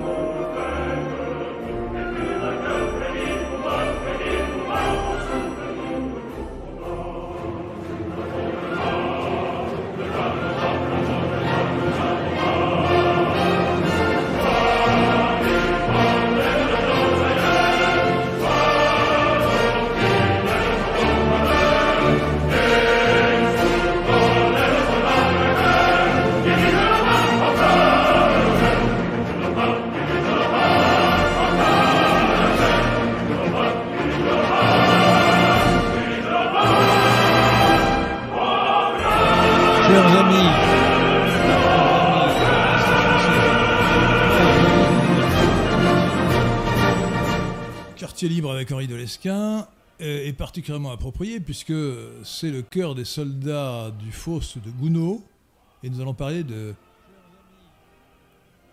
est particulièrement approprié puisque c'est le cœur des soldats du fosse de Gounod et nous allons parler de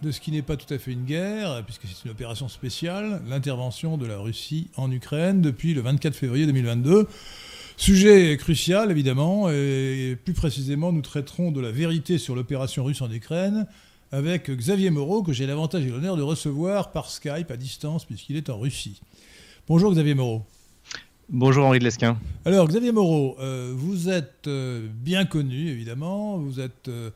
de ce qui n'est pas tout à fait une guerre, puisque c'est une opération spéciale, l'intervention de la Russie en Ukraine depuis le 24 février 2022. Sujet crucial, évidemment, et plus précisément, nous traiterons de la vérité sur l'opération russe en Ukraine avec Xavier Moreau, que j'ai l'avantage et l'honneur de recevoir par Skype à distance, puisqu'il est en Russie. Bonjour Xavier Moreau. Bonjour Henri de Lesquin. Alors Xavier Moreau, euh, vous êtes euh, bien connu évidemment, vous êtes euh,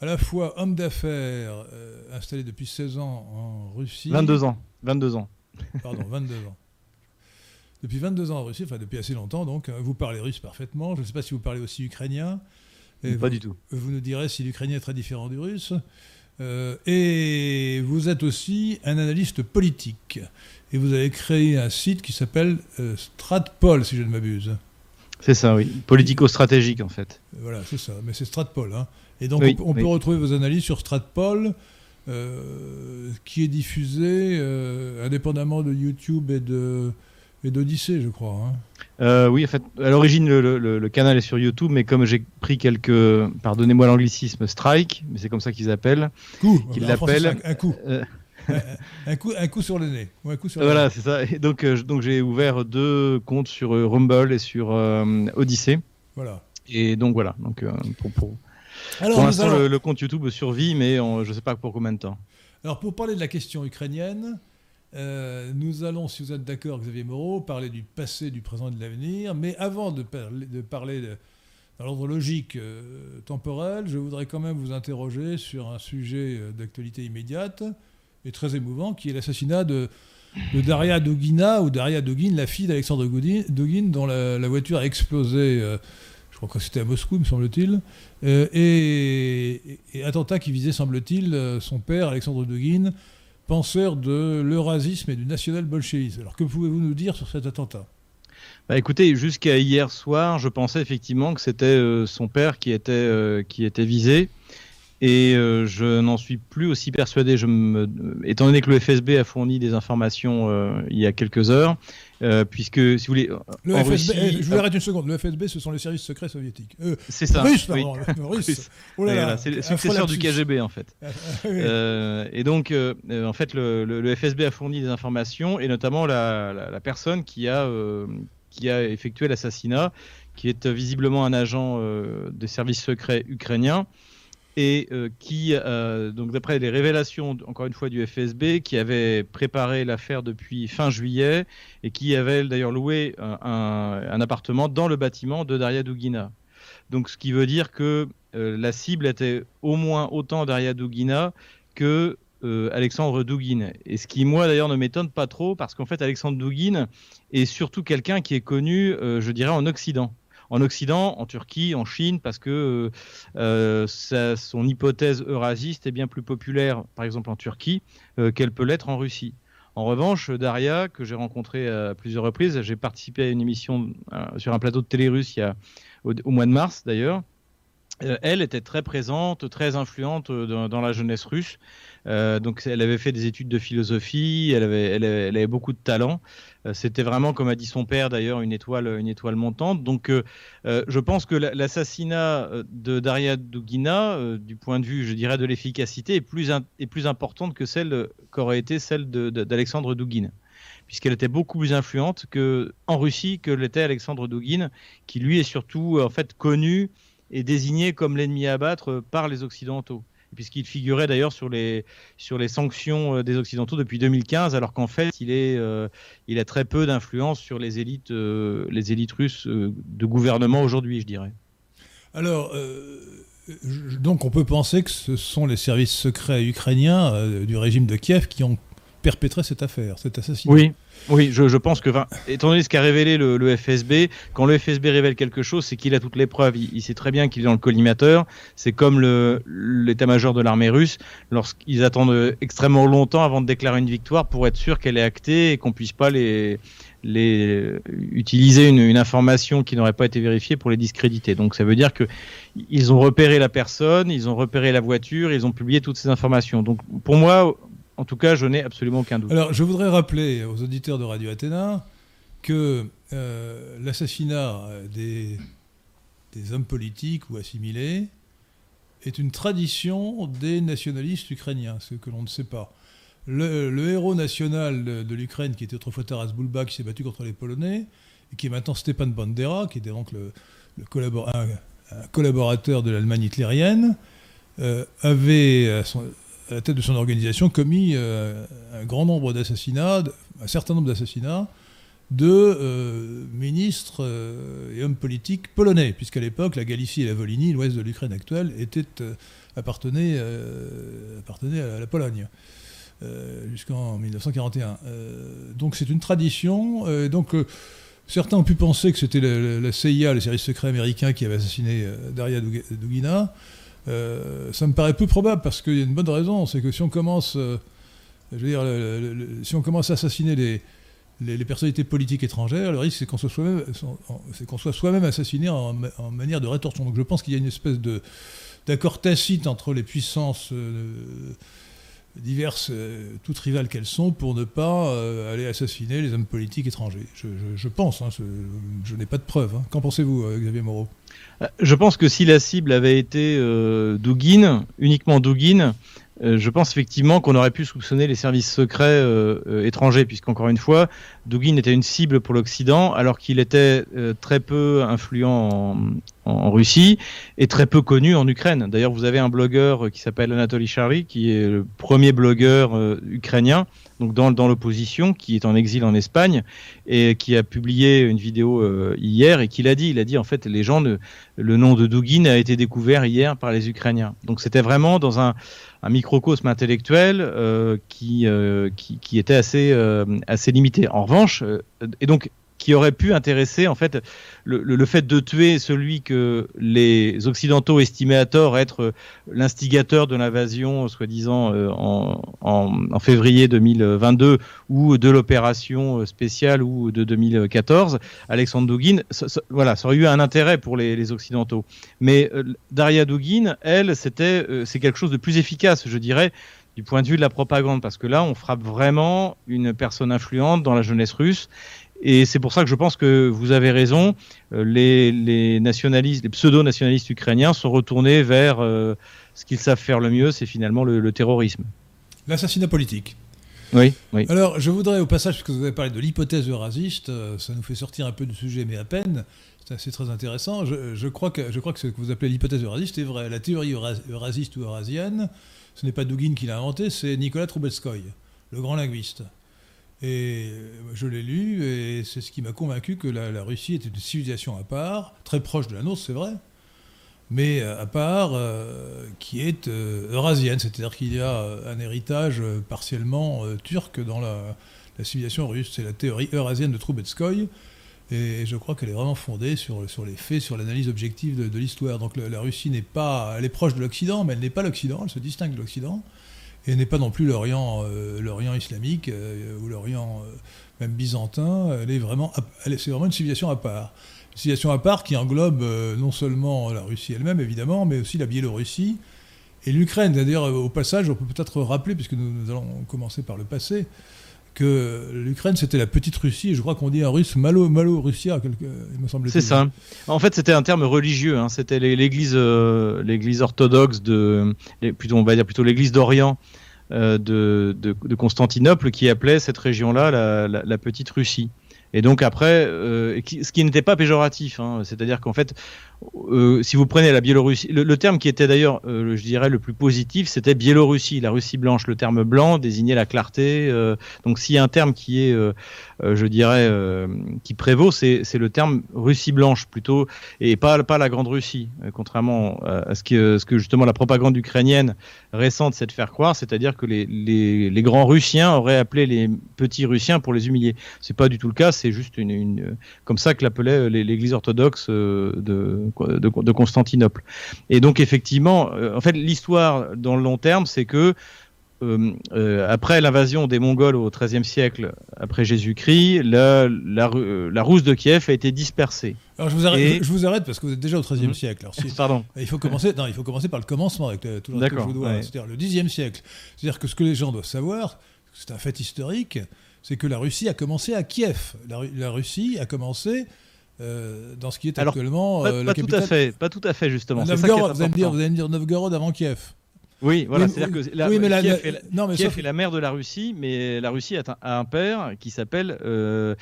à la fois homme d'affaires installé depuis 16 ans en Russie. 22 ans, 22 ans. Pardon, 22 ans. Depuis 22 ans en Russie, enfin depuis assez longtemps donc, vous parlez russe parfaitement, je ne sais pas si vous parlez aussi ukrainien. pas du tout. Vous nous direz si l'ukrainien est très différent du russe. Et vous êtes aussi un analyste politique et vous avez créé un site qui s'appelle euh, Stratpol, si je ne m'abuse. C'est ça, oui. Politico-stratégique, en fait. Voilà, c'est ça. Mais c'est Stratpol. Hein. Et donc, on, peut retrouver vos analyses sur Stratpol, euh, qui est diffusé euh, indépendamment de YouTube et de et d'Odyssée, je crois. Hein. oui, en fait, à l'origine, le, canal est sur YouTube, mais comme j'ai pris quelques, pardonnez-moi l'anglicisme, strike, mais c'est comme ça qu'ils appellent, qu'ils l'appellent. Un, coup un, coup, un coup sur le nez. voilà, c'est ça. Et donc, euh, donc j'ai ouvert deux comptes sur euh, Rumble et sur euh, Odyssey. Voilà. Et donc voilà. Donc pour, pour, Alors, l'instant, le, compte YouTube survit, mais je ne sais pas pour combien de temps. Alors pour parler de la question ukrainienne, nous allons, si vous êtes d'accord, Xavier Moreau, parler du passé, du présent et de l'avenir. Mais avant de, parler de parler dans l'ordre logique temporel, je voudrais quand même vous interroger sur un sujet d'actualité immédiate et très émouvant, qui est l'assassinat de, Daria Dogina, ou Daria Dogin, la fille d'Alexandre Dogin, dont la, voiture a explosé, euh, je crois que c'était à Moscou, me semble-t-il, euh, et, attentat qui visait, semble-t-il, euh, son père, Alexandre Dogin, penseur de l'eurasisme et du national-bolchéisme. Alors que pouvez-vous nous dire sur cet attentat? Bah écoutez, jusqu'à hier soir, je pensais effectivement que c'était son père qui était, qui était visé. Et euh, je n'en suis plus aussi persuadé. Je me, étant donné que le FSB a fourni des informations euh, il y a quelques heures, euh, puisque si vous voulez, le FSB, eh, je vous arrête une seconde. Le FSB, ce sont les services secrets soviétiques. c'est ça. Russe, pardon. Russe. Oh c'est le successeur du KGB en fait. Ah, et donc, en fait, le, le, FSB a fourni des informations et notamment la, la, la personne qui a qui a effectué l'assassinat, qui est visiblement un agent des services secrets ukrainiens et euh, qui, euh, donc d'après les révélations, encore une fois, du FSB, qui avait préparé l'affaire depuis fin juillet et qui avait d'ailleurs loué un, appartement dans le bâtiment de Daria Dugina. Donc, ce qui veut dire que euh, la cible était au moins autant Daria Dugina que Alexandre Dugin. Et ce qui, moi, d'ailleurs, ne m'étonne pas trop, parce qu'en fait, Alexandre Dugin est surtout quelqu'un qui est connu, je dirais, en Occident en Occident, en Turquie, en Chine, parce que euh, euh, son hypothèse eurasiste est bien plus populaire, par exemple en Turquie, euh, qu'elle peut l'être en Russie. En revanche, Daria, que j'ai rencontrée à plusieurs reprises, j'ai participé à une émission sur un plateau de télé russe au, mois de mars d'ailleurs, elle était très présente, très influente dans la jeunesse russe. Donc elle avait fait des études de philosophie, elle avait, beaucoup de talent. Euh, c'était vraiment, comme a dit son père d'ailleurs, une étoile, une étoile montante. Donc euh, je pense que l'assassinat de Daria Dugina, du point de vue, je dirais, de l'efficacité, est plus, est plus importante que celle qu'aurait été celle d'Alexandre Dugin puisqu'elle était beaucoup plus influente que, en Russie que l'était Alexandre Dugin, qui lui est surtout en fait connu et désigné comme l'ennemi à battre par les Occidentaux puisqu'il figurait d'ailleurs sur les, sur les sanctions des Occidentaux depuis 2015, alors qu'en fait, il, est, il a très peu d'influence sur les élites, les élites russes de gouvernement aujourd'hui, je dirais. Alors, donc on peut penser que ce sont les services secrets ukrainiens du régime de Kiev qui ont perpétré cette affaire, cet assassinat. Oui, oui, je, pense que, étant donné ce qu'a révélé le, FSB, quand le FSB révèle quelque chose, c'est qu'il a toutes les preuves. Il, sait très bien qu'il est dans le collimateur. C'est comme l'état-major de l'armée russe, lorsqu'ils attendent extrêmement longtemps avant de déclarer une victoire pour être sûr qu'elle est actée et qu'on puisse pas les, les utiliser une, une, information qui n'aurait pas été vérifiée pour les discréditer. Donc ça veut dire que ils ont repéré la personne, ils ont repéré la voiture, ils ont publié toutes ces informations. Donc pour moi, en tout cas, je n'ai absolument aucun doute. Alors, je voudrais rappeler aux auditeurs de Radio Athéna que euh, l'assassinat des, hommes politiques ou assimilés est une tradition des nationalistes ukrainiens, ce que l'on ne sait pas. Le, héros national de, l'Ukraine, qui était autrefois Taras Bulba, qui s'est battu contre les Polonais, et qui est maintenant Stepan Bandera, qui était donc le, un, collaborateur de l'Allemagne hitlérienne, euh, avait à la tête de son organisation, commis euh, un grand nombre d'assassinats, un certain nombre d'assassinats de euh, ministres euh, et hommes politiques polonais, puisqu'à l'époque, la Galicie et la Volhynie, l'ouest de l'Ukraine actuelle, étaient, appartenaient, appartenaient, à la Pologne. jusqu'en 1941. donc c'est une tradition. donc certains ont pu penser que c'était la, CIA, le service secret américain, qui avait assassiné Daria Dugina. Euh, ça me paraît peu probable parce qu'il y a une bonne raison, c'est que si on commence, euh, je veux dire, si on commence à assassiner les, personnalités politiques étrangères, le risque c'est qu'on soit soi-même, soit soi-même assassiné en, manière de rétorsion. Donc je pense qu'il y a une espèce de d'accord tacite entre les puissances euh, diverses, toutes rivales qu'elles sont, pour ne pas aller assassiner les hommes politiques étrangers. Je, pense, hein, je, n'ai pas de preuves. Hein. Qu'en pensez-vous, Xavier Moreau? Je pense que si la cible avait été euh, Dugin, uniquement Dugin, euh, je pense effectivement qu'on aurait pu soupçonner les services secrets euh, euh, étrangers, puisqu'encore une fois, Dugin était une cible pour l'Occident, alors qu'il était très peu influent en, Russie et très peu connu en Ukraine. D'ailleurs, vous avez un blogueur qui s'appelle Anatoly Chary, qui est le premier blogueur ukrainien donc dans, l'opposition, qui est en exil en Espagne et qui a publié une vidéo euh, hier et qui l'a dit. Il a dit en fait les gens, le nom de Dugin a été découvert hier par les Ukrainiens. Donc c'était vraiment dans un, microcosme intellectuel euh, euh, qui était assez assez limité. En revanche, et donc qui aurait pu intéresser en fait le, fait de tuer celui que les occidentaux estimaient à tort être l'instigateur de l'invasion soi-disant euh, en, en, février 2022 ou de l'opération spéciale ou de 2014 Alexandre Dugin voilà ça aurait eu un intérêt pour les, occidentaux. Mais euh, Daria Dugin elle c'était euh, c'est quelque chose de plus efficace je dirais du point de vue de la propagande, parce que là, on frappe vraiment une personne influente dans la jeunesse russe, et c'est pour ça que je pense que vous avez raison. Euh, les, nationalistes, les pseudo-nationalistes ukrainiens sont retournés vers euh, ce qu'ils savent faire le mieux, c'est finalement le, terrorisme. L'assassinat politique. Oui, oui. Alors, je voudrais au passage, puisque vous avez parlé de l'hypothèse eurasiste, euh, ça nous fait sortir un peu du sujet, mais à peine. C'est très intéressant. Je, crois que, je crois que ce que vous appelez l'hypothèse eurasiste est vrai. La théorie eurasiste ou eurasienne, ce n'est pas Dugin qui l'a inventée, c'est Nicolas Troubetskoy, le grand linguiste. Et je l'ai lu, et c'est ce qui m'a convaincu que la, Russie était une civilisation à part, très proche de la nôtre, c'est vrai, mais euh, à part, euh, qui est euh, eurasienne, c'est-à-dire qu'il y a un héritage partiellement turc dans la, civilisation russe. C'est la théorie eurasienne de Troubetskoy, et je crois qu'elle est vraiment fondée sur, sur les faits, sur l'analyse objective de, l'histoire. Donc la, Russie n'est pas, elle est proche de l'Occident, mais elle n'est pas l'Occident, elle se distingue de l'Occident et n'est pas non plus l'Orient, euh, l'Orient islamique euh, ou l'Orient euh, même byzantin. Elle est vraiment, c'est vraiment une civilisation à part. Une civilisation à part qui englobe non seulement la Russie elle-même évidemment, mais aussi la Biélorussie et l'Ukraine. D'ailleurs, au passage, on peut peut-être rappeler, puisque nous, allons commencer par le passé, que l'Ukraine c'était la petite Russie, je crois qu'on dit en russe malo, malo Russia, il me semble. C'est ça. En fait, c'était un terme religieux. Hein. C'était l'église, l'église orthodoxe de, plutôt on va dire plutôt l'église d'Orient euh, de, Constantinople qui appelait cette région-là la, Petite Russie. Et donc après, euh, ce qui n'était pas péjoratif, hein, c'est-à-dire qu'en fait, euh, si vous prenez la Biélorussie, le, terme qui était d'ailleurs, euh, je dirais, le plus positif, c'était Biélorussie, la Russie blanche. Le terme blanc désignait la clarté. donc s'il y a un terme qui est, je dirais, qui prévaut, c'est le terme Russie blanche plutôt, et pas, pas la Grande Russie, contrairement à ce que, ce que justement la propagande ukrainienne récente c'est de faire croire, c'est-à-dire que les, les, les, grands Russiens auraient appelé les petits Russiens pour les humilier. C'est pas du tout le cas c'est juste une, comme ça que l'appelait euh, l'Église orthodoxe euh, de, de, Constantinople. Et donc effectivement, euh, en fait, l'histoire dans le long terme, c'est que après l'invasion des Mongols au XIIIe siècle, après Jésus-Christ, la, la, la, Rousse de Kiev a été dispersée. Alors je vous arrête, je vous arrête parce que vous êtes déjà au XIIIe mhm. siècle. Pardon. Il faut commencer. Non, il faut commencer par le commencement avec tout le que je vous dois. C'est-à-dire le Xe siècle. C'est-à-dire que ce que les gens doivent savoir, c'est un fait historique c'est que la Russie a commencé à Kiev. La, Russie a commencé euh, dans ce qui est actuellement pas, euh, la Tout à fait, pas tout à fait justement. Novgorod, vous, allez me dire, vous allez me dire Novgorod avant Kiev. Oui, voilà, c'est-à-dire que la, oui, mais la, Kiev, est la, non, mais Kiev est la mère de la Russie, mais la Russie a un, père qui s'appelle euh,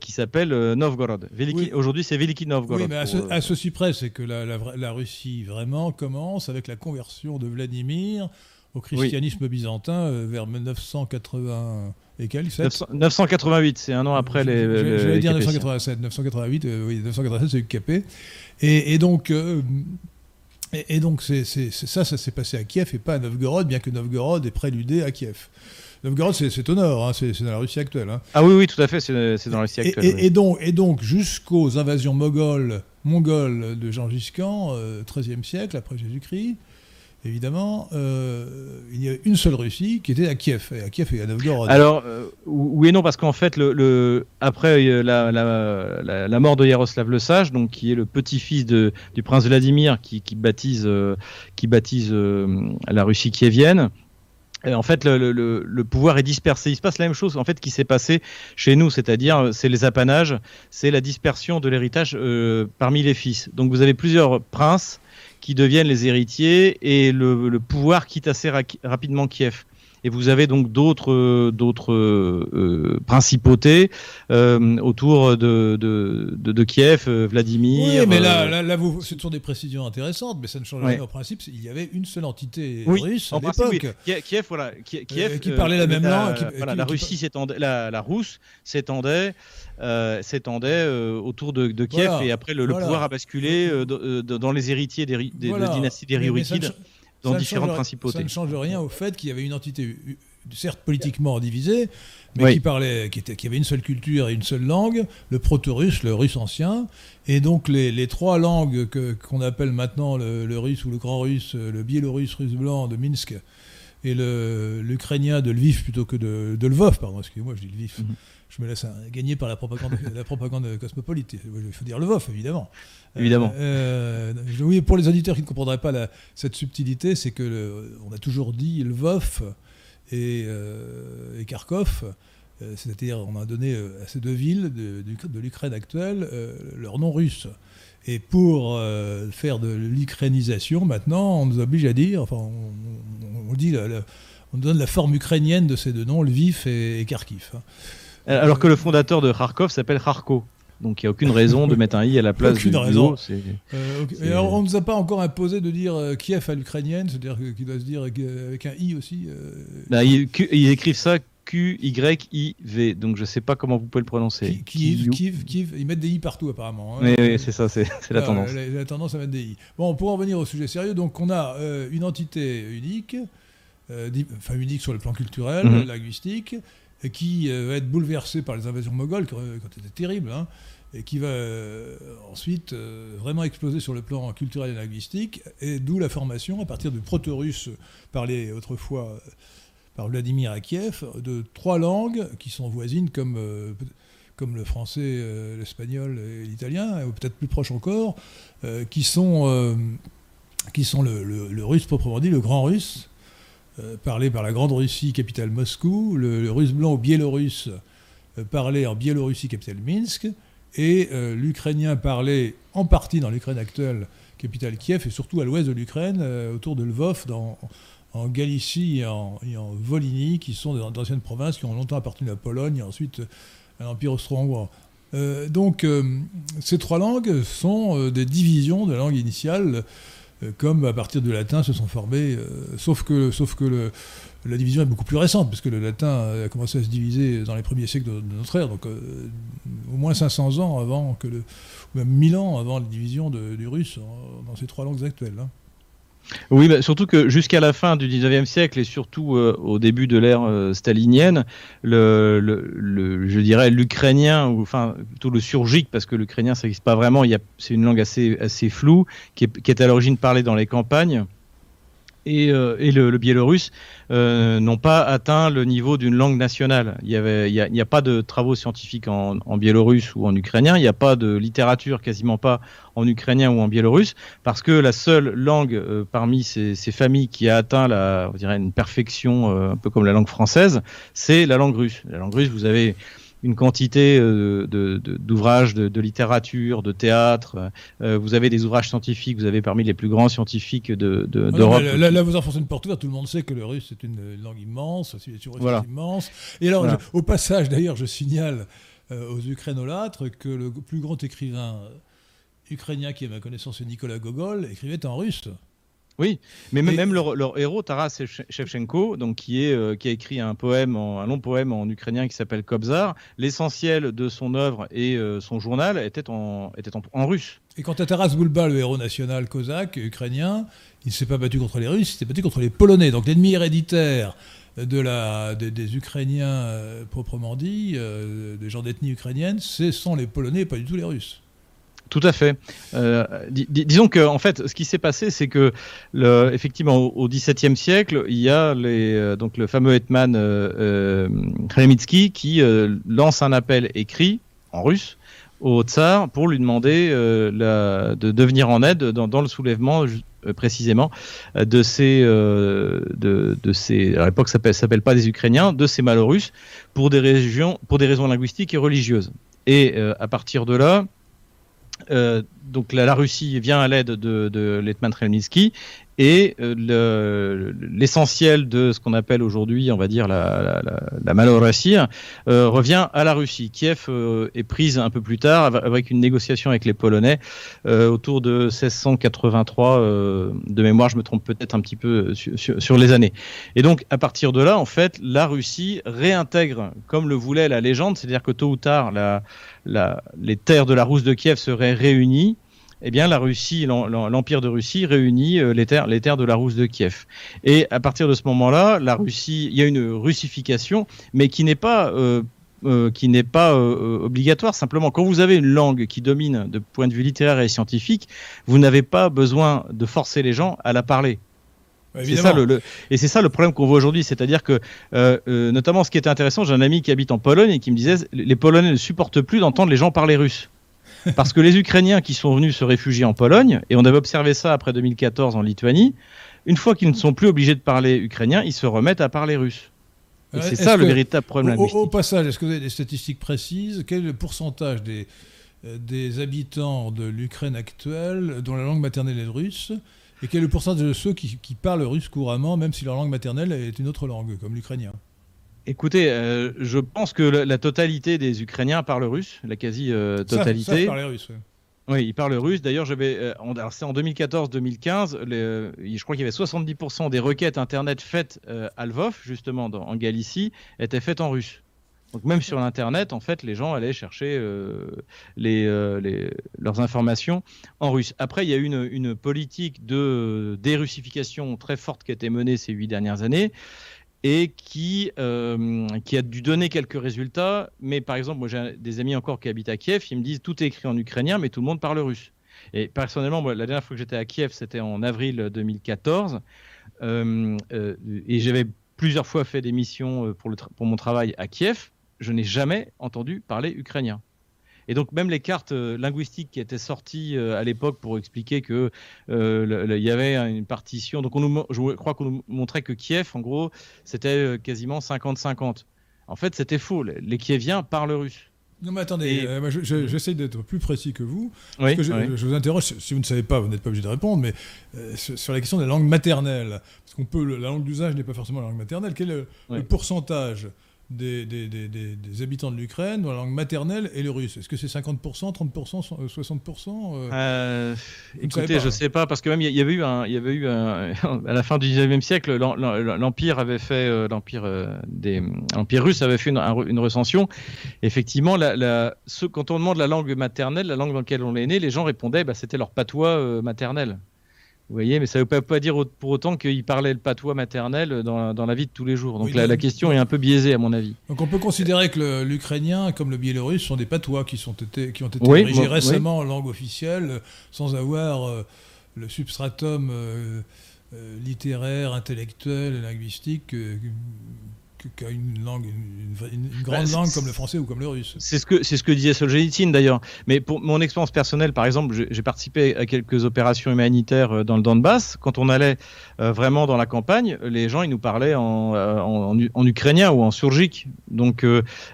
qui s'appelle Novgorod. Aujourd'hui, c'est Veliki Novgorod. Oui, mais à, ceci près, c'est que la, Russie vraiment commence avec la conversion de Vladimir au christianisme byzantin vers 980 et 988, c'est un an après les. J'allais dire 987. 988, euh, oui, 987, c'est UKP. Et, et donc. Euh, et, donc, c'est, ça, ça s'est passé à Kiev et pas à Novgorod, bien que Novgorod est préludé à Kiev. Novgorod, c'est, au nord, hein, c'est, dans la Russie actuelle. Hein. Ah oui, oui, tout à fait, c'est, dans la Russie actuelle. Et, donc, et donc jusqu'aux invasions mongoles, mongoles de Gengis Khan, euh, 13e siècle, après Jésus-Christ, évidemment, euh, il y a une seule Russie qui était à Kiev, et à Kiev et à Novgorod. Alors, euh, oui et non, parce qu'en fait, après euh, la, mort de Yaroslav le Sage, donc, qui est le petit-fils du prince Vladimir qui, baptise, qui baptise la Russie kievienne, en fait, le, pouvoir est dispersé. Il se passe la même chose en fait qui s'est passé chez nous, c'est-à-dire c'est les apanages, c'est la dispersion de l'héritage parmi les fils. Donc vous avez plusieurs princes qui deviennent les héritiers et le, pouvoir quitte assez rapidement Kiev. Et vous avez donc d'autres d'autres euh, principautés euh, autour de, de, Kiev, euh, Vladimir. Oui, mais là, là, vous, c'est toujours des précisions intéressantes, mais ça ne change rien au principe. Il y avait une seule entité russe à l'époque. Kiev, voilà, Kiev, qui parlait la même langue. voilà, la Russie s'étendait, la, la Rousse s'étendait euh, s'étendait euh, autour de, Kiev et après le, pouvoir a basculé euh, dans les héritiers des, des la dynastie des Ryurikides dans différentes principautés. Ça ne change rien au fait qu'il y avait une entité certes politiquement divisée, mais qui parlait, qui, était, qui, avait une seule culture et une seule langue, le proto-russe, le russe ancien, et donc les, trois langues qu'on appelle maintenant le, russe ou le grand russe, le biélorusse, russe blanc de Minsk, et l'ukrainien de Lviv plutôt que de, de Lvov, pardon, excusez-moi, je dis Lviv. Mhm je me laisse gagner par la propagande, la propagande cosmopolite. Il faut dire le VOF, évidemment. Évidemment. Euh, euh, oui, pour les auditeurs qui ne comprendraient pas cette subtilité, c'est que on a toujours dit le VOF et, euh, et Kharkov, c'est-à-dire on a donné à ces deux villes de, de l'Ukraine actuelle leur nom russe. Et pour faire de l'ukrainisation, maintenant, on nous oblige à dire, enfin, on, dit, on donne la forme ukrainienne de ces deux noms, Lviv et, et Kharkiv. Euh, alors que le fondateur de Kharkov s'appelle Kharko. Donc il n'y a aucun raison de mettre un i à la place aucune du raison. Euh, alors, on ne nous a pas encore imposé de dire euh, Kiev à l'ukrainienne, c'est-à-dire qu'il doit se dire avec, un i aussi. Bah, ils, écrivent ça Q-Y-I-V, donc je ne sais pas comment vous pouvez le prononcer. Kiev, Kiev, Kiev, ils mettent des i partout apparemment. Hein. Oui, c'est ça, c'est la tendance. La, la, tendance à mettre des i. Bon, pour en revenir au sujet sérieux, donc on a une entité unique, enfin unique sur le plan culturel, mhm. linguistique, qui euh, va être bouleversé par les invasions mogholes, qui ont été terribles, hein, et qui va euh, ensuite euh, vraiment exploser sur le plan culturel et linguistique, et d'où la formation, à partir du proto-russe parlé autrefois par Vladimir à Kiev, de trois langues qui sont voisines comme, comme le français, l'espagnol et l'italien, ou peut-être plus proches encore, qui sont, qui sont le, russe proprement dit, le grand russe, parlé par la Grande Russie, capitale Moscou, le, russe blanc ou biélorusse euh, parlé en Biélorussie, capitale Minsk, et euh, l'ukrainien parlé en partie dans l'Ukraine actuelle, capitale Kiev, et surtout à l'ouest de l'Ukraine, autour de Lvov, en Galicie et en, Volhynie, qui sont d'anciennes provinces qui ont longtemps appartenu à la Pologne et ensuite à l'Empire austro-hongrois. donc, ces trois langues sont des divisions de la langue initiale, comme à partir du latin se sont formées, sauf que, sauf que la division est beaucoup plus récente, parce que le latin a commencé à se diviser dans les premiers siècles de, notre ère, donc au moins 500 ans avant que le, ou même 1000 ans avant la division du russe dans ces trois langues actuelles. Hein. Oui, bah, surtout que jusqu'à la fin du 19e siècle et surtout euh, au début de l'ère euh, stalinienne, le, le, je dirais l'ukrainien, ou enfin plutôt le surgique, parce que l'ukrainien ça n'existe pas vraiment, c'est une langue assez, assez floue, qui est à l'origine parlée dans les campagnes et, euh, le, biélorusse euh, n'ont pas atteint le niveau d'une langue nationale. Il n'y a, pas de travaux scientifiques en, biélorusse ou en ukrainien, il n'y a pas de littérature quasiment pas en ukrainien ou en biélorusse, parce que la seule langue euh, parmi ces, familles qui a atteint la, on dirait une perfection un peu comme la langue française, c'est la langue russe. La langue russe, vous avez une quantité euh, d'ouvrages de, de, littérature, de théâtre. Euh, vous avez des ouvrages scientifiques, vous avez parmi les plus grands scientifiques d'Europe. De, là, vous enfoncez une porte ouverte, tout le monde sait que le russe est une langue immense, c'est voilà. immense. Et alors, au passage, d'ailleurs, je signale euh, aux Ukrainolâtres que le plus grand écrivain ukrainien qui, à ma connaissance, est Nicolas Gogol, écrivait en russe. Oui, mais même leur, héros, Taras Shevchenko, donc qui, est, euh, qui a écrit un poème, un long poème en ukrainien qui s'appelle Kobzar, l'essentiel de son œuvre et euh, son journal était en, était en, russe. Et quant à Taras Bulba, le héros national cosaque ukrainien, il ne s'est pas battu contre les Russes, il s'est battu contre les Polonais. Donc l'ennemi héréditaire de la, des, Ukrainiens euh, proprement dit, des gens d'ethnie ukrainienne, ce sont les Polonais et pas du tout les Russes. Tout à fait. Euh, disons que en fait, ce qui s'est passé, c'est que effectivement au XVIIe siècle, il y a euh, donc le fameux hetman euh, euh qui lance un appel écrit en russe au tsar pour lui demander de, venir en aide dans, le soulèvement précisément de ces de, ces à l'époque ça s'appelle pas des Ukrainiens de ces Malorusses pour des pour des raisons linguistiques et religieuses et à partir de là donc la, Russie vient à l'aide de, Letman et euh, l'essentiel de ce qu'on appelle aujourd'hui, on va dire, la, la, la, euh, revient à la Russie. Kiev euh, est prise un peu plus tard avec une négociation avec les Polonais autour de 1683 de mémoire. Je me trompe peut-être un petit peu sur, sur, les années. Et donc, à partir de là, en fait, la Russie réintègre, comme le voulait la légende, c'est-à-dire que tôt ou tard, les terres de la Rousse de Kiev seraient réunies eh bien, la Russie, l'Empire de Russie réunit euh, les terres, les terres de la Rousse de Kiev. Et à partir de ce moment-là, la Russie, il y a une russification, mais qui n'est pas euh, euh, qui n'est pas obligatoire. Simplement, quand vous avez une langue qui domine de point de vue littéraire et scientifique, vous n'avez pas besoin de forcer les gens à la parler. C'est ça le, et c'est ça le problème qu'on voit aujourd'hui, c'est-à-dire que, notamment, ce qui était intéressant, j'ai un ami qui habite en Pologne et qui me disait, les Polonais ne supportent plus d'entendre les gens parler russe. Parce que les Ukrainiens qui sont venus se réfugier en Pologne, et on avait observé ça après 2014 en Lituanie, une fois qu'ils ne sont plus obligés de parler ukrainien, ils se remettent à parler russe. Et c'est ça le véritable problème. Au, au passage, est-ce que vous avez des statistiques précises? Quel est le pourcentage des, euh, des habitants de l'Ukraine actuelle dont la langue maternelle est le russe? Et quel est le pourcentage de ceux qui, qui parlent russe couramment, même si leur langue maternelle est une autre langue, comme l'ukrainien? Écoutez, euh, je pense que la, totalité des Ukrainiens parlent russe, la quasi-totalité. Ça, russe, oui. Oui, ils parlent russe. D'ailleurs, euh, c'est en 2014-2015, euh, je crois qu'il y avait 70% des requêtes internet faites à Lvov, justement en Galicie, étaient faites en russe. Donc même sur l'internet, en fait, les gens allaient chercher les, leurs informations en russe. Après, il y a eu une, une politique de dérussification très forte qui a été menée ces huit dernières années et qui, euh, qui a dû donner quelques résultats. Mais par exemple, moi j'ai des amis encore qui habitent à Kiev, ils me disent tout est écrit en ukrainien, mais tout le monde parle russe. Et personnellement, la dernière fois que j'étais à Kiev, c'était en avril 2014, euh, euh, et j'avais plusieurs fois fait des missions pour mon travail à Kiev. Je n'ai jamais entendu parler ukrainien. Et donc même les cartes euh, linguistiques qui étaient sorties euh, à l'époque pour expliquer que euh, il y avait une partition. Donc on nous, je crois qu'on nous montrait que Kiev, en gros, c'était quasiment 50-50. En fait, c'était faux. Les Kieviens parlent russe. Non mais attendez, j'essaie d'être plus précis que vous. Parce que je, vous interroge, si vous ne savez pas, vous n'êtes pas obligé de répondre, mais sur la question de la langue maternelle. Parce qu'on peut, la langue d'usage n'est pas forcément la langue maternelle. Quel est le pourcentage des, des, des, des, habitants de l'Ukraine dont la langue maternelle est le russe. Est-ce que c'est 50%, 30%, 60% euh, Écoutez, je ne sais pas, parce que même il y, avait eu, un, il y avait eu un, à la fin du 19e siècle, l'Empire avait fait, euh, l'Empire des l'Empire russe avait fait une, une recension. Effectivement, la, la, ce, quand on demande la langue maternelle, la langue dans laquelle on est né, les gens répondaient, bah, c'était leur patois maternel. Vous voyez, mais ça ne veut pas, dire pour autant qu'il parlait le patois maternel dans, dans, la vie de tous les jours. Donc la, question est un peu biaisée à mon avis. Donc on peut considérer que l'ukrainien comme le biélorusse sont des patois qui, sont été, qui ont été érigés récemment en langue officielle sans avoir euh, le substratum euh, euh, littéraire, intellectuel, linguistique qu'à une langue, une, grande bah, langue comme le français ou comme le russe. C'est ce que c'est ce que disait Solzhenitsyn d'ailleurs. Mais pour mon expérience personnelle, par exemple, j'ai participé à quelques opérations humanitaires euh, dans le Donbass. Quand on allait euh, vraiment dans la campagne, les gens ils nous parlaient en, euh, en, ukrainien ou en surgique. Donc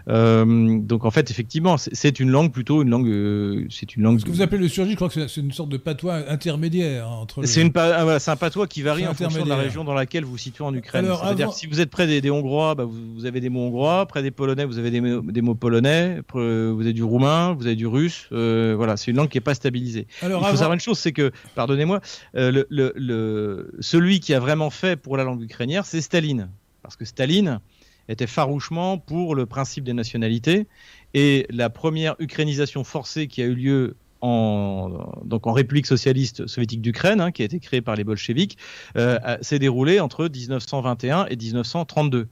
donc en fait effectivement c'est une langue plutôt une langue c'est une langue. Ce que vous appelez le surgique, je crois que c'est une sorte de patois intermédiaire entre. C'est une ah, voilà, c'est un patois qui varie en fonction de la région dans laquelle vous vous situez en Ukraine. C'est-à-dire si vous êtes près des Hongrois bah, vous, avez des mots hongrois. Près des polonais, vous avez des, mots polonais. Vous avez du roumain, vous avez du russe. Euh, voilà, c'est une langue qui n'est pas stabilisée. Il faut savoir une chose, c'est que, pardonnez-moi, euh, le, celui qui a vraiment fait pour la langue ukrainienne, c'est Staline. Parce que Staline était farouchement pour le principe des nationalités. Et la première ukrainisation forcée qui a eu lieu en, donc en République socialiste soviétique d'Ukraine, hein, qui a été créée par les bolcheviks, euh, s'est déroulée entre 1921 et 1932.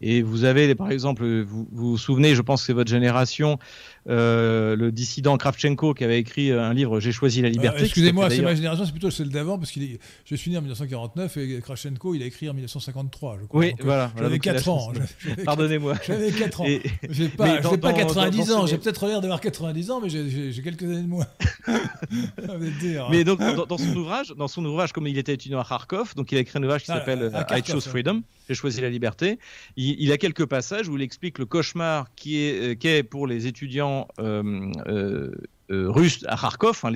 Et vous avez, par exemple, vous vous, souvenez, je pense que c'est votre génération, euh, le dissident Kravchenko qui avait écrit un livre J'ai choisi la liberté. Excusez-moi, c'est ma génération, c'est plutôt celle d'avant, parce que je suis né en 1949 et Kravchenko, il a écrit en 1953, je crois. Oui, voilà. J'avais 4 ans. Pardonnez-moi. J'avais 4 ans. Je n'ai pas, pas 90 ans, j'ai peut-être l'air d'avoir 90 ans, mais j'ai quelques années de moins. mais donc, dans, son ouvrage, dans son ouvrage, comme il était étudiant à Kharkov, donc il a écrit un ouvrage qui ah, s'appelle I Chose Freedom j'ai choisi la liberté. Il, a quelques passages où il explique le cauchemar qui est, euh, pour les étudiants euh, euh, russes à Kharkov, hein,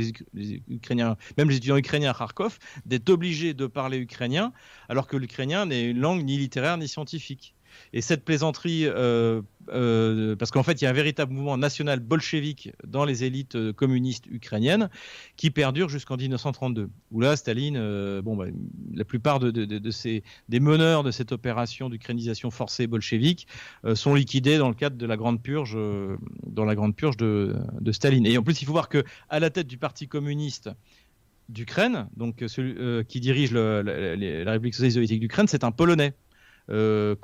Ukrainiens, même les étudiants ukrainiens à Kharkov, d'être obligés de parler ukrainien, alors que l'ukrainien n'est une langue ni littéraire ni scientifique. Et cette plaisanterie, euh, euh, parce qu'en fait, il y a un véritable mouvement national bolchevique dans les élites euh, communistes ukrainiennes qui perdure jusqu'en 1932. Où là, Staline, bon, bah, la plupart de, ces, des meneurs de cette opération d'ukrainisation forcée bolchevique sont liquidés dans le cadre de la grande purge, dans la grande purge de, Staline. Et en plus, il faut voir que à la tête du Parti communiste d'Ukraine, donc celui qui dirige la, République socialiste soviétique d'Ukraine, c'est un Polonais euh,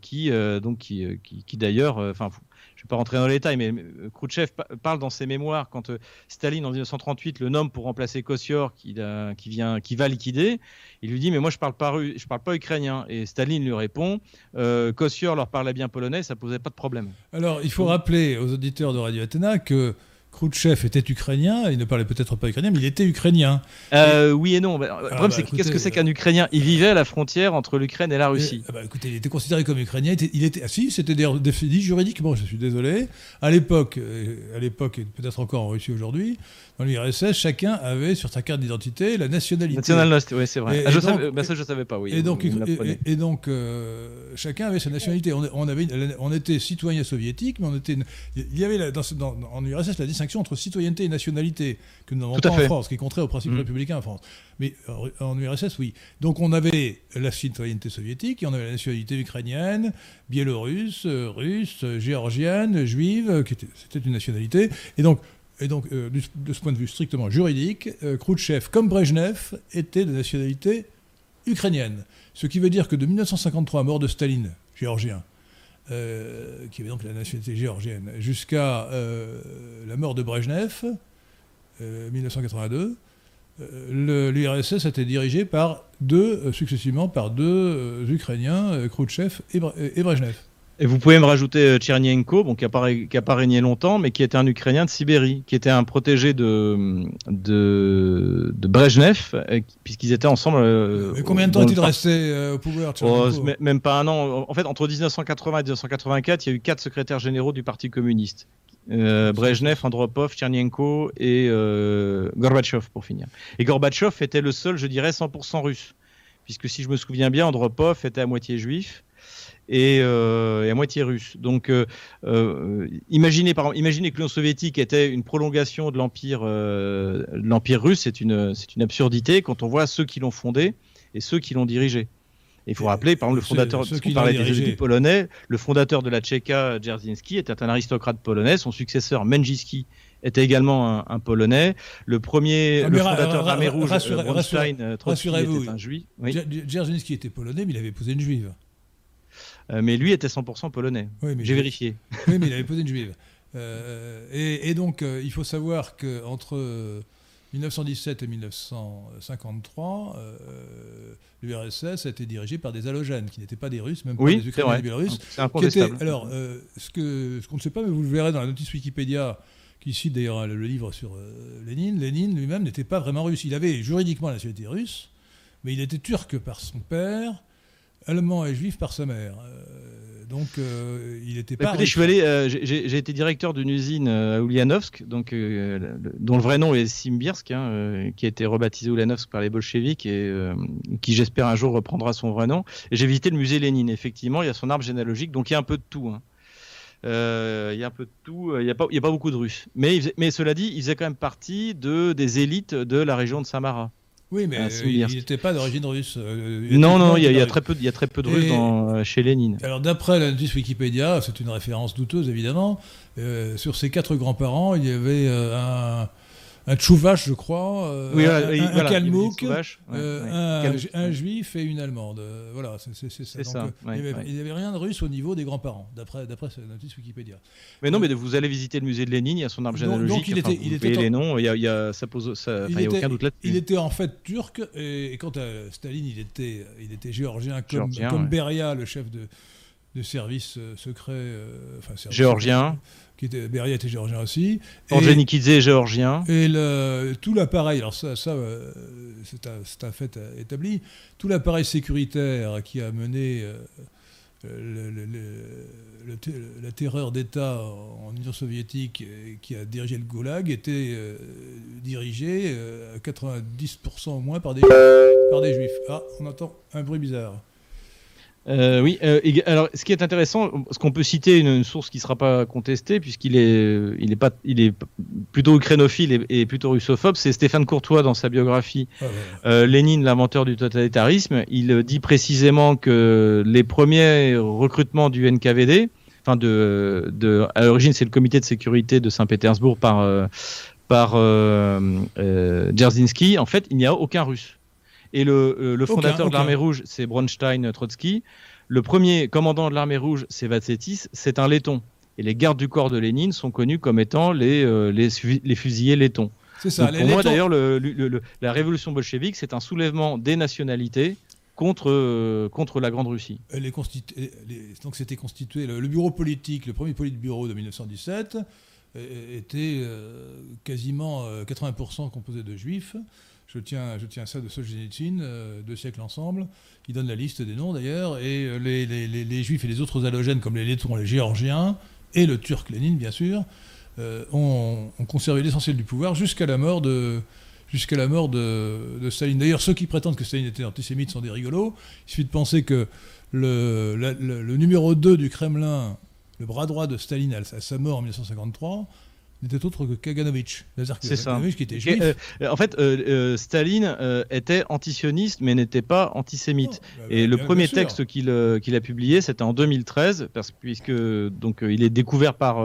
qui, euh, donc, qui, euh, qui, d'ailleurs, euh, enfin, je ne vais pas rentrer dans les détails, mais Khrouchtchev parle dans ses mémoires quand Staline en 1938 le nomme pour remplacer Kossior qui, qui, vient, qui va liquider. Il lui dit mais moi je parle pas je parle pas ukrainien et Staline lui répond Kossior leur parlait bien polonais, ça posait pas de problème. Alors il faut rappeler aux auditeurs de Radio Athéna que Khrouchtchev était ukrainien, il ne parlait peut-être pas ukrainien, mais il était ukrainien. Euh, oui et non. Bah, le problème, ah, c'est bah, qu'est-ce que c'est qu'un Ukrainien? Il vivait à la frontière entre l'Ukraine et la Russie. Ah, bah, écoutez, il était considéré comme ukrainien. Il était, ah si, c'était défini juridiquement. Je suis désolé. À l'époque, euh, à l'époque, et peut-être encore en Russie aujourd'hui, dans l'URSS, chacun avait sur sa carte d'identité la nationalité. Nationalité, oui, c'est vrai. ah, je savais, bah, ça, je savais pas. Oui. Et donc, et, donc euh, chacun avait sa nationalité. On, avait, on était citoyen soviétique, mais on était, il y avait dans, dans, en URSS la distinction entre citoyenneté et nationalité que nous n'avons pas en France, qui est contraire au principe mmh. républicain en France. Mais euh, en URSS, oui. Donc on avait la citoyenneté soviétique, et on avait la nationalité ukrainienne, biélorusse, euh, russe, géorgienne, juive, qui c'était une nationalité. Et donc et donc, euh, de ce point de vue strictement juridique, euh, Khrouchtchev, comme Brejnev, était de nationalité ukrainienne. Ce qui veut dire que de 1953, mort de Staline, géorgien, euh, qui avait donc la nationalité géorgienne, jusqu'à la mort de Brejnev, 1982, l'URSS a été dirigé par deux, successivement par deux Ukrainiens, Khrouchtchev et, et Brejnev. Et vous pouvez me rajouter euh, Tchernienko, bon, qui n'a pas, pas, régné longtemps, mais qui était un Ukrainien de Sibérie, qui était un protégé de, de, de Brezhnev, puisqu'ils étaient ensemble. Euh, mais combien de temps est-il resté euh, au pouvoir oh, Même pas un an. En fait, entre 1980 et 1984, il y a eu quatre secrétaires généraux du Parti communiste. Euh, Brezhnev, Andropov, Tchernienko et Gorbatchev, pour finir. Et Gorbatchev était le seul, je dirais, 100% russe. Puisque si je me souviens bien, Andropov était à moitié juif et, à moitié russe. Donc, imaginez, par, imaginez que l'Union soviétique était une prolongation de l'empire, l'empire russe. C'est une, c'est une absurdité quand on voit ceux qui l'ont fondé et ceux qui l'ont dirigé. Il faut rappeler, par exemple, le fondateur, ceux, parlait des polonais, le fondateur de la Tchéka, Dzerzhinsky, était un aristocrate polonais. Son successeur, Menjiski, était également un, polonais. Le premier, ah, le fondateur de l'armée rouge, Bronstein, était un juif. Oui. Dzerzhinsky était polonais, mais il avait épousé une juive. Euh, mais lui était 100% polonais. J'ai vérifié. Oui, mais il avait épousé une juive. Euh, et, et, donc, euh, il faut savoir qu'entre 1917 et 1953, euh, l'URSS a été dirigé par des halogènes, qui n'étaient pas des Russes, même pas des Ukrainiens des Biélorusses. alors, euh, ce qu'on ce ne sait pas, mais vous le verrez dans la notice Wikipédia, qui cite d'ailleurs le, livre sur euh, Lénine, Lénine lui-même n'était pas vraiment russe. Il avait juridiquement la nationalité russe, mais il était turc par son père, allemand et juif par sa mère. Donc, euh, il était bah, pas. je suis allé, euh, j'ai été directeur d'une usine euh, à Ulyanovsk, donc, dont le vrai nom est Simbirsk, hein, qui a été rebaptisé Ulyanovsk par les bolcheviks et qui, j'espère, un jour reprendra son vrai nom. Et j'ai visité le musée Lénine. Effectivement, il y a son arbre généalogique, donc il y a un peu de tout. Hein. il y a un peu de tout. Il n'y a, pas, a pas beaucoup de Russes. Mais, mais cela dit, il faisait quand même partie de, des élites de la région de Samara. Oui, mais euh, il n'était pas d'origine russe. Euh, non, non, il y, a, très peu, il y a très peu de Russes euh, chez Lénine. Alors, d'après la notice Wikipédia, c'est une référence douteuse évidemment, sur ses quatre grands-parents, il y avait un un tchouvache, je crois, euh, un, kalmouk, euh, un, juif et une allemande. Euh, voilà, c'est ça. il n'y avait, rien de russe au niveau des grands-parents, d'après cette notice Wikipédia. Mais non, mais vous allez visiter le musée de Lénine, il y a son arbre généalogique. Donc, il était, il était les noms, il y a, ça pose, il y a aucun doute là-dessus. Il était en fait turc, et, quant à Staline, il était, il était géorgien, comme, comme Beria, le chef de, de service secret. géorgien qui était, Beria était géorgien aussi. Orgenikidze est géorgien. Et le, tout l'appareil, alors ça, ça euh, c'est un, un, fait établi, tout l'appareil sécuritaire qui a mené euh, le, la terreur d'État en Union soviétique et qui a dirigé le Goulag était euh, dirigé à 90% au moins par des, par des juifs. Ah, on entend un bruit bizarre. Euh, oui, euh, alors ce qui est intéressant, ce qu'on peut citer une, source qui ne sera pas contestée, puisqu'il est, il est, pas, il est plutôt ukrainophile et, plutôt russophobe, c'est Stéphane Courtois dans sa biographie ah euh, Lénine, l'inventeur du totalitarisme. Il dit précisément que les premiers recrutements du NKVD, enfin de, de à l'origine c'est le comité de sécurité de Saint-Pétersbourg par, par Dzerzhinsky, en fait il n'y a aucun russe. Et le, euh, fondateur de l'armée rouge, c'est Bronstein Trotsky. Le premier commandant de l'armée rouge, c'est Vatsetis, c'est un laiton. Et les gardes du corps de Lénine sont connus comme étant les, euh, les, fusiliers lettons. C'est ça. pour moi, d'ailleurs, la révolution bolchevique, c'est un soulèvement des nationalités contre, euh, contre la Grande Russie. donc c'était constitué, le, bureau politique, le premier bureau de 1917, était quasiment 80% composé de juifs. Je tiens, je tiens ça de Solzhenitsyn, euh, deux siècles ensemble. Il donne la liste des noms d'ailleurs. Et euh, les, juifs et les autres halogènes, comme les lettons, les géorgiens, et le turc Lénine, bien sûr, euh, ont, conservé l'essentiel du pouvoir jusqu'à la mort de, Staline. D'ailleurs, ceux qui prétendent que Staline était antisémite sont des rigolos. Il suffit de penser que le, le, numéro 2 du Kremlin, le bras droit de Staline à sa mort en 1953, n'était autre que Kaganovich. C'est ça. Qui était juif. Euh, en fait, euh, euh, Staline était antisioniste, mais n'était pas antisémite. Oh, bah, et le premier texte qu'il a publié, c'était en 2013, parce, puisque donc il est découvert par.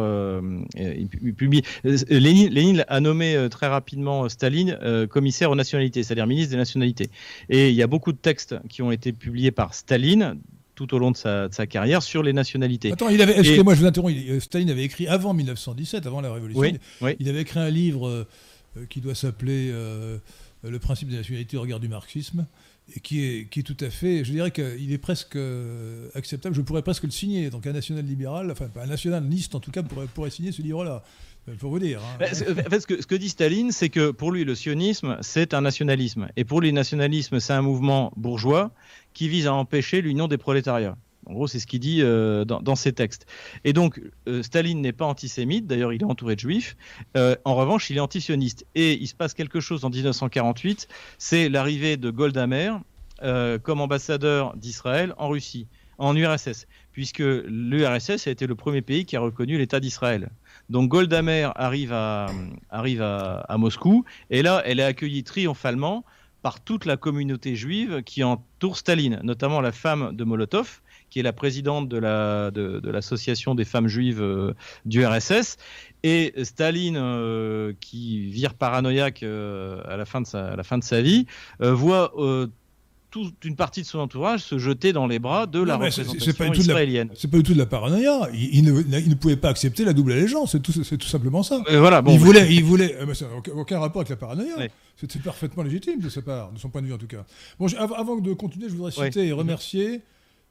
il, publie, Lénine, Lénine, a nommé très rapidement Staline commissaire aux nationalités, c'est-à-dire ministre des nationalités. Et il y a beaucoup de textes qui ont été publiés par Staline tout au long de sa, carrière sur les nationalités. Attends, il avait, excusez-moi, je vous interromps. Euh, Staline avait écrit avant 1917, avant la Révolution. Il avait écrit un livre euh, euh, qui doit s'appeler Le principe des nationalités au regard du marxisme, et qui est, qui est tout à fait, je dirais qu'il est presque acceptable. Je pourrais presque le signer. Donc un national libéral, enfin un nationaliste en tout cas, pourrait, pourrait signer ce livre-là. Pour vous dire. Hein. Bah, en fait, ce que, ce que dit Staline, c'est que pour lui, le sionisme, c'est un nationalisme. Et pour lui, le nationalisme, c'est un mouvement bourgeois qui vise à empêcher l'union des prolétariats. En gros, c'est ce qu'il dit euh, dans, ses textes. Et donc, euh, Staline n'est pas antisémite, d'ailleurs, il est entouré de juifs. Euh, en revanche, il est antisioniste. Et il se passe quelque chose en 1948, c'est l'arrivée de Golda Meir comme ambassadeur d'Israël en Russie. en URSS, puisque l'URSS a été le premier pays qui a reconnu l'État d'Israël. Donc Golda Meir arrive à, arrive à, Moscou, et là, elle est accueillie triomphalement par toute la communauté juive qui entoure Staline, notamment la femme de Molotov, qui est la présidente de l'association la, de, des femmes juives euh, du RSS. Et Staline, euh, qui vire paranoïaque euh, à la fin de sa vie, voit toute une partie de son entourage se jeter dans les bras de la représentation pas israélienne. C'est pas du tout de la paranoïa. Il, ne, il, ne, pouvait pas accepter la double allégeance. C'est tout, tout, simplement ça. voilà, bon, il, voulait, il voulait. aucun, rapport avec la paranoïa. C'était parfaitement légitime de sa part, de son point de vue en tout cas. Bon, avant de continuer, je voudrais citer et remercier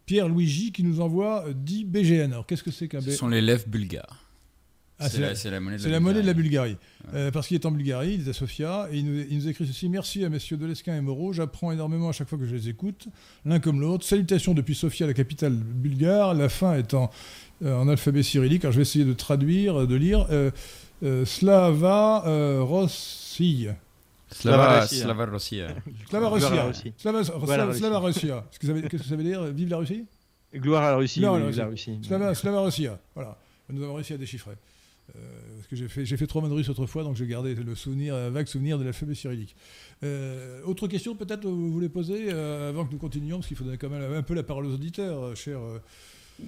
Pierre-Louis qui nous envoie 10 BGN. Alors qu'est-ce que c'est qu'un BGN Ce sont les lèvres bulgares. Ah, c'est la, monnaie de la, Bulgarie. Euh, parce qu'il est en Bulgarie, il est à Sofia, et il nous, écrit ceci Merci à messieurs Delesquin et Moreau, j'apprends énormément à chaque fois que je les écoute, l'un comme l'autre. Salutations depuis Sofia, la capitale bulgare, la fin étant euh, en alphabet cyrillique. Alors je vais essayer de traduire, de lire. Euh, Slava Rossi. Slava, Slava Russia. Slava Russia. Slava Russia. Qu'est-ce que ça veut dire? Vive la Russie? Gloire à la Russie. Non, la Russie. Slava, Slava Russia. Voilà. Nous avons réussi à déchiffrer. Euh, parce que j'ai fait, j'ai fait de russe autrefois, donc j'ai gardé le souvenir, vague souvenir de l'alphabet cyrillique. Euh, autre question peut-être vous voulez poser euh, avant que nous continuions, parce qu'il faut donner quand même un peu la parole aux auditeurs, cher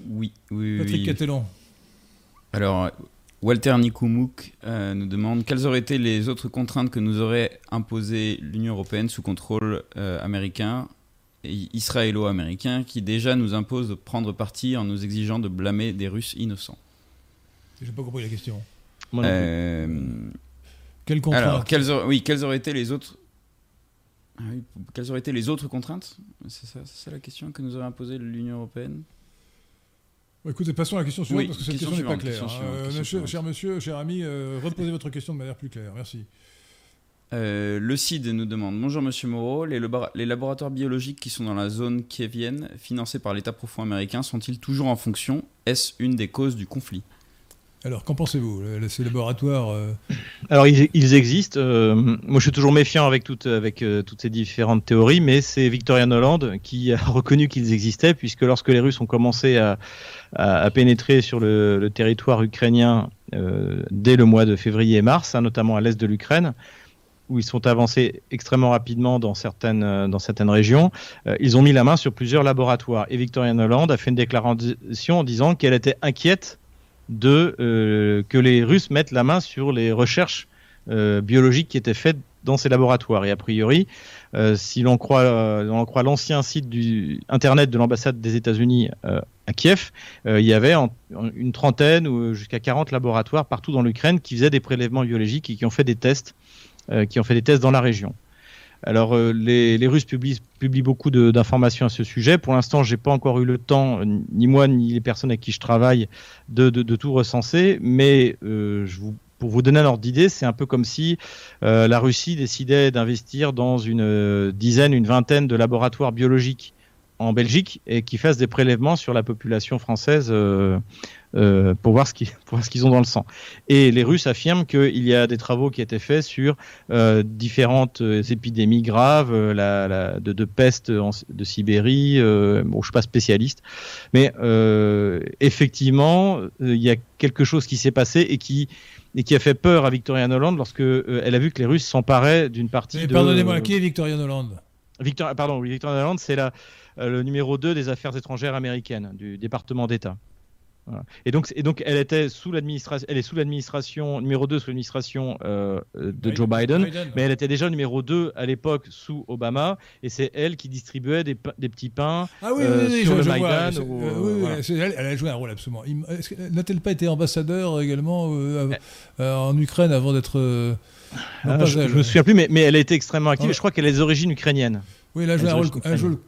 oui, oui, Patrick oui. Alors, Walter Nikoumouk nous demande quelles auraient été les autres contraintes que nous aurait imposées l'Union européenne sous contrôle américain israélo-américain qui déjà nous impose de prendre parti en nous exigeant de blâmer des Russes innocents? J'ai pas compris la question. Euh... Quelles contraintes Alors, quelles, oui, quelles auraient été les autres ah Quelles auraient été les autres contraintes? C'est ça, la question que nous aurait imposée l'Union européenne? Écoutez, passons à la question suivante parce que cette question n'est pas claire. Euh, cher monsieur, cher ami, euh, reposez votre question de manière plus claire. Merci. Euh, le CID nous demande Bonjour Monsieur Moreau, les, les, laboratoires biologiques qui sont dans la zone kievienne, financés par l'État profond américain, sont-ils toujours en fonction? Est-ce une des causes du conflit? Alors, qu'en pensez-vous Ces laboratoires. Euh, Alors, ils, existent. Euh, moi, je suis toujours méfiant avec, toutes, euh, ces différentes théories, mais c'est Victoria Noland qui a reconnu qu'ils existaient, puisque lorsque les Russes ont commencé à, pénétrer sur le, territoire ukrainien dès le mois de février et mars, hein, notamment à l'est de l'Ukraine, où ils sont avancés extrêmement rapidement dans certaines, régions, ils ont mis la main sur plusieurs laboratoires. Et Victoria Noland a fait une déclaration en disant qu'elle était inquiète de euh, que les Russes mettent la main sur les recherches euh, biologiques qui étaient faites dans ces laboratoires. Et a priori, euh, si l'on croit, l'ancien site du internet de l'ambassade des États-Unis à Kiev, il y avait une trentaine ou jusqu'à 40 laboratoires partout dans l'Ukraine qui faisaient des prélèvements biologiques et qui ont fait des tests, qui ont fait des tests dans la région. Alors, euh, les, Russes publient, beaucoup d'informations à ce sujet. Pour l'instant, j'ai pas encore eu le temps, ni moi ni les personnes avec qui je travaille, de, tout recenser. Mais euh, pour vous donner un ordre d'idée, c'est un peu comme si euh, la Russie décidait d'investir dans une dizaine, une vingtaine de laboratoires biologiques en Belgique et qui fassent des prélèvements sur la population française euh, pour voir ce qu'ils ont dans le sang. Et les Russes affirment qu'il y a des travaux qui ont été faits sur euh, différentes euh, épidémies graves, la, de, peste de Sibérie. bon, je suis pas spécialiste, mais effectivement, il y a quelque chose qui s'est passé et qui et qui a fait peur à Victoria Noland lorsque elle a vu que les Russes s'emparaient d'une partie. Pardonnez-moi, qui est Victoria Noland? Victor, pardon, Victoria Noland, c'est le numéro 2 des affaires étrangères américaines du département d'État. Et donc, et donc, elle était sous l'administration, elle est sous l'administration numéro 2 sous l'administration euh, de Joe Biden, mais elle était déjà numéro 2 à l'époque sous Obama, et c'est elle qui distribuait des, des petits pains ah oui, euh, oui, sur le Maïdan. elle, a joué un rôle absolument. N'a-t-elle pas été ambassadeur également euh, en Ukraine avant d'être ah, je, ne me souviens plus, mais, mais elle a été extrêmement active. Et je crois qu'elle a des origines ukrainiennes. Oui, elle a joué un rôle,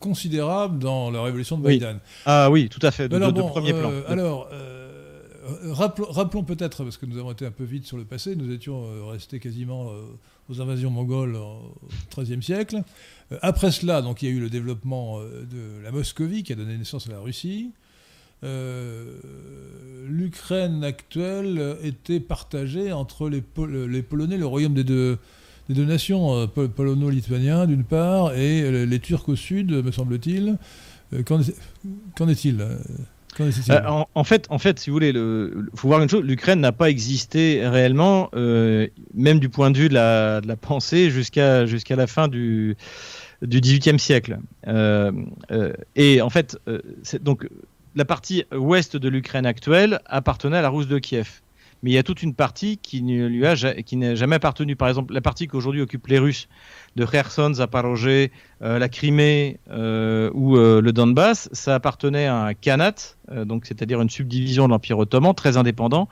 considérable dans la révolution de Biden. Ah oui, tout à fait, de, alors, premier plan. Euh, alors, euh, rappelons, peut-être, parce que nous avons été un peu vite sur le passé, nous étions euh, restés quasiment aux invasions mongoles au XIIIe siècle. après cela, donc, il y a eu le développement de la Moscovie qui a donné naissance à la Russie. L'Ukraine actuelle était partagée entre les, les Polonais, le royaume des deux des deux nations, euh, polono-lituaniens d'une part, et les Turcs au sud, me semble-t-il. Qu'en est-il en, fait, en fait, si vous voulez, il faut voir une chose l'Ukraine n'a pas existé réellement, même du point de vue de la, de la pensée, jusqu'à jusqu'à la fin du, du XVIIIe siècle. et en fait, donc la partie ouest de l'Ukraine actuelle appartenait à la Rousse de Kiev mais il y a toute une partie qui ne lui a qui n'a jamais appartenu. Par exemple, la partie qu'aujourd'hui occupent les Russes de Kherson, Zaporozhye, euh, la Crimée euh, ou euh, le Donbass, ça appartenait à un Khanat, donc c'est-à-dire une subdivision de l'Empire ottoman très indépendant,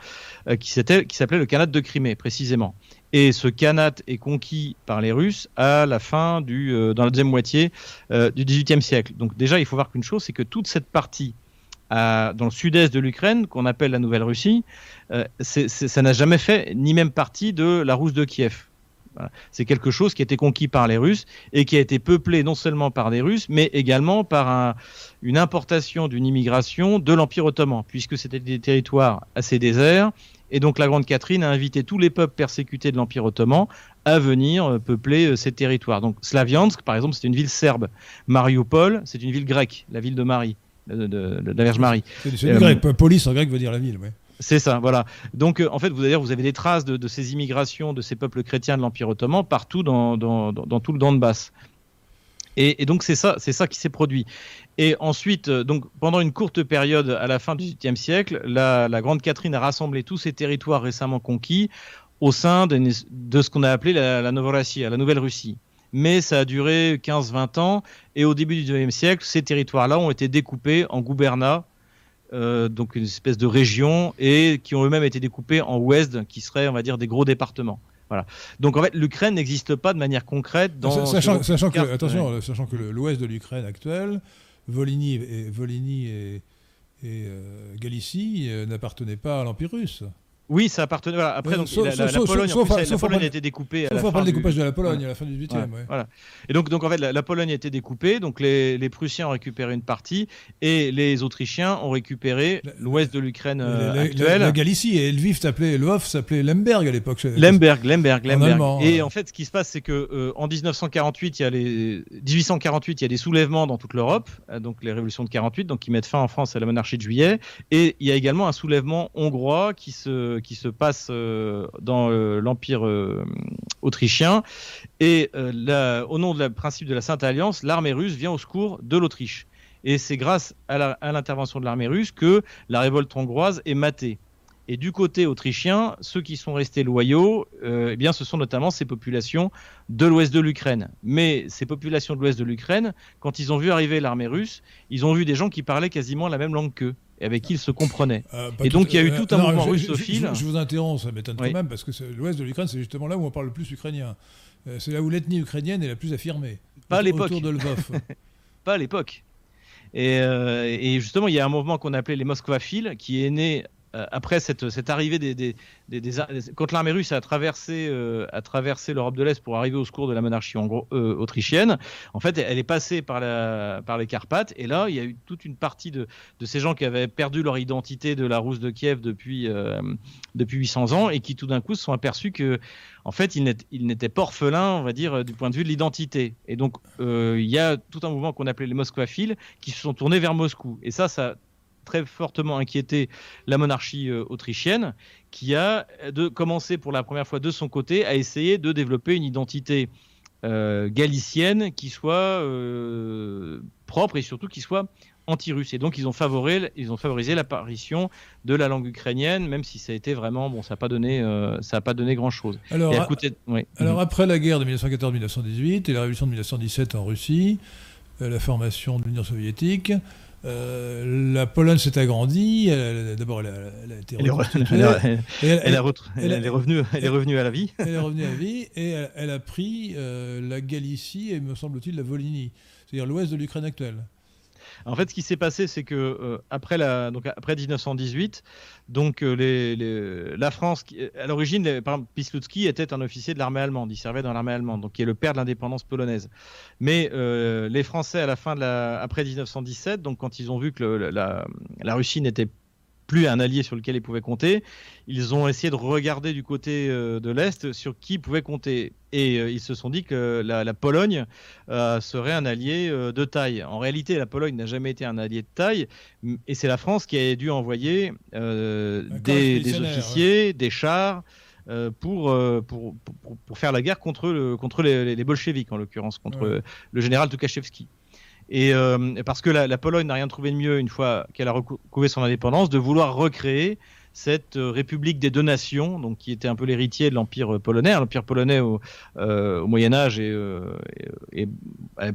qui s'appelait le Khanat de Crimée précisément. Et ce Khanat est conquis par les Russes à la fin du, dans la deuxième moitié du XVIIIe siècle. Donc déjà, il faut voir qu'une chose, c'est que toute cette partie dans le sud-est de l'Ukraine, qu'on appelle la Nouvelle-Russie, euh, ça n'a jamais fait ni même partie de la Rousse de Kiev. C'est quelque chose qui a été conquis par les Russes et qui a été peuplé non seulement par des Russes, mais également par une importation d'une immigration de l'Empire ottoman, puisque c'était des territoires assez déserts. Et donc la Grande Catherine a invité tous les peuples persécutés de l'Empire ottoman à venir euh, peupler euh, ces territoires. Donc Slaviansk, par exemple, c'est une ville serbe. Mariupol, c'est une ville grecque, la ville de Marie de, la Vierge Marie. C'est euh, grec. Police en grec veut dire la ville. C'est ça, voilà. Donc, euh, en fait, vous, vous avez des traces de, ces immigrations de ces peuples chrétiens de l'Empire ottoman partout dans, tout le Donbass. Et, et donc, c'est ça, c'est ça qui s'est produit. Et ensuite, euh, donc, pendant une courte période, à la fin du XVIIIe siècle, la, Grande Catherine a rassemblé tous ces territoires récemment conquis au sein de, ce qu'on a appelé la, la la Nouvelle-Russie mais ça a duré 15-20 ans. Et au début du XIXe siècle, ces territoires-là ont été découpés en gouvernats, euh, donc une espèce de région, et qui ont eux-mêmes été découpés en ouest, qui seraient, on va dire, des gros départements. Voilà. Donc en fait, l'Ukraine n'existe pas de manière concrète dans. Sachant, que, attention, sachant que l'ouest de l'Ukraine actuelle, Volhynie et, Volhynie et, euh, Galicie euh, n'appartenaient pas à l'Empire russe. Oui, ça appartenait. Voilà. Après, donc, la, Pologne, la Pologne a été découpée. À la fin le découpage de la Pologne à la fin du 18e. Voilà. Et donc, donc, en fait, la, Pologne a été découpée. Donc, les, les, Prussiens ont récupéré une partie et les Autrichiens ont récupéré l'ouest de l'Ukraine euh, actuelle. La, Galicie et Lviv s'appelait Lvov s'appelait Lemberg à l'époque. Lemberg, Lemberg, Lemberg. et en fait, ce qui se passe, c'est que euh, en 1948, il y a les 1848, il y a des soulèvements dans toute l'Europe, euh, donc les révolutions de 48, donc qui mettent fin en France à la monarchie de Juillet. Et il y a également un soulèvement hongrois qui se qui se passe euh, dans euh, l'Empire euh, autrichien. Et au nom du principe de la Sainte Alliance, l'armée russe vient au secours de l'Autriche. Et c'est grâce à l'intervention de l'armée russe que la révolte hongroise est matée. Et du côté autrichien, ceux qui sont restés loyaux, eh bien, ce sont notamment ces populations de l'ouest de l'Ukraine. Mais ces populations de l'ouest de l'Ukraine, quand ils ont vu arriver l'armée russe, ils ont vu des gens qui parlaient quasiment la même langue qu'eux et avec qui il se comprenait. Euh, et donc il y a eu tout un mouvement russophile. Je, vous interromps, ça m'étonne quand même, parce que l'ouest de l'Ukraine, c'est justement là où on parle le plus ukrainien. Euh, c'est là où l'ethnie ukrainienne est la plus affirmée. Pas à l'époque. Autour de Lvov. Pas à l'époque. Et, euh, et, justement, il y a un mouvement qu'on appelait les Moskvaphiles, qui est né euh, après cette, arrivée des, quand l'armée russe a traversé, euh, a traversé l'Europe de l'Est pour arriver au secours de la monarchie euh, autrichienne, en fait, elle est passée par, les Carpates. Et là, il y a eu toute une partie de, ces gens qui avaient perdu leur identité de la Rousse de Kiev depuis, depuis 800 ans et qui tout d'un coup se sont aperçus que, en fait, ils n'étaient pas orphelins, on va dire, du point de vue de l'identité. Et donc, il y a tout un mouvement qu'on appelait les Moskvaphiles qui se sont tournés vers Moscou. Et ça, ça très fortement inquiété la monarchie euh, autrichienne, qui a de, commencé pour la première fois de son côté à essayer de développer une identité euh, galicienne qui soit euh, propre et surtout qui soit anti-russe. Et donc ils ont favorisé, ils ont favorisé l'apparition de la langue ukrainienne, même si ça a été vraiment bon, ça n'a pas donné, ça a pas donné grand chose. Alors, alors après la guerre de 1914-1918 et la révolution de 1917 en Russie, la formation de l'Union soviétique. Euh, la Pologne s'est agrandie. D'abord, elle, a été elle, elle, est revenue, elle est revenue à la vie. Elle est revenue à la vie et elle, a pris euh, la Galicie et, me semble-t-il, la Volhynie, c'est-à-dire l'ouest de l'Ukraine actuelle. En fait, ce qui s'est passé, c'est que euh, après, la, donc après 1918, donc euh, la France, à l'origine, par exemple, était un officier de l'armée allemande, il servait dans l'armée allemande, donc qui est le père de l'indépendance polonaise. Mais euh, les Français, à la fin de la, après 1917, donc quand ils ont vu que la, la Russie n'était plus un allié sur lequel ils pouvaient compter. Ils ont essayé de regarder du côté de l'Est sur qui ils pouvaient compter. Et ils se sont dit que la, Pologne serait un allié de taille. En réalité, la Pologne n'a jamais été un allié de taille, et c'est la France qui a dû envoyer des, officiers, des chars. pour, pour, pour, faire la guerre contre, le, contre les, les, bolcheviks, en l'occurrence, contre le général Tukhachevski. Et euh, parce que la, Pologne n'a rien trouvé de mieux une fois qu'elle a recouvré son indépendance, de vouloir recréer cette euh, République des deux nations, donc qui était un peu l'héritier de l'Empire polonais, hein, l'Empire polonais au, euh, Moyen Âge et, et, à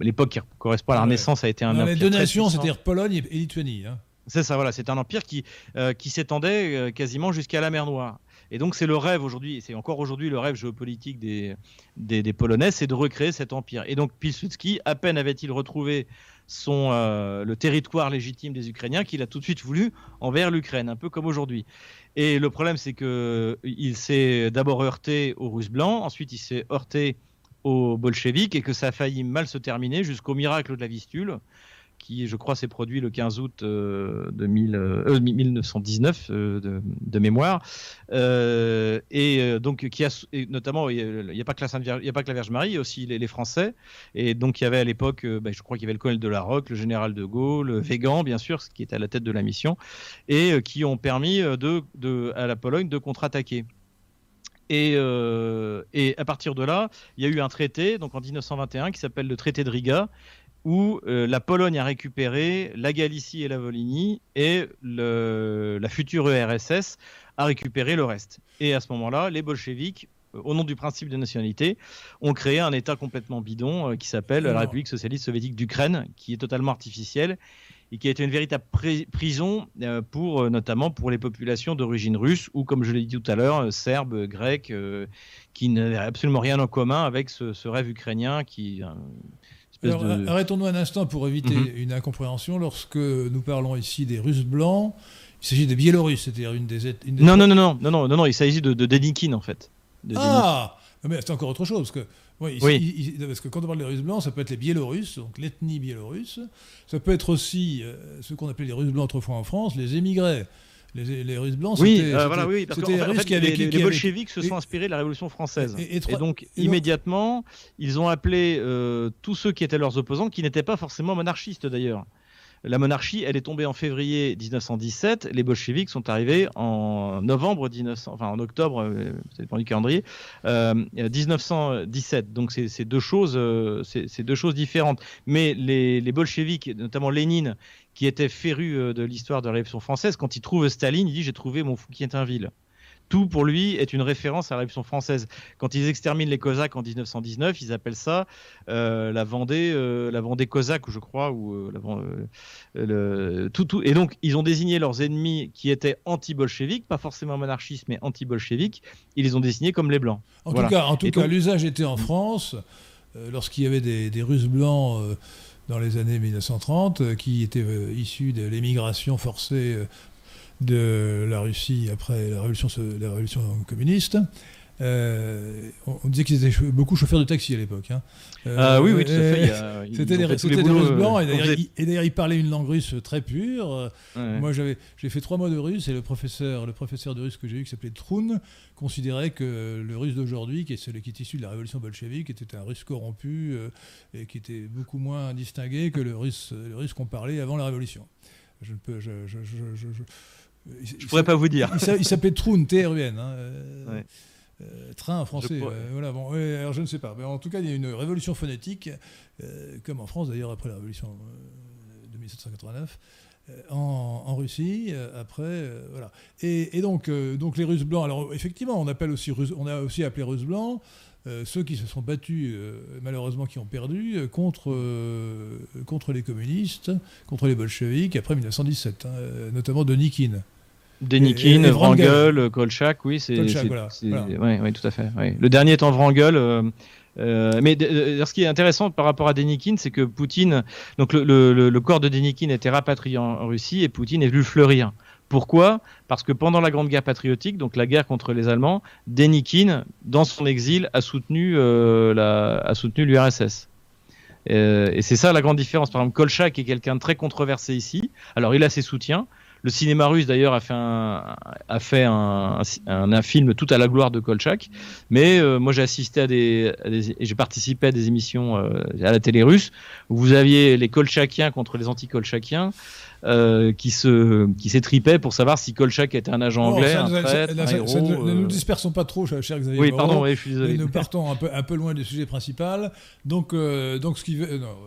l'époque qui correspond à la Renaissance a été un empire Les deux nations, c'est-à-dire Pologne et Lituanie. Hein. C'est ça, voilà, c'est un empire qui, qui s'étendait quasiment jusqu'à la mer Noire. Et donc c'est le rêve aujourd'hui, et c'est encore aujourd'hui le rêve géopolitique des, Polonais, c'est de recréer cet empire. Et donc Pilsudski, à peine avait-il retrouvé son, euh, le territoire légitime des Ukrainiens qu'il a tout de suite voulu envers l'Ukraine, un peu comme aujourd'hui. Et le problème, c'est qu'il s'est d'abord heurté aux Russes blancs, ensuite il s'est heurté aux bolcheviks, et que ça a failli mal se terminer jusqu'au miracle de la Vistule qui, je crois, s'est produit le 15 août euh, de 1919 euh, euh, de, mémoire, et donc qui a notamment, il n'y a, pas que la Vierge Marie, il y a aussi les, Français, et donc il y avait à l'époque, ben, je crois qu'il y avait le colonel de la Roque, le général de Gaulle, le Végan, bien sûr, qui était à la tête de la mission, et qui ont permis à la Pologne de contre-attaquer. Et, et, à partir de là, il y a eu un traité, donc en 1921, qui s'appelle le traité de Riga, où euh, la Pologne a récupéré la Galicie et la Volhynie et la future URSS a récupéré le reste. Et à ce moment-là, les bolcheviks, euh, au nom du principe de nationalité, ont créé un État complètement bidon euh, qui s'appelle la République socialiste soviétique d'Ukraine, qui est totalement artificielle et qui a été une véritable prison pour notamment pour les populations d'origine russe ou comme je l'ai dit tout à l'heure serbes, grecs, qui n'avaient absolument rien en commun avec ce, rêve ukrainien qui Arrêtons-nous un instant pour éviter mhm. une incompréhension. Lorsque nous parlons ici des Russes blancs, il s'agit des Biélorusses, c'est-à-dire une des, Non, non, non, non, non, non, non, il s'agit de, de Denikin en fait. ah, mais c'est encore autre chose parce que. oui. parce que quand on parle des Russes blancs, ça peut être les Biélorusses, donc l'ethnie biélorusse. Ça peut être aussi euh, ce qu'on appelait les Russes blancs autrefois en France, les émigrés les, Russes blancs, oui, euh, voilà, oui, parce les, bolcheviks se sont inspirés de la Révolution française. Et, donc, immédiatement, ils ont appelé euh, tous ceux qui étaient leurs opposants, qui n'étaient pas forcément monarchistes d'ailleurs. La monarchie, elle est tombée en février 1917. Les bolcheviks sont arrivés en novembre 1900, enfin en octobre, euh, ça dépend du calendrier, 1917. Donc c'est deux choses, c'est deux choses différentes. Mais les, les bolcheviks, notamment Lénine, qui était féru euh, de l'histoire de la Révolution française, quand il trouve Staline, il dit J'ai trouvé mon fou qui est un ville. Tout pour lui est une référence à la Révolution française. Quand ils exterminent les Cosaques en 1919, ils appellent ça euh, la Vendée, euh, la Vendée cosaque, je crois, ou le, tout, tout. Et donc, ils ont désigné leurs ennemis qui étaient anti-bolcheviques, pas forcément monarchistes, mais anti-bolcheviques. Ils les ont désignés comme les blancs. En tout cas, en tout cas, l'usage était en France lorsqu'il y avait des, des Russes blancs dans les années 1930, euh, qui était euh, issu de l'émigration forcée euh, de la Russie après la révolution, la révolution communiste. On, disait qu'ils étaient beaucoup chauffeurs de taxi à l'époque. Hein. ah oui, oui, tout à fait. C'était des, Russes blancs, et d'ailleurs, ils parlaient une langue russe très pure. Moi, j'ai fait trois mois de russe, et le professeur, le professeur de russe que j'ai eu, qui s'appelait Troun, considérait que le russe d'aujourd'hui, qui est celui qui est issu de la révolution bolchevique, était un russe corrompu euh, et qui était beaucoup moins distingué que le russe, le russe qu'on parlait avant la révolution. Je ne peux, je, je, pourrais pas vous dire. Il s'appelait Troun, T-R-U-N. Hein, euh, euh, train français. voilà, bon, alors je ne sais pas. Mais en tout cas, il y a une révolution phonétique, comme en France d'ailleurs après la révolution de 1789. Euh, en, Russie, euh, après, euh, voilà. Et, donc, donc les Russes blancs, alors effectivement, on, appelle aussi, on a aussi appelé Russes blancs ceux qui se sont battus, malheureusement qui ont perdu, contre, contre les communistes, contre les bolcheviks, après 1917, hein, notamment Denikin. Denikin, Wrangel, Kolchak, oui, c'est. Voilà, Oui, tout à fait. Le dernier étant Wrangel. Euh, mais ce qui est intéressant par rapport à Denikin, c'est que Poutine, donc le, corps de Denikin était rapatrié en, Russie et Poutine est venu fleurir. Pourquoi? Parce que pendant la Grande Guerre patriotique, donc la guerre contre les Allemands, Denikin, dans son exil, a soutenu euh, a soutenu l'URSS. Euh, et c'est ça la grande différence. Par exemple, Kolchak est quelqu'un de très controversé ici. Alors il a ses soutiens. Le cinéma russe d'ailleurs a fait un, a fait un, un, film tout à la gloire de Kolchak. Mais euh, moi j'ai assisté à des, j'ai participé à des émissions euh, à la télé russe où vous aviez les Kolchakiens contre les anti-Kolchakiens. Euh, qui se qui s'étripaient pour savoir si Kolchak était un agent anglais, un traître, un héros, Ne nous dispersons pas trop, cher Xavier. Oui, pardon, je suis désolé. Nous partons un peu un peu loin du sujet principal. Donc donc ce qui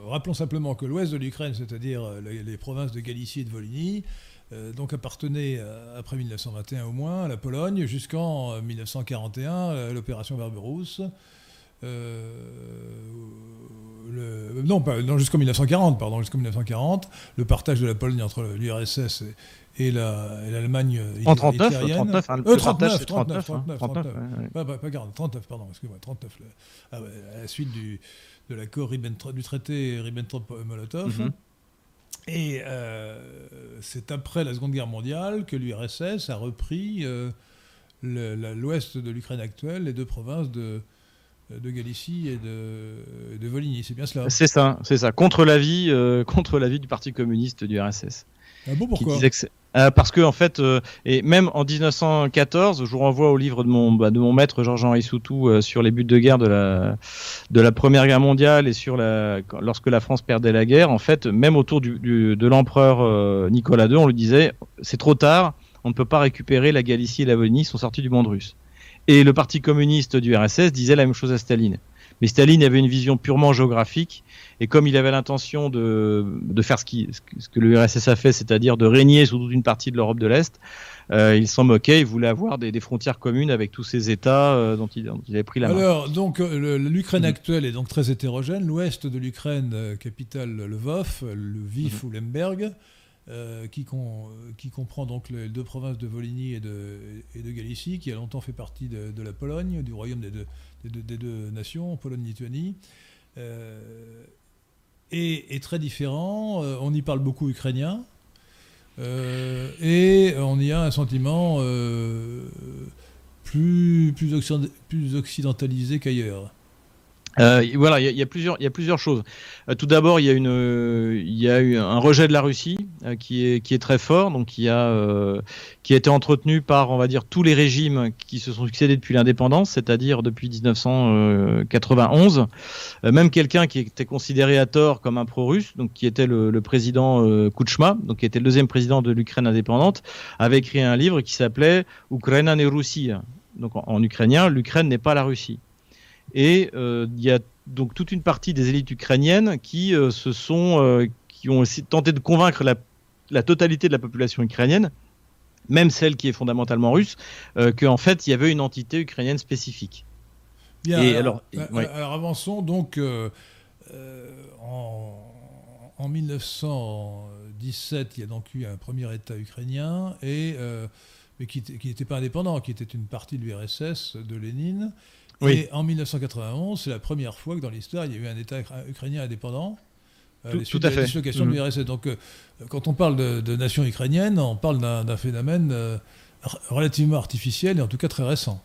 rappelons simplement que l'ouest de l'Ukraine, c'est-à-dire les, les, provinces de Galicie et de Volhynie, euh, donc appartenait euh, après 1921 au moins à la Pologne jusqu'en 1941 euh, l'opération Barberousse. non, non jusqu'en 1940, pardon, jusqu'en 1940, le partage de la Pologne entre l'URSS et, l'Allemagne en 39, 39, 39, 39, 39, 39, Pas, 40, 39, pardon, excusez-moi, 39, ah à la suite du, de l'accord du traité Ribbentrop-Molotov. Mhm. Et euh, c'est après la Seconde Guerre mondiale que l'URSS a repris euh, l'ouest de l'Ukraine actuelle, les deux provinces de, Galicie et de, Volhynie. C'est bien cela C'est ça, c'est ça. Contre l'avis, euh, contre l'avis du Parti communiste du RSS. Ah bon, pourquoi euh, parce que en fait, euh, et même en 1914, je vous renvoie au livre de mon bah, de mon maître Georges-Henri Soutou euh, sur les buts de guerre de la de la Première Guerre mondiale et sur la lorsque la France perdait la guerre. En fait, même autour du, du de l'empereur Nicolas II, on lui disait c'est trop tard, on ne peut pas récupérer la Galicie et la Volhynie, sont sortis du monde russe. Et le Parti communiste du RSS disait la même chose à Staline. Mais Staline avait une vision purement géographique, et comme il avait l'intention de, de faire ce, qui, ce que l'URSS a fait, c'est-à-dire de régner sur toute une partie de l'Europe de l'Est, euh, il s'en moquait, il voulait avoir des, des, frontières communes avec tous ces États euh, dont, il, dont, il, avait pris la main. Alors, donc, euh, l'Ukraine actuelle est donc très hétérogène. L'ouest de l'Ukraine, capitale Lvov, Lviv mm ou Lemberg, euh, qui, con, qui, comprend donc les deux provinces de Volhynie et de, et de Galicie, qui a longtemps fait partie de, de la Pologne, du royaume des deux, des deux, nations, Pologne-Lituanie, euh, est, très différent. Euh, on y parle beaucoup ukrainien. Euh, et on y a un sentiment plus, plus occidentalisé qu'ailleurs. Euh, voilà, il y, a plusieurs, choses. Euh, tout d'abord, il y a eu un rejet de la Russie euh, qui est très fort, donc qui a été entretenu par, on va dire, tous les régimes qui se sont succédés depuis l'indépendance, c'est-à-dire depuis 1991. même quelqu'un qui était considéré à tort comme un pro-russe, donc qui était le, président Kuchma, qui était le deuxième président de l'Ukraine indépendante, avait écrit un livre qui s'appelait Ukraina ne Russie. Donc en ukrainien, l'Ukraine n'est pas la Russie. Et euh, il y a donc toute une partie des élites ukrainiennes qui euh, se sont, euh, qui ont tenté de convaincre la, la, totalité de la population ukrainienne, même celle qui est fondamentalement russe, qu'en fait il y avait une entité ukrainienne spécifique. Bien, et alors, alors, avançons donc en, en, 1917, il y a donc eu un premier État ukrainien et mais qui n'était pas indépendant, qui était une partie de l'URSS de Lénine. Et en 1991, c'est la première fois que dans l'histoire, il y a eu un État ukrainien indépendant. Euh, tout, à fait. de mhm. l'URSS. Donc, euh, quand on parle de, nation ukrainienne, on parle d'un phénomène euh, relativement artificiel et en tout cas très récent.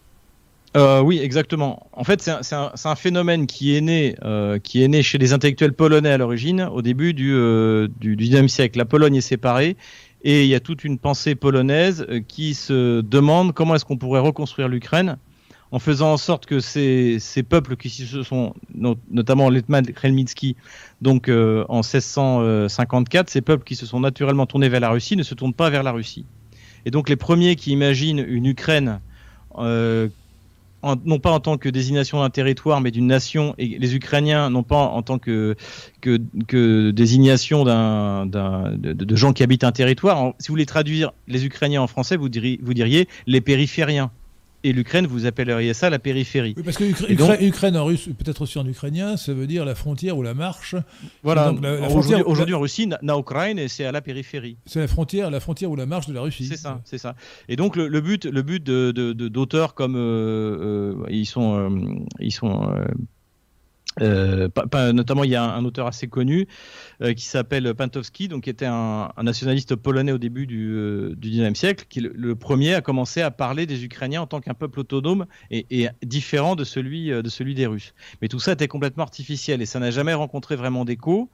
oui, exactement. En fait, c'est un, un, phénomène qui est né, qui est né chez les intellectuels polonais à l'origine, au début du, du, du 19e siècle. La Pologne est séparée et il y a toute une pensée polonaise qui se demande comment est-ce qu'on pourrait reconstruire l'Ukraine en faisant en sorte que ces, ces peuples qui se sont, notamment Letman Krelmitsky, donc euh, en 1654, ces peuples qui se sont naturellement tournés vers la Russie ne se tournent pas vers la Russie. Et donc les premiers qui imaginent une Ukraine, euh, non pas en tant que désignation d'un territoire, mais d'une nation, et les Ukrainiens non pas en tant que, que, désignation de, de, gens qui habitent un territoire. Si vous voulez traduire les Ukrainiens en français, vous diriez, vous diriez les périphériens et l'Ukraine, vous appelleriez ça la périphérie. Oui, parce que Ukraine en russe, peut-être aussi en ukrainien, ça veut dire la frontière ou la marche. Voilà. Aujourd'hui, en Russie, na Ukraine, c'est à la périphérie. C'est la frontière, la frontière ou la marche de la Russie. C'est ça, c'est ça. Et donc le, but, le but de, d'auteurs comme euh, euh, ils sont, euh, ils sont euh, notamment, il y a un, auteur assez connu euh, qui s'appelle Pantowski, donc qui était un, nationaliste polonais au début du, euh, du 19e siècle, qui le, le, premier a commencé à parler des Ukrainiens en tant qu'un peuple autonome et, différent de celui, de celui des Russes. Mais tout ça était complètement artificiel et ça n'a jamais rencontré vraiment d'écho.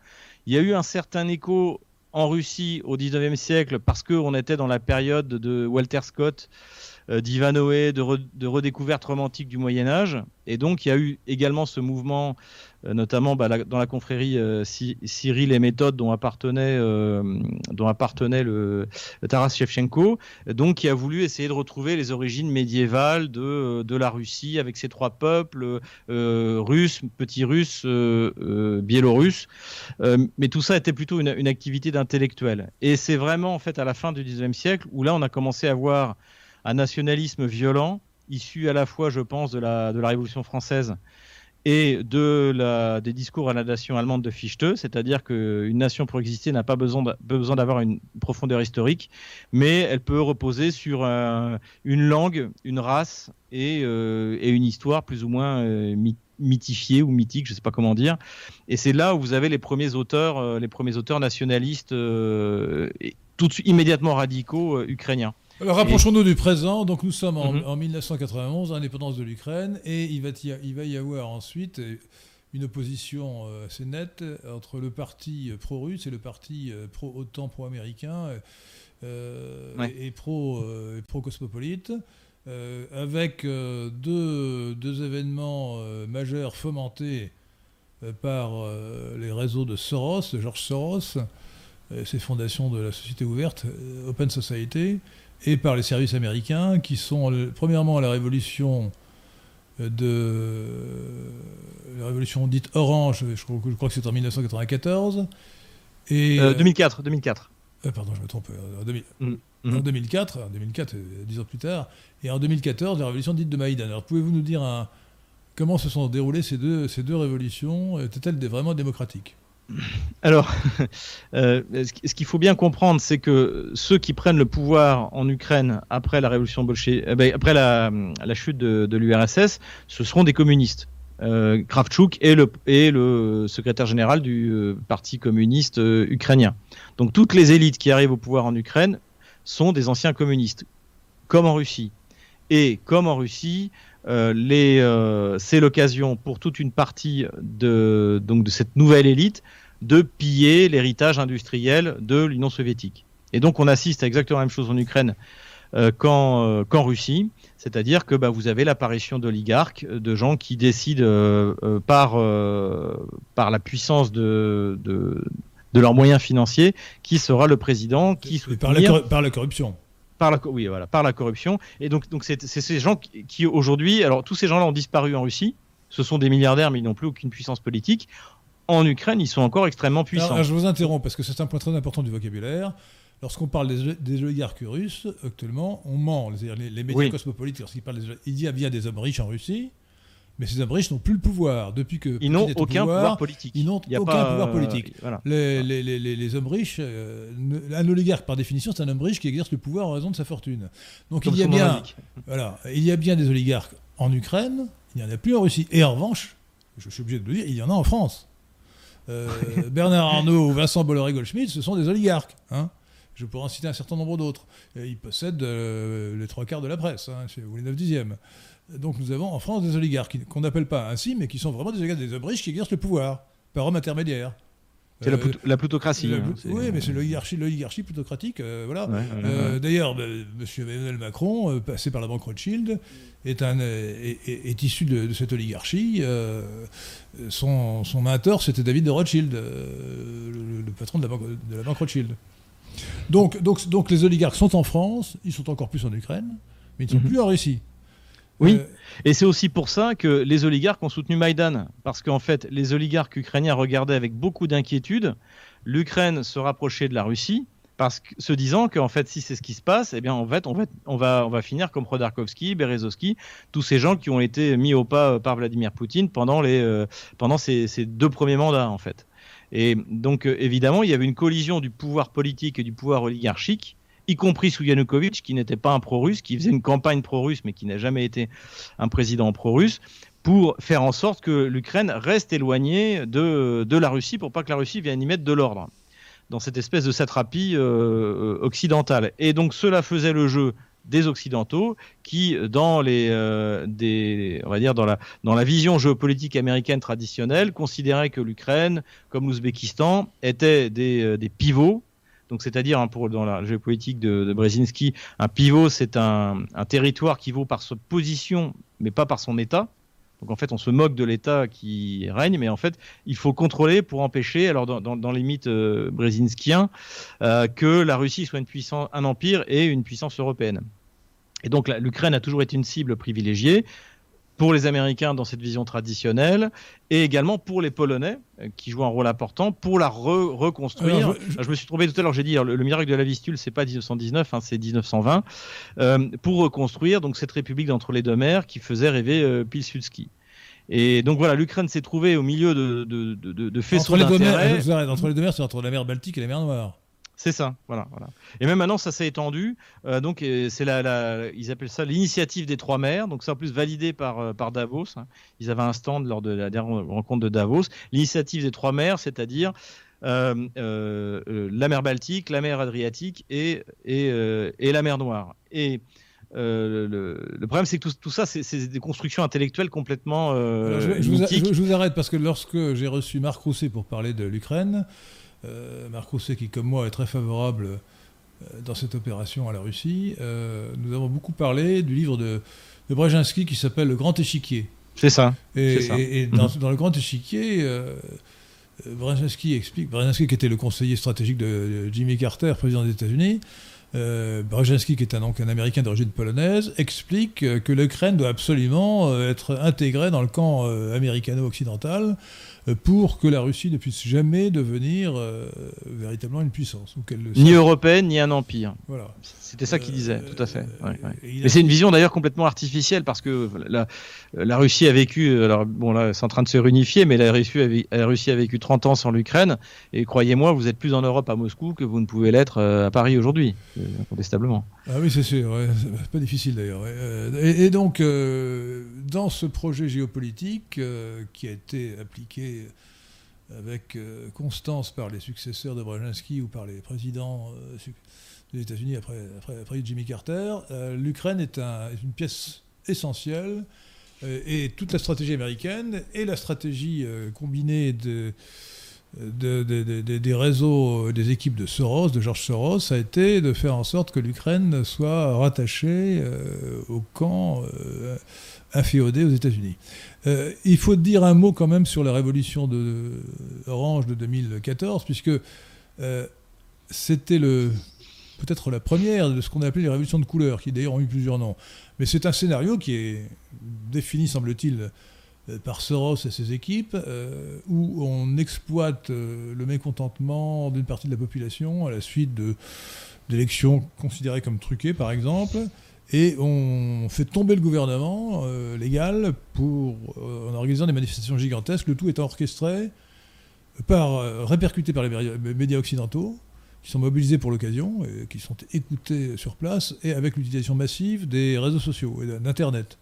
Il y a eu un certain écho en Russie au 19e siècle parce qu'on était dans la période de Walter Scott, euh, d'Ivanoé, de, de, redécouverte romantique du Moyen Âge. Et donc il y a eu également ce mouvement, euh, notamment bah, dans la confrérie euh, Cyril et méthode dont appartenait, dont appartenait le, Taras Shevchenko, donc qui a voulu essayer de retrouver les origines médiévales de, de la Russie avec ses trois peuples, russes, petits russes, biélorusses. mais tout ça était plutôt une, activité d'intellectuel. Et c'est vraiment en fait à la fin du XIXe siècle où là on a commencé à voir un nationalisme violent, issu à la fois, je pense, de la, de la Révolution française et de des discours à la nation allemande de Fichte, c'est-à-dire qu'une nation pour exister n'a pas besoin d'avoir une profondeur historique, mais elle peut reposer sur une langue, une race et, euh, et, une histoire plus ou moins euh, mythifiée ou mythique, je ne sais pas comment dire. Et c'est là où vous avez les premiers auteurs, euh, les premiers auteurs nationalistes tout immédiatement radicaux ukrainiens. Alors rapprochons-nous du présent. Donc nous sommes en, 1991, mhm. indépendance de l'Ukraine, et il va, y, il va y avoir ensuite une opposition euh, assez nette entre le parti pro-russe et le parti euh, pro-OTAN, pro-américain euh, et, pro, pro-cosmopolite. avec deux, deux, événements majeurs fomentés par les réseaux de Soros, de George Soros, ses fondations de la société ouverte, Open Society, et par les services américains qui sont premièrement à la révolution euh, de la révolution dite orange, je crois, que c'est en 1994 et 2004 2004. Euh, euh, pardon, je me trompe. En, 2004, mm, mm. en 2004, dix ans plus tard, et en 2014 la révolution dite de Maïdan. Alors pouvez-vous nous dire un, comment se sont déroulées ces deux ces deux révolutions Étaient-elles vraiment démocratiques? Alors, euh, ce qu'il faut bien comprendre, c'est que ceux qui prennent le pouvoir en Ukraine après la révolution euh, ben, après la, chute de, l'URSS, ce seront des communistes. Euh, Kravchuk est le, secrétaire général du euh, Parti communiste ukrainien. Donc toutes les élites qui arrivent au pouvoir en Ukraine sont des anciens communistes, comme en Russie. Et comme en Russie, euh, c'est l'occasion pour toute une partie de, donc de cette nouvelle élite de piller l'héritage industriel de l'Union soviétique. Et donc on assiste à exactement la même chose en Ukraine euh, euh, qu'en Russie, c'est-à-dire que bah, vous avez l'apparition d'oligarques, de gens qui décident par, par la puissance de, de, de, leurs moyens financiers qui sera le président qui par la, par la corruption par la, oui, voilà, par la corruption. Et donc, donc c'est ces gens qui, aujourd'hui, alors tous ces gens-là ont disparu en Russie. Ce sont des milliardaires, mais ils n'ont plus aucune puissance politique. En Ukraine, ils sont encore extrêmement puissants. je vous interromps parce que c'est un point très important du vocabulaire. Lorsqu'on parle des, oligarques russes, actuellement, on ment. Les, les médias cosmopolites, lorsqu'ils parlent il y a bien des hommes riches en Russie, mais ces hommes riches n'ont plus le pouvoir. Depuis que ils n'ont aucun pouvoir, politique. Ils n'ont aucun pouvoir politique. les, les, les, hommes riches, euh, un oligarque par définition, c'est un homme riche qui exerce le pouvoir en raison de sa fortune. Donc il y a bien, voilà, il y a bien des oligarques en Ukraine, il n'y en a plus en Russie. Et en revanche, je suis obligé de le dire, il y en a en France. Euh, Bernard Arnault ou Vincent Bolloré-Goldschmidt, ce sont des oligarques. Hein. je pourrais en citer un certain nombre d'autres. Ils possèdent euh, les trois quarts de la presse, hein, ou les neuf dixièmes. Donc nous avons en France des oligarques qu'on n'appelle pas ainsi, mais qui sont vraiment des oligarques, des hommes riches qui exercent le pouvoir par homme intermédiaire. C'est la, euh, plutocratie. Hein, oui, mais c'est l'oligarchie, plutocratique. Euh, voilà. Euh, d'ailleurs, bah, M. Emmanuel Macron, passé par la banque Rothschild, est, un, est, issu de, cette oligarchie. son, son mentor, c'était David de Rothschild, le, patron de la, banque, de la banque Rothschild. Donc, donc, donc les oligarques sont en France, ils sont encore plus en Ukraine, mais ils ne sont mhm. plus en Russie. Oui, euh, et c'est aussi pour ça que les oligarques ont soutenu Maïdan, parce qu'en fait, les oligarques ukrainiens regardaient avec beaucoup d'inquiétude l'Ukraine se rapprocher de la Russie, parce se disant qu'en fait, si c'est ce qui se passe, eh bien, en fait, on va, on va, on va finir comme Khodorkovsky, Berezovsky, tous ces gens qui ont été mis au pas par Vladimir Poutine pendant, les, euh, pendant ces, deux premiers mandats, en fait. Et donc, euh, évidemment, il y avait une collision du pouvoir politique et du pouvoir oligarchique y compris sous Yanukovych, qui n'était pas un pro-russe, qui faisait une campagne pro-russe, mais qui n'a jamais été un président pro-russe, pour faire en sorte que l'Ukraine reste éloignée de, la Russie, pour pas que la Russie vienne y mettre de l'ordre dans cette espèce de satrapie euh, occidentale. Et donc cela faisait le jeu des occidentaux qui dans euh, on va dire dans la vision géopolitique américaine traditionnelle considéraient que l'Ukraine comme l'Ouzbékistan étaient euh, des pivots Donc c'est-à-dire hein, pour dans la géopolitique de, de Brzezinski, un pivot c'est un, territoire qui vaut par sa position mais pas par son état. Donc en fait, on se moque de l'État qui règne, mais en fait, il faut contrôler pour empêcher, alors dans, dans, dans les mythes euh, brzezinskiens, euh, que la Russie soit une puissance, un empire et une puissance européenne. Et donc l'Ukraine a toujours été une cible privilégiée pour les Américains dans cette vision traditionnelle et également pour les Polonais euh, qui jouent un rôle important pour la reconstruire. je... me suis trouvé tout à l'heure, j'ai dit le, miracle de la Vistule, c'est pas 1919, hein, c'est 1920, euh, pour reconstruire donc cette république d'entre les deux mers qui faisait rêver euh, Pilsudski. Et donc voilà, l'Ukraine s'est trouvée au milieu de, de, de, de faisceaux d'intérêt. Entre les deux mers, c'est entre la mer Baltique et la mer Noire. C'est ça, voilà, voilà. Et même maintenant, ça s'est étendu. Euh, donc, c'est la, la, ils appellent ça l'initiative des trois mers. Donc, c'est en plus validé par, euh, par Davos. Hein. Ils avaient un stand lors de la dernière rencontre de Davos. L'initiative des trois mers, c'est-à-dire euh, euh, euh la mer Baltique, la mer Adriatique et, et, euh, et la mer Noire. Et le, le, problème, c'est que tout, tout ça, c'est des constructions intellectuelles complètement. Je, je, vous je, vous arrête parce que lorsque j'ai reçu Marc Rousset pour parler de l'Ukraine, euh, Marc Rousset, qui comme moi est très favorable euh, dans cette opération à la Russie, euh, nous avons beaucoup parlé du livre de, de Brzezinski qui s'appelle Le Grand Échiquier. C'est ça. Et, ça. et, et dans, mmh. dans, Le Grand Échiquier, euh, Brzezinski explique, Brzezinski qui était le conseiller stratégique de, de Jimmy Carter, président des États-Unis, euh, Brzezinski, qui est un, donc un Américain d'origine polonaise, explique que l'Ukraine doit absolument être intégrée dans le camp américano-occidental pour que la Russie ne puisse jamais devenir euh, véritablement une puissance. Ou ni européenne, ni un empire. Voilà. C'était ça qu'il disait, tout à fait. Euh, ouais, ouais. Mais c'est une vision d'ailleurs complètement artificielle parce que la, la, Russie a vécu, alors bon là c'est en train de se réunifier, mais la Russie a, vécu, la Russie a vécu 30 ans sans l'Ukraine et croyez-moi, vous êtes plus en Europe à Moscou que vous ne pouvez l'être euh, à Paris aujourd'hui, incontestablement. Ah oui, c'est sûr, ouais. c'est pas difficile d'ailleurs. Et, et, donc, euh, dans ce projet géopolitique euh, qui a été appliqué avec euh, constance par les successeurs de Brzezinski ou par les présidents euh, des États-Unis après, Jimmy Carter, euh, l'Ukraine est, un, est, une pièce essentielle et toute la stratégie américaine et la stratégie combinée de, de, de, des réseaux, des équipes de Soros, de George Soros, a été de faire en sorte que l'Ukraine soit rattachée au camp inféodé aux États-Unis. Euh, il faut dire un mot quand même sur la révolution de Orange de 2014, puisque euh, c'était peut-être la première de ce qu'on a appelé les révolutions de couleur, qui d'ailleurs ont eu plusieurs noms. Mais c'est un scénario qui est défini, semble-t-il, euh, par Soros et ses équipes, où on exploite le mécontentement d'une partie de la population à la suite d'élections considérées comme truquées, par exemple, et on fait tomber le gouvernement euh, légal pour, euh, en organisant des manifestations gigantesques, le tout étant orchestré, par, euh, répercuté par les médias occidentaux, qui sont mobilisés pour l'occasion, et qui sont écoutés sur place, et avec l'utilisation massive des réseaux sociaux et d'Internet.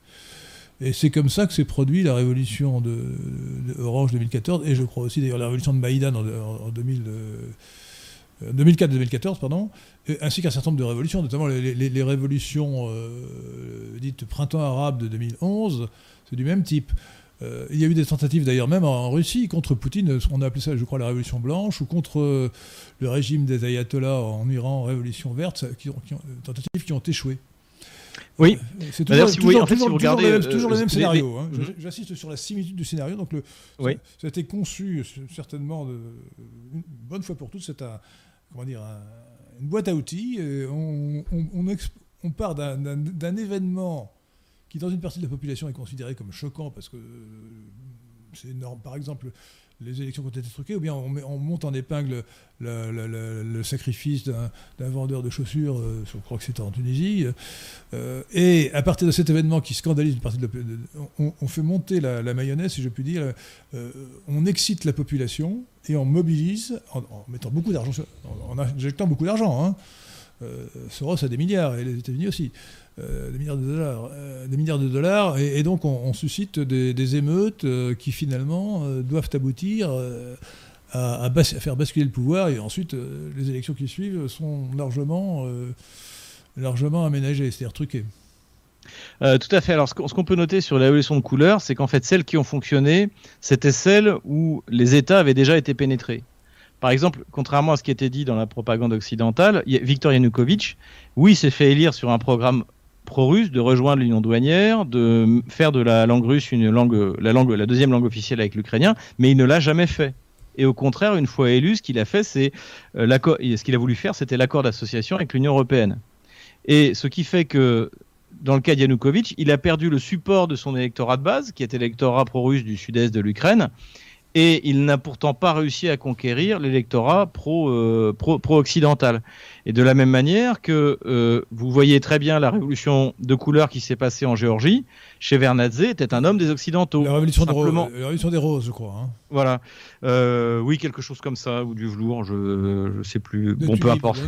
Et c'est comme ça que s'est produit la révolution de, Orange 2014, et je crois aussi d'ailleurs la révolution de Maïdan en, en 2000. 2004-2014, pardon, ainsi qu'un certain nombre de révolutions, notamment les, les, les révolutions euh, dites printemps arabe de 2011, c'est du même type. Euh, il y a eu des tentatives d'ailleurs même en Russie contre Poutine, on a appelé ça je crois la révolution blanche, ou contre le régime des ayatollahs en Iran, révolution verte, qui ont, qui ont, tentatives qui ont échoué. Oui, c'est toujours, si toujours, en fait, toujours, si vous regardez, toujours, le même, toujours euh, le même scénario. Hein. J'insiste sur la similitude du scénario. Donc, le, oui. ça, ça, a été conçu certainement de, une bonne fois pour toutes. C'est un, comment dire, un, une boîte à outils. On, on, part d'un événement qui, dans une partie de la population, est considéré comme choquant parce que c'est énorme. Par exemple, les élections ont été truquées, ou bien on, monte en épingle le, sacrifice d'un vendeur de chaussures, euh, je crois que c'était en Tunisie. Euh, et à partir de cet événement qui scandalise une partie de la on, on fait monter la, mayonnaise, si je puis dire, euh, on excite la population et on mobilise en, mettant beaucoup d'argent, en, injectant beaucoup d'argent. Hein. Euh, Soros a des milliards, et les États-Unis aussi. Euh, des milliards de dollars, euh, des milliards de dollars et, donc on, suscite des, émeutes euh, qui finalement doivent aboutir à, faire basculer le pouvoir et ensuite les élections qui suivent sont largement, largement aménagées, c'est-à-dire truquées. Tout à fait. Alors, ce qu'on peut noter sur l'évolution de couleurs, c'est qu'en fait, celles qui ont fonctionné, c'était celles où les États avaient déjà été pénétrés. Par exemple, contrairement à ce qui était dit dans la propagande occidentale, Viktor Yanukovych, oui, s'est fait élire sur un programme pro-russe de rejoindre l'union douanière, de faire de la langue russe une langue, la langue, la deuxième langue officielle avec l'ukrainien, mais il ne l'a jamais fait. Et au contraire, une fois élu, ce qu'il a fait, c'est euh. Ce qu'il a voulu faire, c'était l'accord d'association avec l'Union européenne. Et ce qui fait que, dans le cas de Yanukovych, il a perdu le support de son électorat de base, qui était l'électorat pro-russe du sud-est de l'Ukraine, et il n'a pourtant pas réussi à conquérir l'électorat pro, pro, pro, occidental. Et de la même manière que euh, vous voyez très bien la révolution de couleur qui s'est passée en Géorgie, Shevardnadze était un homme des Occidentaux. La révolution, Simplement... la révolution des roses, je crois. Hein. Voilà. Euh, oui, quelque chose comme ça, ou du velours, je ne sais plus. bon, peu importe.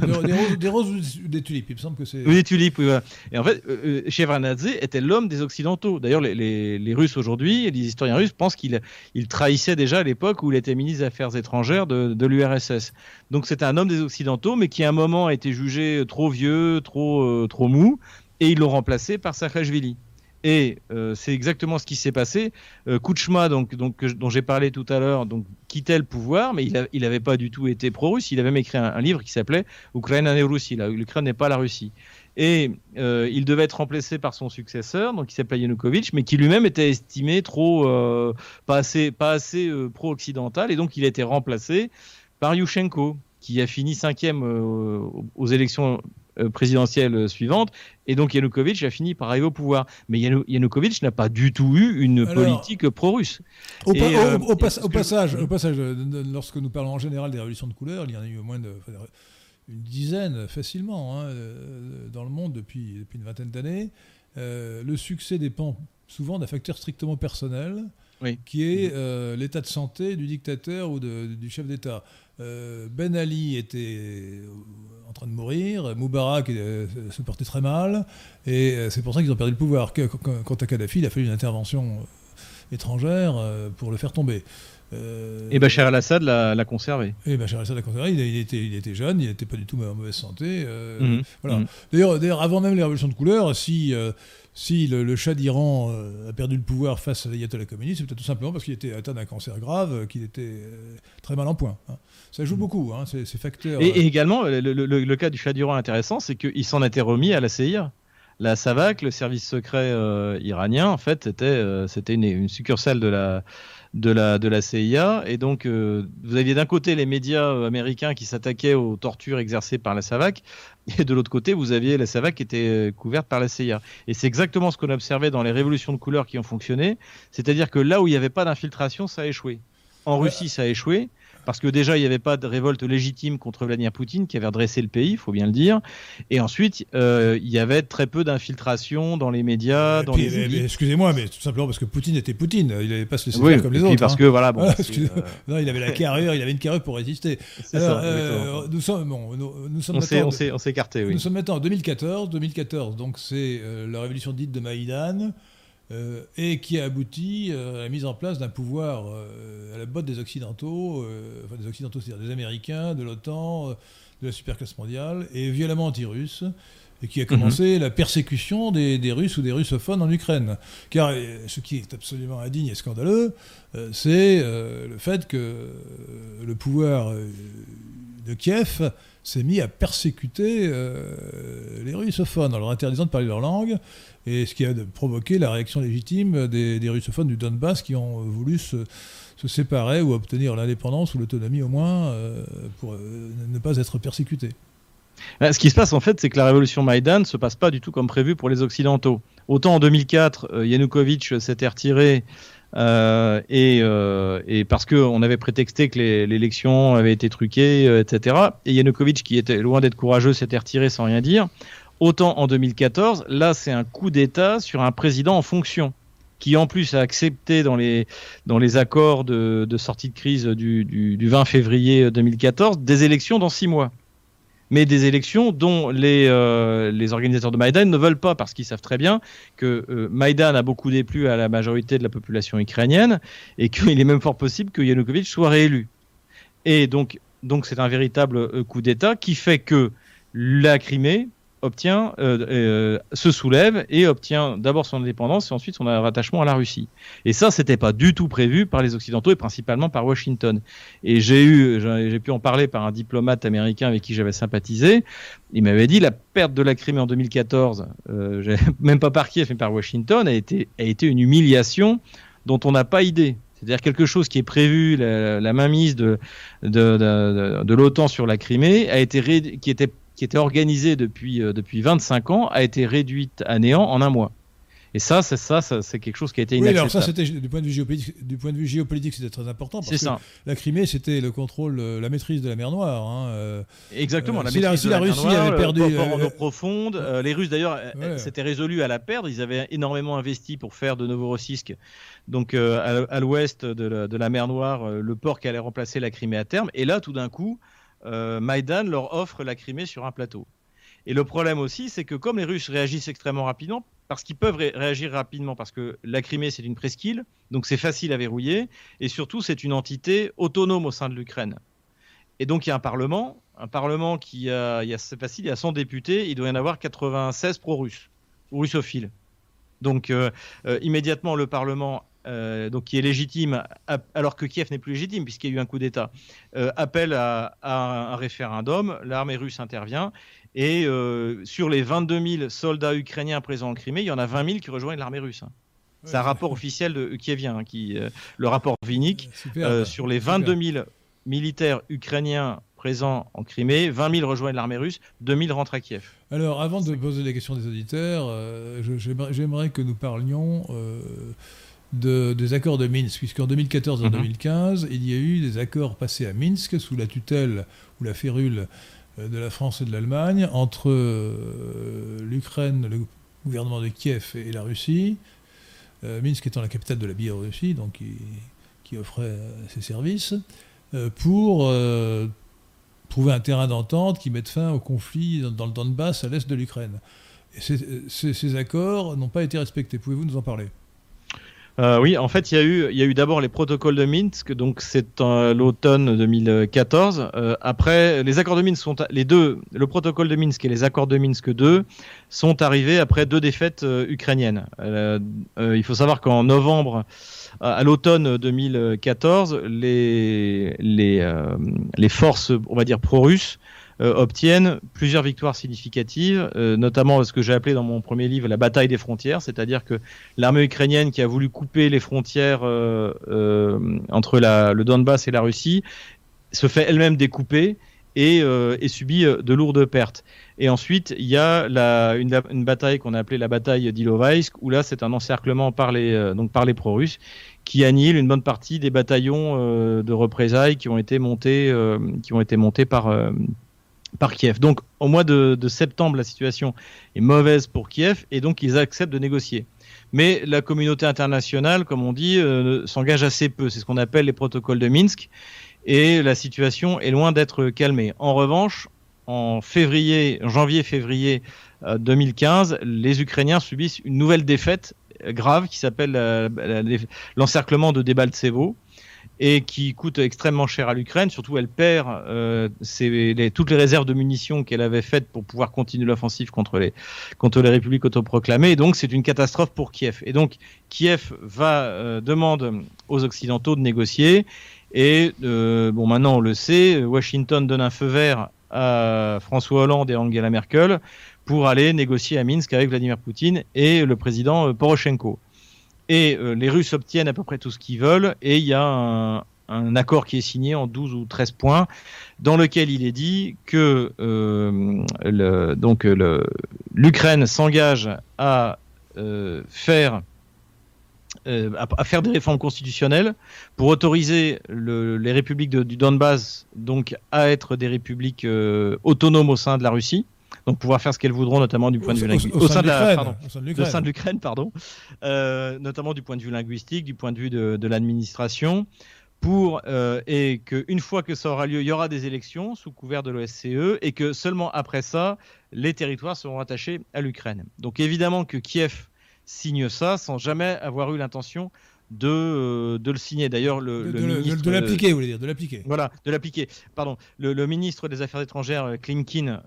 Des, roses, ou des tulipes, il me semble que c'est. Des tulipes, oui. Voilà. Et en fait, euh, Shevardnadze était l'homme des Occidentaux. D'ailleurs, les, les, les, Russes aujourd'hui, les historiens russes pensent qu'il il trahissait déjà à l'époque où il était ministre des Affaires étrangères de, de l'URSS. Donc c'était un homme des Occidentaux, mais qui à un moment a été jugé trop vieux, trop, euh, trop mou, et ils l'ont remplacé par Saakashvili. Et euh, c'est exactement ce qui s'est passé. Euh, Kouchma, donc, dont j'ai parlé tout à l'heure, donc quittait le pouvoir, mais il n'avait pas du tout été pro-russe. Il avait même écrit un, livre qui s'appelait Ukraine et Russie. L'Ukraine n'est pas la Russie. Et il devait être remplacé par son successeur, donc qui s'appelait Yanukovych, mais qui lui-même était estimé trop, pas assez, pas assez pro-occidental, et donc il a été remplacé par Yushchenko, qui a fini cinquième euh, aux élections euh, présidentielles suivantes, et donc Yanukovych a fini par arriver au pouvoir. Mais Yanukovych n'a pas du tout eu une politique pro-russe. Au, euh, passage, au passage lorsque nous parlons en général des révolutions de couleur, il y en a eu au moins de, une dizaine facilement hein, dans le monde depuis, depuis une vingtaine d'années. le succès dépend souvent d'un facteur strictement personnel, qui est l'état de santé du dictateur ou du chef d'État. Euh, ben Ali était euh, en train de mourir, Moubarak euh, se portait très mal, et c'est pour ça qu'ils ont perdu le pouvoir. Quant à Kadhafi, il a fallu une intervention étrangère pour le faire tomber. Et Bachar al-Assad l'a conservé. Et Bachar al-Assad l'a conservé. Il, était, il, était, jeune, il n'était pas du tout en mauvaise santé. Mhm. voilà. Mhm. D'ailleurs, avant même les révolutions de couleur, si si le, le Shah d'Iran euh, a perdu le pouvoir face à l'ayatollah communiste, c'est peut-être tout simplement parce qu'il était atteint d'un cancer grave, euh, qu'il était euh, très mal en point. Hein. Ça joue mm. beaucoup, hein, ces, facteurs. Et, également, le, cas du Shah d'Iran intéressant, c'est qu'il s'en était remis à la CIA. La SAVAK, le service secret iranien, en fait, c'était une, une, succursale de la, de la, de la CIA. Et donc, euh, vous aviez d'un côté les médias euh, américains qui s'attaquaient aux tortures exercées par la SAVAK, et de l'autre côté, vous aviez la SAVAK qui était euh, couverte par la CIA. Et c'est exactement ce qu'on observait dans les révolutions de couleurs qui ont fonctionné, c'est-à-dire que là où il n'y avait pas d'infiltration, ça a échoué. En Russie, ça a échoué parce que déjà il n'y avait pas de révolte légitime contre Vladimir Poutine qui avait redressé le pays, il faut bien le dire. Et ensuite, euh, il y avait très peu d'infiltration dans les médias, dans les Excusez-moi, mais tout simplement parce que Poutine était Poutine, il n'avait pas se laisser faire comme les autres. parce hein. que voilà, bon, euh, non, il avait la carrure, il avait une carrure pour résister. Alors, euh, nous sommes, bon, nous, sommes on s'est écarté, oui. Nous sommes maintenant en 2014, 2014, donc c'est la révolution dite de Maïdan. Euh, et qui a abouti euh, à la mise en place d'un pouvoir euh, à la botte des Occidentaux, enfin des Occidentaux, c'est-à-dire des Américains, de l'OTAN, de la superclasse mondiale, et violemment anti-russe, et qui a commencé mhm. la persécution des, des, Russes ou des russophones en Ukraine. Car ce qui est absolument indigne et scandaleux, c'est le fait que le pouvoir de Kiev s'est mis à persécuter les russophones en leur interdisant de parler leur langue et ce qui a provoqué la réaction légitime des, russophones du Donbass qui ont voulu se, séparer ou obtenir l'indépendance ou l'autonomie au moins euh, pour euh, ne pas être persécutés. Ce qui se passe en fait, c'est que la révolution Maïdan ne se passe pas du tout comme prévu pour les Occidentaux. Autant en 2004, euh, Yanukovych s'était retiré et, et, parce qu'on avait prétexté que l'élection avait été truquée, etc. Et Yanukovych, qui était loin d'être courageux, s'était retiré sans rien dire. Autant en 2014, là c'est un coup d'État sur un président en fonction qui en plus a accepté dans les, dans accords de, sortie de crise du, du, 20 février 2014 des élections dans six mois. Mais des élections dont les, euh, les organisateurs de Maïdan ne veulent pas parce qu'ils savent très bien que euh, Maïdan a beaucoup déplu à la majorité de la population ukrainienne et qu'il est même fort possible que Yanukovych soit réélu. Et donc donc c'est un véritable euh, coup d'État qui fait que la Crimée obtient, euh, euh, se soulève et obtient d'abord son indépendance et ensuite son rattachement à la Russie. Et ça, c'était pas du tout prévu par les Occidentaux et principalement par Washington. Et j'ai eu, j'ai pu en parler par un diplomate américain avec qui j'avais sympathisé. Il m'avait dit la perte de la Crimée en 2014, euh, même pas par Kiev mais par Washington, a été, a été une humiliation dont on n'a pas idée. C'est-à-dire quelque chose qui est prévu, la, mainmise de, de, l'OTAN sur la Crimée, a été qui était qui était organisée depuis, euh, depuis 25 ans a été réduite à néant en un mois. Et ça, c'est ça, c'est quelque chose qui a été inacceptable. Oui, alors ça, c'était du point de vue géopolitique, du point de vue géopolitique, c'était très important parce que ça. la Crimée, c'était le contrôle, euh, la maîtrise de la mer Noire. Hein, euh, Exactement. la maîtrise si la, Russie avait perdu, en eau profonde, les Russes d'ailleurs s'étaient résolus à la perdre. Ils avaient énormément investi pour faire de Novorossiysk, donc à, l'ouest de, de, la mer Noire, le port qui allait remplacer la Crimée à terme. Et là, tout d'un coup, euh, Maïdan leur offre la Crimée sur un plateau. Et le problème aussi, c'est que comme les Russes réagissent extrêmement rapidement, parce qu'ils peuvent réagir rapidement, parce que la Crimée, c'est une presqu'île, donc c'est facile à verrouiller, et surtout, c'est une entité autonome au sein de l'Ukraine. Et donc, il y a un Parlement, un Parlement qui a, c'est facile, il y a 100 députés, il doit y en avoir 96 pro-russes, russophiles. Donc, euh, euh, immédiatement, le Parlement euh, donc qui est légitime, alors que Kiev n'est plus légitime puisqu'il y a eu un coup d'État, euh, appelle à, un référendum, l'armée russe intervient, et euh, sur les 22 000 soldats ukrainiens présents en Crimée, il y en a 20 000 qui rejoignent l'armée russe. C'est un rapport officiel de kievien, hein, qui, le rapport Vinik, sur les 22 000 militaires ukrainiens présents en Crimée, 20 000 rejoignent l'armée russe, 2 000 rentrent à Kiev. Alors, avant de poser les questions des auditeurs, j'aimerais que nous parlions des accords de Minsk, puisqu'en 2014 et en 2015, il y a eu des accords passés à Minsk sous la tutelle ou la férule euh, de la France et de l'Allemagne entre euh, l'Ukraine, le gouvernement de Kiev et, la Russie, euh, Minsk étant la capitale de la Biélorussie, donc qui, offrait ses services, pour trouver un terrain d'entente qui mette fin au conflit dans, le Donbass à l'est de l'Ukraine. Ces accords n'ont pas été respectés. Pouvez-vous nous en parler? Euh, oui, en fait, il y a eu, eu d'abord les protocoles de Minsk, donc c'est l'automne 2014. Euh, après, les accords de Minsk sont les deux, le protocole de Minsk et les accords de Minsk 2 sont arrivés après deux défaites euh, ukrainiennes. il faut savoir qu'en novembre, à l'automne 2014, les les forces, on va dire pro-russes, euh, obtiennent plusieurs victoires significatives, euh, notamment ce que j'ai appelé dans mon premier livre la bataille des frontières, c'est-à-dire que l'armée ukrainienne qui a voulu couper les frontières euh, entre le Donbass et la Russie se fait elle-même découper et, subit de lourdes pertes. Et ensuite, il y a une, bataille qu'on a appelée la bataille d'Ilovaisk, où là, c'est un encerclement par les, donc par les pro-russes, qui annihile une bonne partie des bataillons de représailles qui ont été montés, qui ont été montés par, par Kiev. Donc au mois de, septembre, la situation est mauvaise pour Kiev et donc ils acceptent de négocier. Mais la communauté internationale, comme on dit, euh, s'engage assez peu. C'est ce qu'on appelle les protocoles de Minsk et la situation est loin d'être calmée. En revanche, en février, janvier-février 2015, euh, les Ukrainiens subissent une nouvelle défaite grave qui s'appelle euh, l'encerclement de Debaltsevo et qui coûte extrêmement cher à l'Ukraine. Surtout, elle perd euh, toutes les réserves de munitions qu'elle avait faites pour pouvoir continuer l'offensive contre les, contre républiques autoproclamées. Et donc, c'est une catastrophe pour Kiev. Et donc, Kiev va euh, demande aux Occidentaux de négocier. Et euh, bon, maintenant, on le sait, Washington donne un feu vert à François Hollande et Angela Merkel pour aller négocier à Minsk avec Vladimir Poutine et le président Poroshenko. Et euh, les Russes obtiennent à peu près tout ce qu'ils veulent. Et il y a un, accord qui est signé en 12 ou 13 points, dans lequel il est dit que euh, donc l'Ukraine s'engage à euh, faire à, faire des réformes constitutionnelles pour autoriser les républiques du Donbass donc à être des républiques autonomes au sein de la Russie donc pouvoir faire ce qu'elles voudront, notamment du point de vue linguistique. Au, sein de l'Ukraine, pardon, euh, notamment du point de vue linguistique, du point de vue de, l'administration, pour euh, et qu'une fois que ça aura lieu, il y aura des élections sous couvert de l'OSCE et que seulement après ça, les territoires seront attachés à l'Ukraine. Donc évidemment que Kiev signe ça sans jamais avoir eu l'intention de, de le signer. D'ailleurs, le, de, ministre de, l'appliquer, vous voulez dire, de l'appliquer. Voilà, de l'appliquer. Pardon, le, ministre des Affaires étrangères, Klinkin,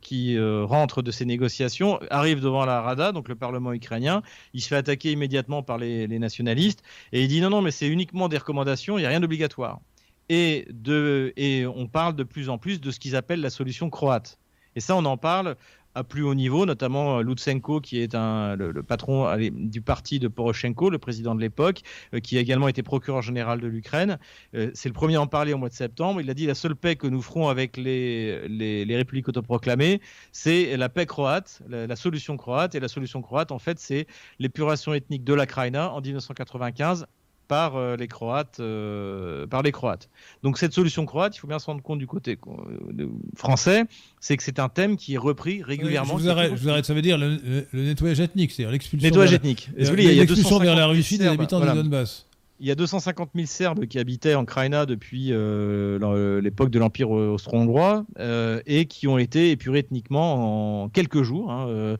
qui rentre de ces négociations, arrive devant la Rada, donc le Parlement ukrainien. Il se fait attaquer immédiatement par les, les nationalistes et il dit non, non, mais c'est uniquement des recommandations, il n'y a rien d'obligatoire. Et, de, et on parle de plus en plus de ce qu'ils appellent la solution croate. Et ça, on en parle à plus haut niveau, notamment euh, Lutsenko, qui est le, patron du parti de Poroshenko, le président de l'époque, euh, qui a également été procureur général de l'Ukraine. Euh, c'est le premier à en parler au mois de septembre. Il a dit la seule paix que nous ferons avec les, républiques autoproclamées, c'est la paix croate, la, solution croate. Et la solution croate, en fait, c'est l'épuration ethnique de la Kraïna en 1995 par euh, les Croates, euh, par les Croates. Donc cette solution croate, il faut bien se rendre compte du côté euh, français, c'est que c'est un thème qui est repris régulièrement. je, vous arrête, ça veut dire le, nettoyage ethnique, c'est-à-dire l'expulsion. Nettoyage ethnique. vers la Russie des habitants de Donbass il y a 250 000 Serbes qui habitaient en Kraïna depuis euh, l'époque de l'Empire austro-hongrois euh, et qui ont été épurés ethniquement en quelques jours hein, euh,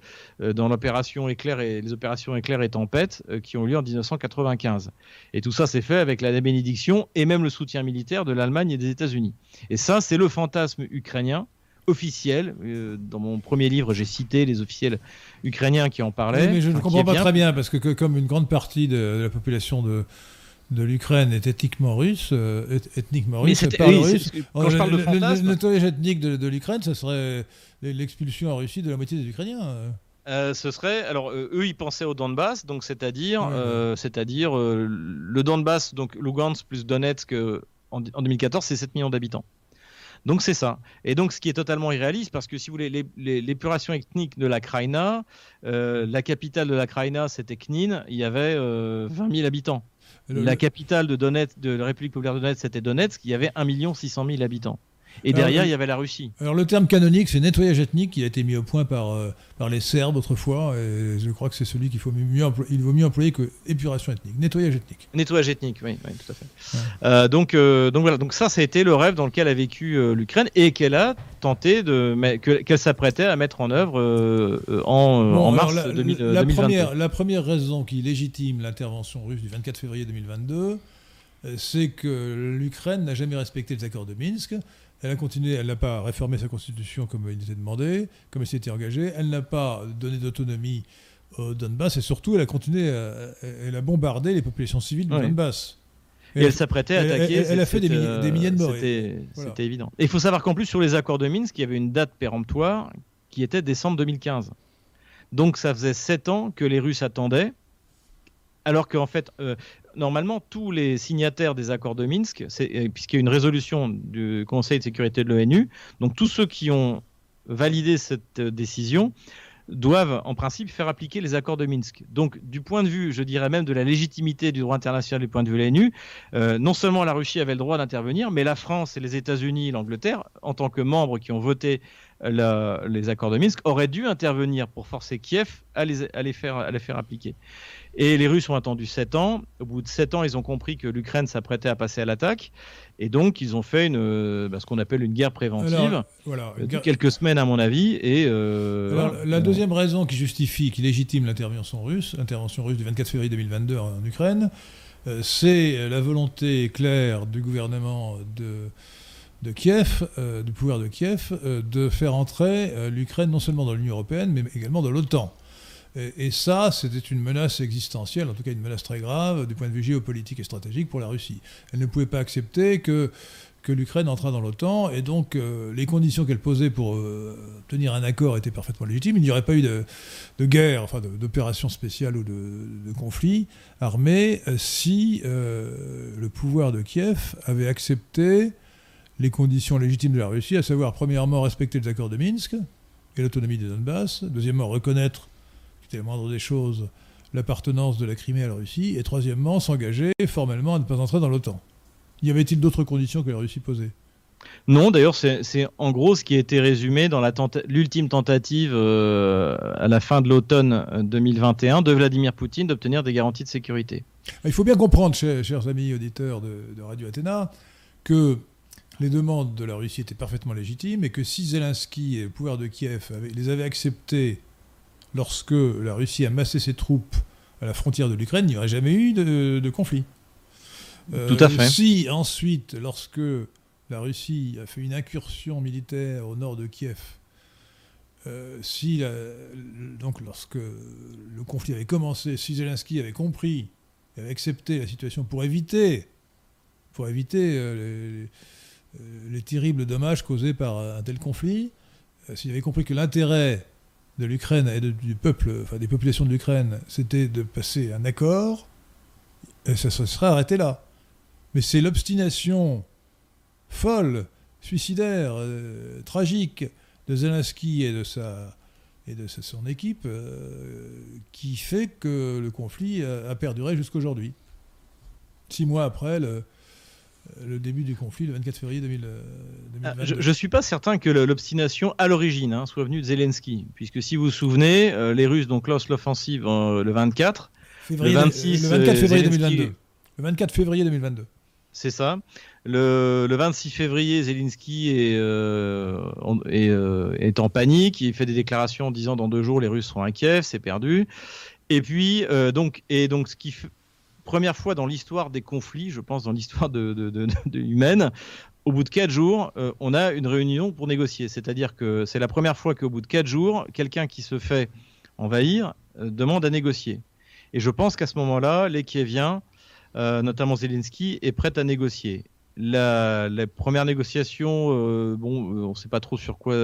dans l'opération Éclair et les opérations Éclair et Tempête qui ont eu lieu en 1995. Et tout ça s'est fait avec la bénédiction et même le soutien militaire de l'Allemagne et des États-Unis. Et ça, c'est le fantasme ukrainien officiel. dans mon premier livre, j'ai cité les officiels ukrainiens qui en parlaient. mais je ne comprends pas très bien parce que, comme une grande partie de la population de de l'Ukraine est ethniquement russe, euh, ethniquement russe, parle russe. Quand je parle de fantasme... Le, nettoyage ethnique de, l'Ukraine, ce serait l'expulsion en Russie de la moitié des Ukrainiens. Euh, ce serait alors euh, eux ils pensaient au Donbass donc c'est-à-dire c'est-à-dire le Donbass donc Lugansk plus Donetsk en, 2014 c'est 7 millions d'habitants. Donc c'est ça. Et donc ce qui est totalement irréaliste parce que si vous voulez l'épuration ethnique de la Kraïna, la capitale de la Kraïna c'était Knin, il y avait 20 000 habitants la capitale de Donetsk, de la République populaire de Donetsk, c'était Donetsk, il y avait 1 600 000 habitants. Et derrière, il y avait la Russie. Alors le terme canonique, c'est nettoyage ethnique qui a été mis au point par, euh, par les Serbes autrefois. Et je crois que c'est celui qu'il faut mieux employer, il vaut mieux employer que épuration ethnique. Nettoyage ethnique. Nettoyage ethnique, oui, tout à fait. Euh, donc, euh, donc voilà, donc ça, ça a été le rêve dans lequel a vécu l'Ukraine et qu'elle a tenté de, qu'elle s'apprêtait à mettre en œuvre en, en, mars la, 2022. La première, la première raison qui légitime l'intervention russe du 24 février 2022, c'est que l'Ukraine n'a jamais respecté les accords de Minsk. Elle a continué, elle n'a pas réformé sa constitution comme il était demandé, comme elle s'était engagée. Elle n'a pas donné d'autonomie au Donbass et surtout, elle a continué, elle a bombardé les populations civiles du Donbass. Et, elle s'apprêtait à attaquer. Elle, a fait des, milliers, de morts. C'était évident. Et il faut savoir qu'en plus, sur les accords de Minsk, il y avait une date péremptoire qui était décembre 2015. Donc ça faisait sept ans que les Russes attendaient, alors qu'en fait, euh, normalement, tous les signataires des accords de Minsk, euh, puisqu'il y a une résolution du Conseil de sécurité de l'ONU, donc tous ceux qui ont validé cette euh, décision doivent en principe faire appliquer les accords de Minsk. Donc du point de vue, je dirais même de la légitimité du droit international du point de vue de l'ONU, euh, non seulement la Russie avait le droit d'intervenir, mais la France et les États-Unis, l'Angleterre, en tant que membres qui ont voté les accords de Minsk, auraient dû intervenir pour forcer Kiev à les, faire, à les faire appliquer. Et les Russes ont attendu 7 ans. Au bout de 7 ans, ils ont compris que l'Ukraine s'apprêtait à passer à l'attaque. Et donc, ils ont fait une, euh, bah, ce qu'on appelle une guerre préventive. voilà, euh, quelques semaines, à mon avis. Et, euh, la deuxième raison qui justifie, qui légitime l'intervention russe, l'intervention russe du 24 février 2022 en, Ukraine, c'est la volonté claire du gouvernement de, de Kiev, du pouvoir de Kiev, de faire entrer l'Ukraine non seulement dans l'Union européenne, mais également dans l'OTAN. Et, ça, c'était une menace existentielle, en tout cas une menace très grave du point de vue géopolitique et stratégique pour la Russie. Elle ne pouvait pas accepter que, l'Ukraine entrât dans l'OTAN, et donc euh, les conditions qu'elle posait pour euh, tenir un accord étaient parfaitement légitimes. Il n'y aurait pas eu de, guerre, enfin d'opération spéciale ou de, conflit armé euh, si le pouvoir de Kiev avait accepté les conditions légitimes de la Russie, à savoir, premièrement, respecter les accords de Minsk et l'autonomie des Donbass, deuxièmement, reconnaître c'était la moindre des choses, l'appartenance de la Crimée à la Russie, et troisièmement, s'engager formellement à ne pas entrer dans l'OTAN. Y avait-il d'autres conditions que la Russie posait? Non, d'ailleurs, c'est en gros ce qui a été résumé dans l'ultime tentative euh, à la fin de l'automne 2021 de Vladimir Poutine d'obtenir des garanties de sécurité. Il faut bien comprendre, chers, amis auditeurs de, Radio Athéna, que les demandes de la Russie étaient parfaitement légitimes et que si Zelensky et le pouvoir de Kiev les avaient acceptées lorsque la Russie a massé ses troupes à la frontière de l'Ukraine, il n'y aurait jamais eu de, conflit. Tout à fait. Si ensuite, lorsque la Russie a fait une incursion militaire au nord de Kiev, si donc lorsque le conflit avait commencé, si Zelensky avait compris et avait accepté la situation pour éviter, pour éviter les, les terribles dommages causés par un tel conflit, euh, s'il avait compris que l'intérêt de l'Ukraine et du peuple, enfin des populations de l'Ukraine, c'était de passer un accord, euh, ça se serait arrêté là. Mais c'est l'obstination folle, suicidaire, euh, tragique de Zelensky et de sa et de son équipe qui fait que le conflit a, a perduré jusqu'aujourd'hui. Six mois après le, le début du conflit le 24 février 2022. Ah, je ne suis pas certain que l'obstination à l'origine hein, soit venue de Zelensky, puisque si vous vous souvenez, euh, les Russes donc lancent l'offensive euh, le 24, février, le 26 le 24 février 2022. Le 24 février 2022. C'est ça. Le, le, 26 février, Zelensky est, euh, est, est, en panique. Il fait des déclarations en disant dans deux jours les Russes seront à Kiev, c'est perdu. Et puis donc et donc ce qui première fois dans l'histoire des conflits, je pense dans l'histoire de, humaine, au bout de quatre jours, euh, on a une réunion pour négocier. C'est-à-dire que c'est la première fois qu'au bout de quatre jours, quelqu'un qui se fait envahir euh, demande à négocier. Et je pense qu'à ce moment-là, les Kieviens, euh, notamment Zelensky, est prêt à négocier. La, première négociation, bon, on ne sait pas trop sur quoi,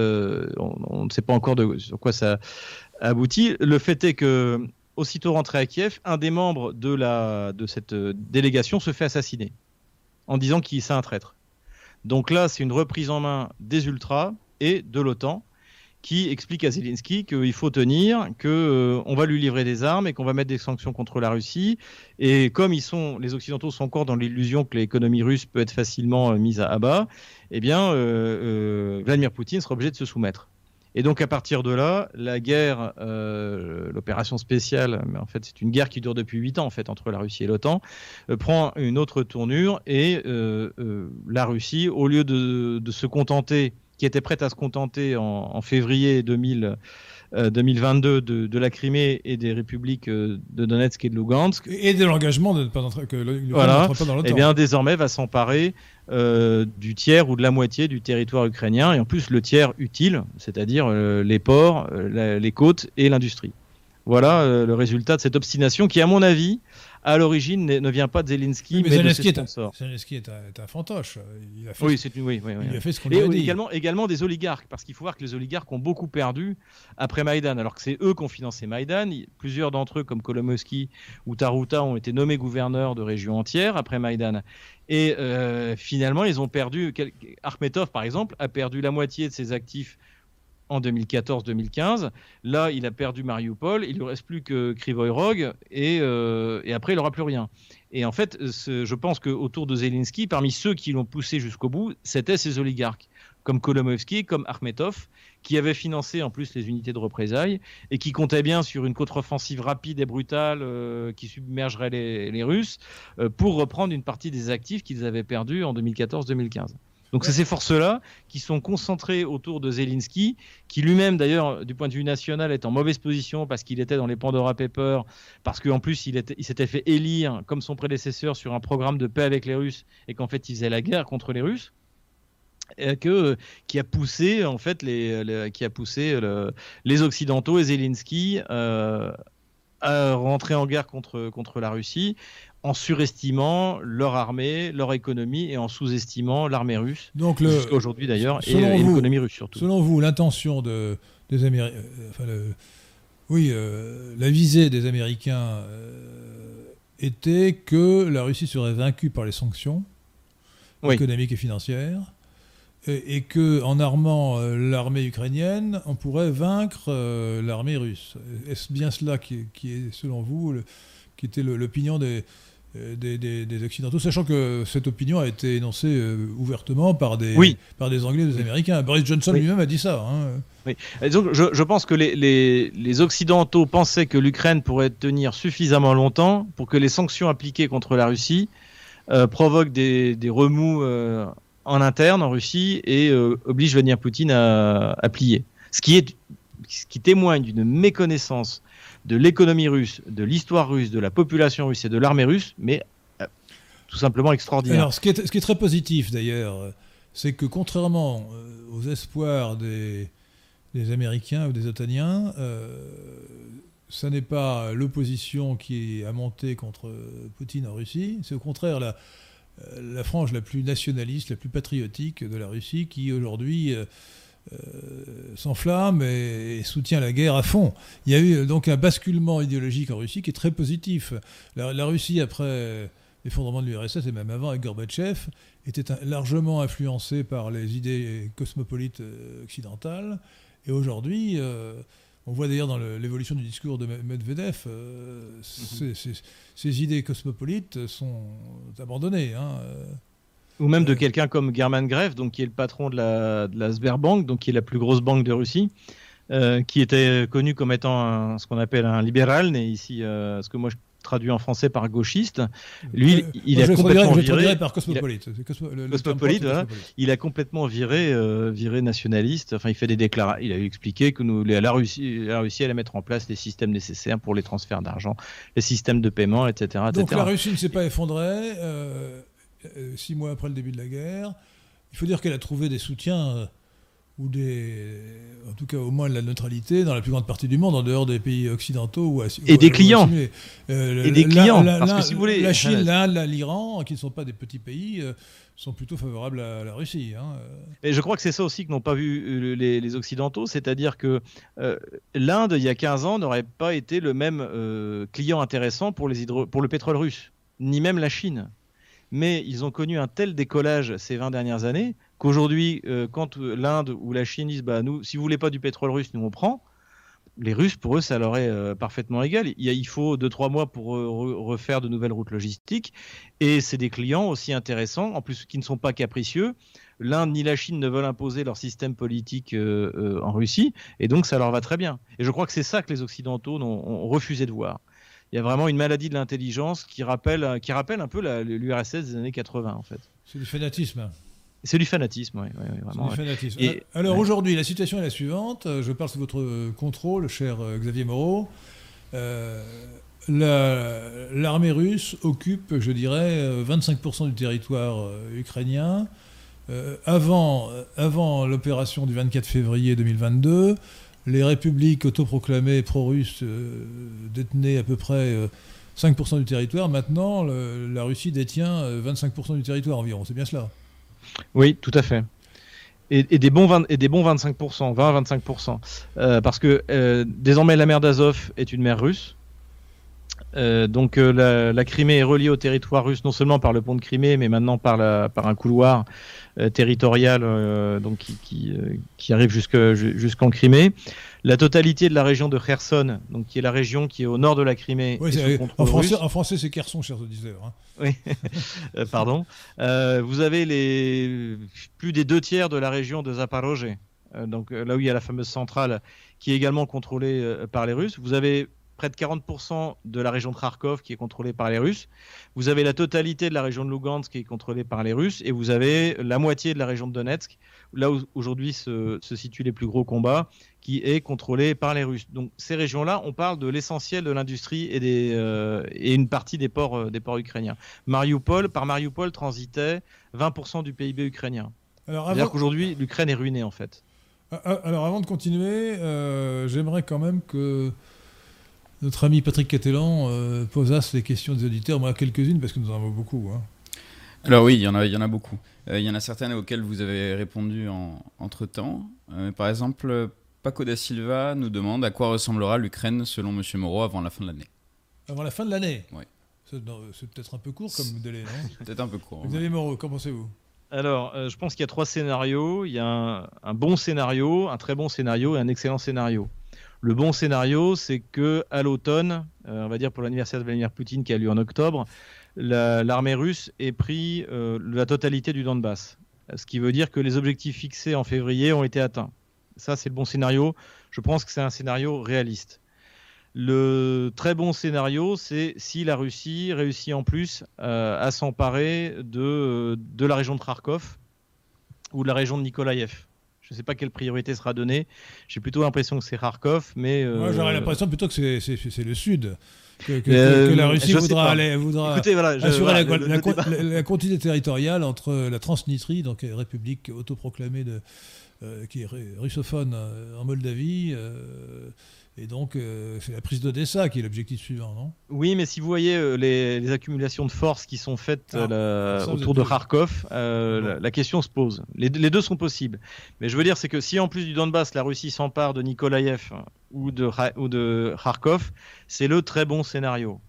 on, ne sait pas encore de, sur quoi ça aboutit. Le fait est que aussitôt rentré à Kiev, un des membres de, la, de cette euh, délégation se fait assassiner en disant qu'il c'est un traître. Donc là, c'est une reprise en main des ultras et de l'OTAN qui explique à Zelensky qu'il faut tenir, qu'on euh, on va lui livrer des armes et qu'on va mettre des sanctions contre la Russie. Et comme les Occidentaux sont encore dans l'illusion que l'économie russe peut être facilement euh, mise à, bas, eh bien, Vladimir Poutine sera obligé de se soumettre. Et donc à partir de là, la guerre, euh, l'opération spéciale, mais en fait c'est une guerre qui dure depuis 8 ans en fait entre la Russie et l'OTAN, euh, prend une autre tournure et euh, la Russie, au lieu de, se contenter, qui était prête à se contenter en, en février 2000 2022 euh, de, de, la Crimée et des républiques euh, de Donetsk et de Lugansk. Et de l'engagement de ne pas entrer, que voilà. pas dans l'OTAN. Et eh bien désormais va s'emparer euh, du tiers ou de la moitié du territoire ukrainien et en plus le tiers utile, c'est-à-dire les ports, les côtes et l'industrie. Voilà le résultat de cette obstination qui, à mon avis, à l'origine ne vient pas de Zelensky, mais, Zelensky, de ses Zelensky est un, fantoche. Il a fait oui, oui, il a fait ce qu'on lui a dit. Également, également des oligarques, parce qu'il faut voir que les oligarques ont beaucoup perdu après Maïdan, alors que c'est eux qui ont financé Maïdan. Plusieurs d'entre eux, comme Kolomoisky ou Taruta, ont été nommés gouverneurs de régions entières après Maïdan. Et euh, finalement, ils ont perdu. Armetov, par exemple, a perdu la moitié de ses actifs en 2014-2015. Là, il a perdu Mariupol, il lui reste plus que Krivoy Rog, et, euh, et après, il n'aura plus rien. Et en fait, je pense qu'autour de Zelensky, parmi ceux qui l'ont poussé jusqu'au bout, c'était ces oligarques, comme Kolomovsky, comme Armetov, qui avaient financé en plus les unités de représailles et qui comptaient bien sur une contre-offensive rapide et brutale euh, qui submergerait les, Russes euh, pour reprendre une partie des actifs qu'ils avaient perdus en 2014-2015. Donc c'est ces forces-là qui sont concentrées autour de Zelensky, qui lui-même d'ailleurs du point de vue national est en mauvaise position parce qu'il était dans les Pandora Papers, parce qu'en plus il, il s'était fait élire comme son prédécesseur sur un programme de paix avec les Russes et qu'en fait il faisait la guerre contre les Russes. Et que, qui a poussé en fait les, qui a poussé les occidentaux et Zelensky euh, à rentrer en guerre contre, contre la Russie en surestimant leur armée, leur économie et en sous-estimant l'armée russe. Donc aujourd'hui d'ailleurs et, l'économie russe surtout. Selon vous, l'intention de, des Américains, euh, oui, euh, la visée des Américains euh, était que la Russie serait vaincue par les sanctions économiques et financières. Et, que en armant l'armée ukrainienne, on pourrait vaincre l'armée russe. Est-ce bien cela qui, est, selon vous, qui était l'opinion des, euh, des, Occidentaux, sachant que cette opinion a été énoncée euh, ouvertement par des, par des Anglais et des Américains. Boris Johnson lui-même a dit ça. Hein. Oui. donc, je, pense que les, les, Occidentaux pensaient que l'Ukraine pourrait tenir suffisamment longtemps pour que les sanctions appliquées contre la Russie euh, provoquent des, remous en interne en Russie et obligent Vladimir Poutine à, à, plier. Ce qui, est, ce qui témoigne d'une méconnaissance de l'économie russe, de l'histoire russe, de la population russe et de l'armée russe, mais euh, tout simplement extraordinaire. Alors, ce qui est, très positif d'ailleurs, c'est que contrairement aux espoirs des, Américains ou des Otaniens, ce n'est pas l'opposition qui a monté contre Poutine en Russie, c'est au contraire la, frange la plus nationaliste, la plus patriotique de la Russie qui aujourd'hui euh, euh, s'enflamme et, soutient la guerre à fond. Il y a eu donc un basculement idéologique en Russie qui est très positif. La, Russie, après l'effondrement de l'URSS et même avant avec Gorbatchev, était largement influencée par les idées cosmopolites euh, occidentales. Et aujourd'hui, on voit d'ailleurs dans l'évolution du discours de Medvedev, euh, mhm. ces, idées cosmopolites sont abandonnées. Hein, euh. Ou même de euh. quelqu'un comme German Gref, donc qui est le patron de la, de la Sberbank, donc qui est la plus grosse banque de Russie, qui était connu comme étant ce qu'on appelle un libéral, mais ici, ce que moi je traduit en français par gauchiste. Lui, euh, il, a complètement viré par cosmopolite. cosmopolite, Il a complètement viré, euh, viré nationaliste. Enfin, il fait des déclarations. Il a expliqué que nous, la Russie, la Russie allait mettre en place les systèmes nécessaires pour les transferts d'argent, les systèmes de paiement, etc. Donc la Russie ne s'est pas effondrée euh, six mois après le début de la guerre. Il faut dire qu'elle a trouvé des soutiens ou des, en tout cas au moins de la neutralité dans la plus grande partie du monde, en dehors des pays occidentaux. Ou et, des clients. Euh, et des clients. parce que si vous voulez, la Chine, l'Inde, l'Iran, qui ne sont pas des petits pays, euh, sont plutôt favorables à la Russie. Hein. Et je crois que c'est ça aussi que n'ont pas vu euh, les, Occidentaux, c'est-à-dire que l'Inde, il y a 15 ans, n'aurait pas été le même client intéressant pour, les pour le pétrole russe, ni même la Chine mais ils ont connu un tel décollage ces 20 dernières années qu'aujourd'hui, euh, quand l'Inde ou la Chine disent bah, nous, si vous voulez pas du pétrole russe, nous on prend, les Russes, pour eux, ça leur est euh, parfaitement égal. Il, il faut 2-3 mois pour refaire de nouvelles routes logistiques. Et c'est des clients aussi intéressants, en plus qui ne sont pas capricieux. L'Inde ni la Chine ne veulent imposer leur système politique euh, en Russie. Et donc, ça leur va très bien. Et je crois que c'est ça que les Occidentaux ont refusé de voir il y a vraiment une maladie de l'intelligence qui rappelle, qui rappelle un peu l'URSS des années 80 en fait. C'est du fanatisme. C'est du fanatisme, oui. vraiment, du fanatisme. Alors aujourd'hui, la situation est la suivante. Je parle sous votre contrôle, cher euh, Xavier Moreau. Euh, l'armée russe occupe, je dirais, 25% du territoire euh, ukrainien. avant avant l'opération du 24 février 2022, les républiques autoproclamées pro-russes euh, détenaient à peu près 5% euh, du territoire. Maintenant, la Russie détient 25% euh, du territoire environ. C'est bien cela Oui, tout à fait. Et, des, bons et des bons 25%, 20 25%. parce que désormais, la mer d'Azov est une mer russe. Donc la, Crimée est reliée au territoire russe non seulement par le pont de Crimée, mais maintenant par, la, par un couloir euh, territoriale euh, donc qui, qui, euh, qui arrive jusqu'en Crimée. La totalité de la région de Kherson, donc qui est la région qui est au nord de la Crimée. en, français, en, français, c'est Kherson, chers auditeurs. Hein. Oui, pardon. vous avez les plus des deux tiers de la région de Zaporozhye, donc là où il y a la fameuse centrale, qui est également contrôlée par les Russes. Vous avez près de 40% de la région de Kharkov qui est contrôlée par les Russes. Vous avez la totalité de la région de Lugansk qui est contrôlée par les Russes. Et vous avez la moitié de la région de Donetsk, là où aujourd'hui se, situent les plus gros combats, qui est contrôlée par les Russes. Donc ces régions-là, on parle de l'essentiel de l'industrie et, des, euh, et une partie des ports, euh, des ports ukrainiens. Mariupol, par Mariupol transitait 20% du PIB ukrainien. C'est-à-dire qu'aujourd'hui, l'Ukraine est ruinée en fait. Ah, alors avant de continuer, euh, j'aimerais quand même que notre ami Patrick Catelan euh, posasse les questions des auditeurs. Moi, quelques-unes, parce que nous en avons beaucoup. Hein. Alors oui, il y en a, il y en a beaucoup. Euh, il y en a certaines auxquelles vous avez répondu en, entre-temps. Euh, par exemple, Paco da Silva nous demande à quoi ressemblera l'Ukraine selon M. Moreau avant la fin de l'année. Avant la fin de l'année? Oui. C'est, peut-être un peu court comme délai, non? Peut-être un peu court. Xavier Moreau, qu'en pensez-vous? Alors, je pense qu'il y a trois scénarios. Il y a un, un, bon scénario, un très bon scénario et un excellent scénario. Le bon scénario, c'est que à l'automne, euh, on va dire pour l'anniversaire de Vladimir Poutine qui a lieu en octobre, l'armée russe ait pris euh, la totalité du Donbass. Ce qui veut dire que les objectifs fixés en février ont été atteints. Ça, c'est le bon scénario. Je pense que c'est un scénario réaliste. Le très bon scénario, c'est si la Russie réussit en plus euh, à s'emparer de, de la région de Kharkov ou de la région de Nikolaïev. Je ne sais pas quelle priorité sera donnée. J'ai plutôt l'impression que c'est Kharkov, mais. Moi, j'aurais l'impression plutôt que c'est le sud. Que, la Russie voudra, aller, voudra assurer la, continuité territoriale entre la Transnistrie, donc république autoproclamée de, qui est russophone en Moldavie, et donc, euh, c'est la prise d'Odessa qui est l'objectif suivant, non? Oui, mais si vous voyez euh, les, accumulations de forces qui sont faites ah, euh, autour de Kharkov, la, question se pose. Les, deux sont possibles. Mais je veux dire, c'est que si en plus du Donbass, la Russie s'empare de Nikolaïev ou de, ou de Kharkov, c'est le très bon scénario.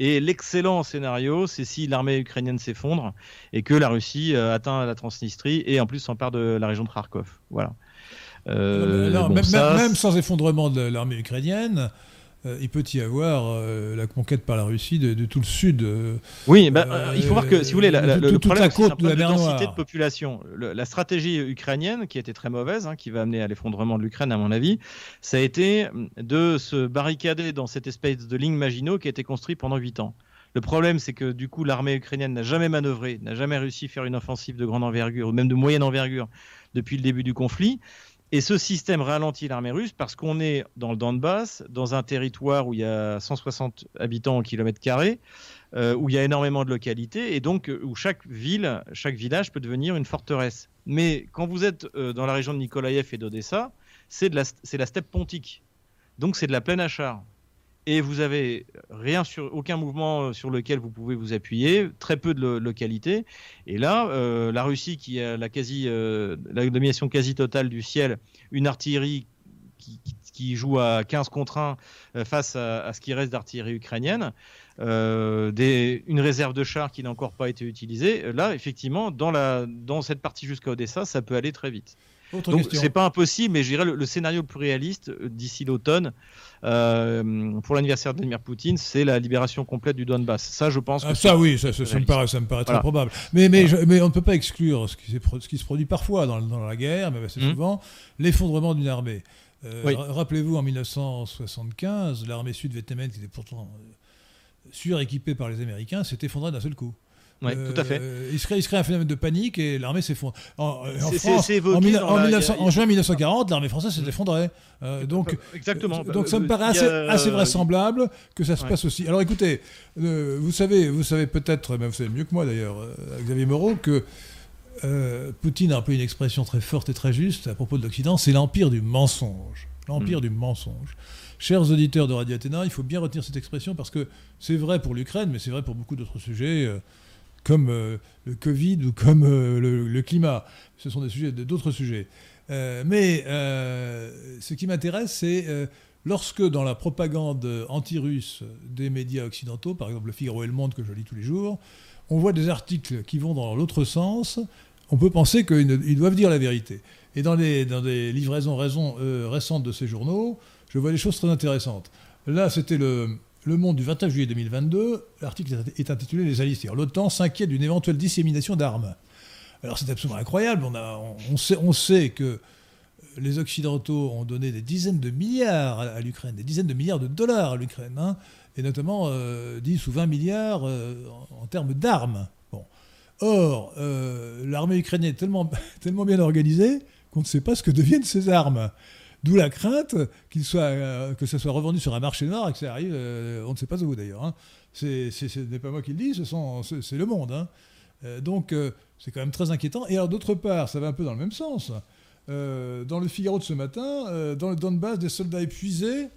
Et l'excellent scénario, c'est si l'armée ukrainienne s'effondre et que la Russie atteint la Transnistrie et en plus s'empare de la région de Kharkov. Voilà. Euh, même, sans effondrement de l'armée ukrainienne, euh, il peut y avoir euh, la conquête par la Russie de, tout le sud. oui, bah, il faut voir que, si vous voulez, le, problème, c'est de densité de population. la stratégie ukrainienne, qui était très mauvaise, hein, qui va amener à l'effondrement de l'Ukraine, à mon avis, ça a été de se barricader dans cette espèce de ligne Maginot qui a été construite pendant 8 ans. Le problème, c'est que du coup, l'armée ukrainienne n'a jamais manœuvré, n'a jamais réussi à faire une offensive de grande envergure, ou même de moyenne envergure, depuis le début du conflit. Et ce système ralentit l'armée russe parce qu'on est dans le Donbass, dans un territoire où il y a 160 habitants au kilomètre carré, euh, où il y a énormément de localités, et donc euh, où chaque ville, chaque village peut devenir une forteresse. Mais quand vous êtes euh, dans la région de Nikolaïev et d'Odessa, c'est la, steppe pontique. Donc c'est de la plaine à char et vous avez rien sur aucun mouvement euh, sur lequel vous pouvez vous appuyer, très peu de localités. Et là, euh, la Russie qui a la quasi euh, la domination quasi totale du ciel, une artillerie qui, joue à 15 contre 1 face à, ce qui reste d'artillerie ukrainienne, une réserve de chars qui n'a encore pas été utilisée. Là, effectivement, dans, la, dans cette partie jusqu'à Odessa, ça peut aller très vite. Donc c'est pas impossible, mais je dirais le, scénario le plus réaliste euh, d'ici l'automne euh, pour l'anniversaire de Vladimir Poutine, c'est la libération complète du Donbass. Ça, je pense. Ah, ça, oui, ça, me paraît, ça me paraît très probable. Mais, mais, mais on ne peut pas exclure ce qui, ce qui, se produit parfois dans, dans la guerre, mais c'est mmh. souvent l'effondrement d'une armée. Euh, rappelez-vous, en 1975, l'armée sud-vietnamienne, qui était pourtant suréquipée par les Américains, s'est effondrée d'un seul coup. Oui, tout à fait. Euh, il, se crée, un phénomène de panique et l'armée s'effondre. En, euh, France, en, juin 1940, l'armée française s'est effondrée. Euh, donc, Exactement. donc ça me paraît assez, vraisemblable que ça se passe aussi. Alors écoutez, vous savez, vous savez peut-être, mais vous savez mieux que moi d'ailleurs, Xavier Moreau, que Poutine a un peu une expression très forte et très juste à propos de l'Occident, c'est l'empire du mensonge. L'empire hmm. du mensonge. Chers auditeurs de Radio Athéna, il faut bien retenir cette expression parce que c'est vrai pour l'Ukraine, mais c'est vrai pour beaucoup d'autres sujets comme euh, le Covid ou comme euh, le, climat. Ce sont des sujets, d'autres sujets. Euh, mais ce qui m'intéresse, c'est lorsque dans la propagande anti-russe des médias occidentaux, par exemple le Figaro et le Monde que je lis tous les jours, on voit des articles qui vont dans l'autre sens, on peut penser qu'ils doivent dire la vérité. Et dans, les, dans des livraisons raisons, récentes de ces journaux, je vois des choses très intéressantes. Là, c'était le, le Monde du 29 juillet 2022, l'article est intitulé Les alliés, l'OTAN s'inquiète d'une éventuelle dissémination d'armes. Alors c'est absolument incroyable, on, sait, que les Occidentaux ont donné des dizaines de milliards à, l'Ukraine, des dizaines de milliards de dollars à l'Ukraine, hein, et notamment 10 euh, ou 20 milliards euh, en, termes d'armes. Or, euh, l'armée ukrainienne est tellement bien organisée qu'on ne sait pas ce que deviennent ces armes. D'où la crainte qu'il soit, euh, que ça soit revendu sur un marché noir et que ça arrive, euh, on ne sait pas où d'ailleurs. Hein. ce n'est pas moi qui le dis, c'est le monde. Hein. Euh, donc c'est quand même très inquiétant. Et alors d'autre part, ça va un peu dans le même sens. dans le Figaro de ce matin, dans le Donbass, des soldats épuisés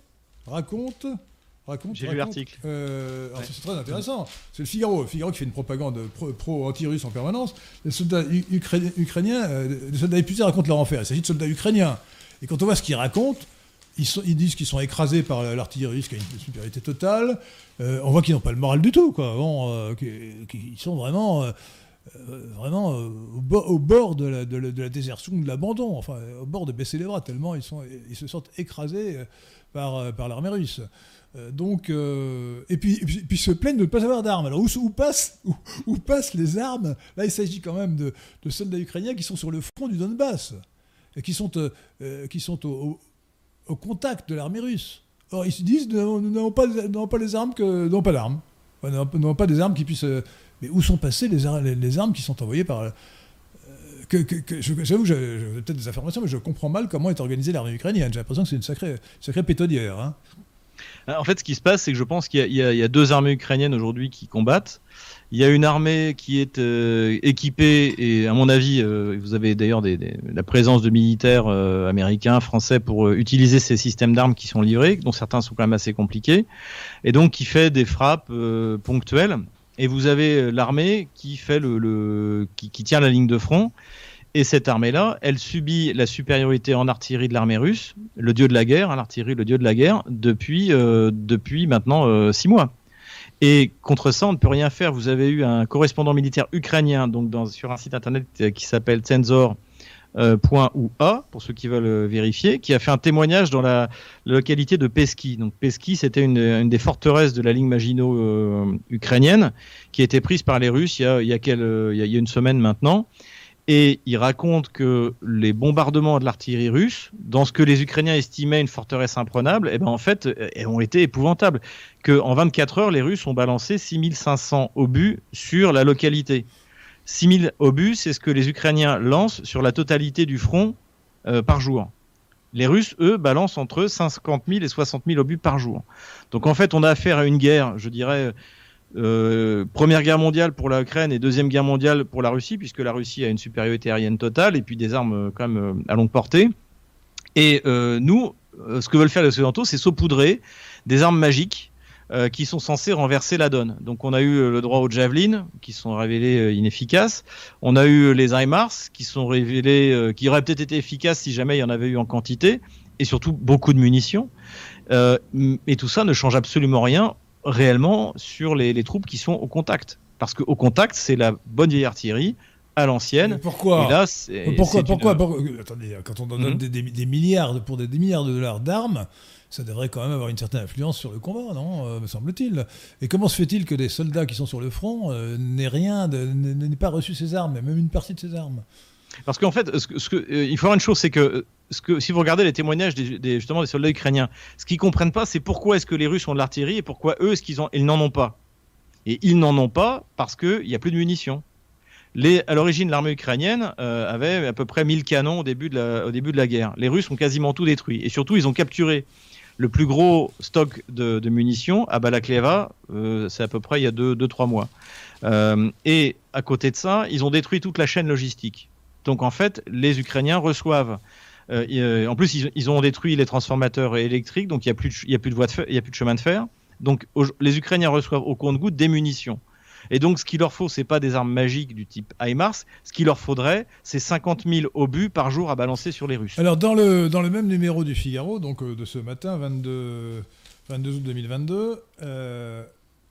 racontent Raconte, J'ai lu l'article. C'est très intéressant. C'est le Figaro, Figaro qui fait une propagande pro-anti-russe en permanence. Les soldats ukrainiens, les soldats épuisés racontent leur enfer. Il s'agit de soldats ukrainiens. Et quand on voit ce qu'ils racontent, ils, disent qu'ils sont écrasés par l'artillerie, qui a une supériorité totale. Euh, on voit qu'ils n'ont pas le moral du tout, quoi. Euh, sont vraiment, euh, vraiment au, bord de la, désertion, de l'abandon, enfin, au bord de baisser les bras, tellement ils, se sentent écrasés par, l'armée russe. donc, et puis, puis, se plaignent de ne pas avoir d'armes. Alors, où, passent, les armes? Là, il s'agit quand même de soldats ukrainiens qui sont sur le front du Donbass qui sont, euh, euh, qui sont au, contact de l'armée russe. Or, ils se disent nous n'avons pas, pas les armes que n'ont pas d'armes. n'avons pas des armes qui puissent. Euh, mais où sont passées les, les, armes qui sont envoyées par que, que, j'avoue, j'ai peut-être des informations, mais je comprends mal comment est organisée l'armée ukrainienne. J'ai l'impression que c'est une sacrée, sacrée pétodière. Hein. En fait, ce qui se passe, c'est que je pense qu'il y, a deux armées ukrainiennes aujourd'hui qui combattent. Il y a une armée qui est euh, équipée, et à mon avis, euh, vous avez d'ailleurs la présence de militaires euh, américains, français pour utiliser ces systèmes d'armes qui sont livrés, dont certains sont quand même assez compliqués, et donc qui fait des frappes ponctuelles. Et vous avez l'armée qui fait le, qui, tient la ligne de front. Et cette armée-là, elle subit la supériorité en artillerie de l'armée russe, le dieu de la guerre, hein, l'artillerie, le dieu de la guerre, depuis, depuis maintenant six mois. Et contre ça, on ne peut rien faire. Vous avez eu un correspondant militaire ukrainien donc sur un site internet euh, qui s'appelle Tensor. Euh, pour ceux qui veulent euh, vérifier, qui a fait un témoignage dans la, localité de Peski. Donc Peski, c'était une, des forteresses de la ligne Maginot ukrainienne qui a été prise par les Russes il y a une semaine maintenant et il raconte que les bombardements de l'artillerie russe, dans ce que les Ukrainiens estimaient une forteresse imprenable, eh ben en fait, eh, ont été épouvantables. Que en 24 heures, les Russes ont balancé 6500 obus sur la localité. 6000 obus, c'est ce que les Ukrainiens lancent sur la totalité du front euh, par jour. Les Russes, eux, balancent entre 50 000 et 60 000 obus par jour. Donc en fait, on a affaire à une guerre, je dirais, euh, première guerre mondiale pour l'Ukraine et deuxième guerre mondiale pour la Russie, puisque la Russie a une supériorité aérienne totale et puis des armes euh, quand même euh, à longue portée. Et nous, ce que veulent faire les Occidentaux, c'est saupoudrer des armes magiques qui sont censées renverser la donne. Donc on a eu le droit aux javelins qui sont révélés inefficaces. On a eu les HIMARS qui sont révélés, qui auraient peut-être été efficaces si jamais il y en avait eu en quantité, et surtout beaucoup de munitions. et tout ça ne change absolument rien réellement sur les, troupes qui sont au contact. Parce qu'au contact, c'est la bonne vieille artillerie à l'ancienne. Pourquoi Pourquoi, pourquoi, Attendez, quand on donne mhm. des, milliards pour des, milliards de dollars d'armes, ça devrait quand même avoir une certaine influence sur le combat, non euh, Me semble-t-il. Et comment se fait-il que des soldats qui sont sur le front euh, n'aient rien, n'aient pas reçu ces armes, même une partie de ces armes? Parce qu'en fait, euh, il faut voir une chose, c'est que, que si vous regardez les témoignages des, justement des soldats ukrainiens, ce qu'ils comprennent pas, c'est pourquoi est-ce que les Russes ont de l'artillerie et pourquoi eux, ce qu'ils ont, ils n'en ont pas. Et ils n'en ont pas parce qu'il n'y a plus de munitions. Les, à l'origine, l'armée ukrainienne euh, avait à peu près 1000 canons au début, de la, guerre. Les Russes ont quasiment tout détruit. Et surtout, ils ont capturé le plus gros stock de, munitions à Balaklava, euh, c'est à peu près il y a 2-3 mois. Euh, et à côté de ça, ils ont détruit toute la chaîne logistique. Donc en fait, les Ukrainiens reçoivent. Euh, euh, en plus, ils, ont détruit les transformateurs électriques, donc il n'y a plus de, a plus de de chemin de fer. Donc les Ukrainiens reçoivent au compte-goutte des munitions. Et donc, ce qu'il leur faut, c'est pas des armes magiques du type HIMARS. Ce qu'il leur faudrait, c'est 50 000 obus par jour à balancer sur les Russes. Alors, dans le, même numéro du Figaro, donc euh, de ce matin, 22, 22 août 2022,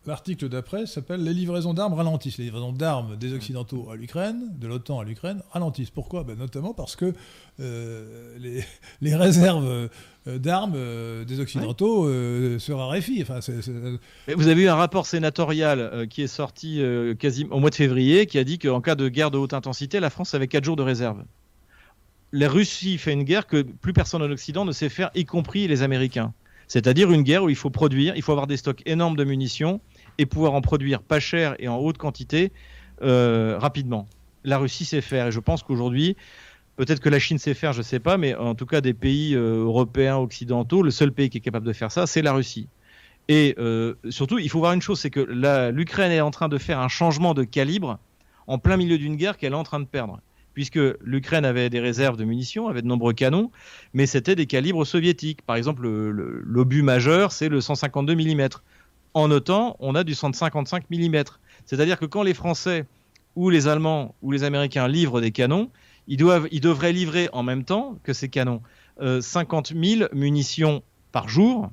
L'article d'après s'appelle Les livraisons d'armes ralentissent. Les livraisons d'armes des Occidentaux à l'Ukraine, de l'OTAN à l'Ukraine, ralentissent. Pourquoi? Ben Notamment parce que euh, les, réserves euh, d'armes euh, des Occidentaux se raréfient. Enfin, Vous avez eu un rapport sénatorial qui est sorti quasiment au mois de février qui a dit qu'en cas de guerre de haute intensité, la France avait 4 jours de réserve. La Russie fait une guerre que plus personne en Occident ne sait faire, y compris les Américains. C'est-à-dire une guerre où il faut produire, il faut avoir des stocks énormes de munitions et pouvoir en produire pas cher et en haute quantité euh, rapidement. La Russie sait faire et je pense qu'aujourd'hui, peut-être que la Chine sait faire, je ne sais pas, mais en tout cas des pays euh, européens, occidentaux, le seul pays qui est capable de faire ça, c'est la Russie. Et euh, surtout, il faut voir une chose, c'est que l'Ukraine est en train de faire un changement de calibre en plein milieu d'une guerre qu'elle est en train de perdre. Puisque l'Ukraine avait des réserves de munitions, avait de nombreux canons, mais c'était des calibres soviétiques. Par exemple, l'obus majeur, c'est le 152 mm en OTAN, on a du 155 mm. C'est-à-dire que quand les Français ou les Allemands ou les Américains livrent des canons, ils, doivent, ils devraient livrer en même temps que ces canons 50 euh, 000 munitions par jour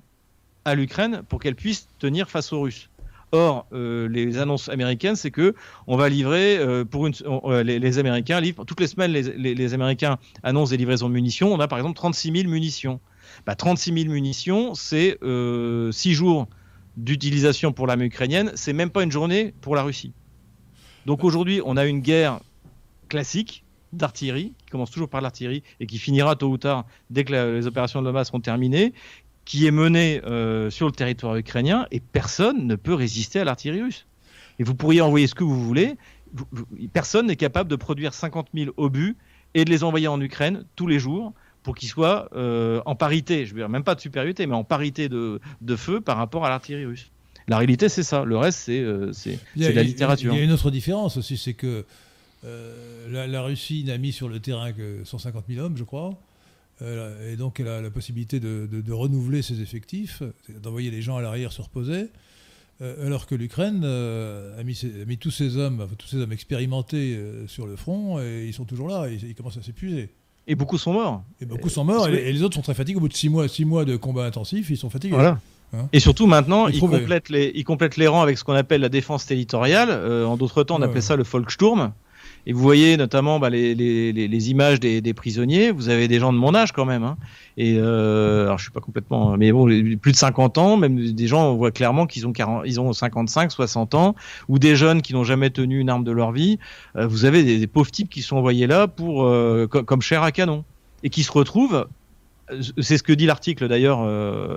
à l'Ukraine pour qu'elle puisse tenir face aux Russes. Or, euh, les annonces américaines, c'est que on va livrer euh, pour une, les, Américains livrent toutes les semaines, les, Américains annoncent des livraisons de munitions. On a par exemple 36 000 munitions. Bah, 36 000 munitions, c'est 6 jours d'utilisation pour l'armée ukrainienne, c'est même pas une journée pour la Russie. Donc aujourd'hui, on a une guerre classique d'artillerie, qui commence toujours par l'artillerie et qui finira tôt ou tard, dès que les opérations de l'OMA seront terminées, qui est menée euh, sur le territoire ukrainien et personne ne peut résister à l'artillerie russe. Et vous pourriez envoyer ce que vous voulez, personne n'est capable de produire 50 000 obus et de les envoyer en Ukraine tous les jours pour qu'ils soient euh, en parité, je veux dire même pas de supériorité, mais en parité de, feu par rapport à l'artillerie russe. La réalité, c'est ça. Le reste, c'est euh, la littérature. Il y a une autre différence aussi, c'est que euh, la, Russie n'a mis sur le terrain que 150 000 hommes, je crois. Et donc, elle a la possibilité de, renouveler ses effectifs, d'envoyer les gens à l'arrière se reposer. alors que l'Ukraine a, mis tous ses hommes, tous ces hommes expérimentés sur le front, et ils sont toujours là, et ils commencent à s'épuiser. Et beaucoup sont morts. Et beaucoup sont morts, et, les autres sont très fatigués. Au bout de six mois, six mois de combat intensif, ils sont fatigués. Voilà. Hein et surtout maintenant, ils complètent, les, ils complètent les rangs avec ce qu'on appelle la défense territoriale. Euh, en d'autres temps, on appelait ça le Volkssturm. Et vous voyez notamment bah, les, images des, prisonniers. Vous avez des gens de mon âge quand même. Hein. Et euh, alors je suis pas complètement, mais bon, plus de 50 ans, même des gens, on voit clairement qu'ils ont 40, ils ont 55, 60 ans, ou des jeunes qui n'ont jamais tenu une arme de leur vie. Euh, vous avez des, pauvres types qui sont envoyés là pour euh, comme chair à canon et qui se retrouvent c'est ce que dit l'article d'ailleurs,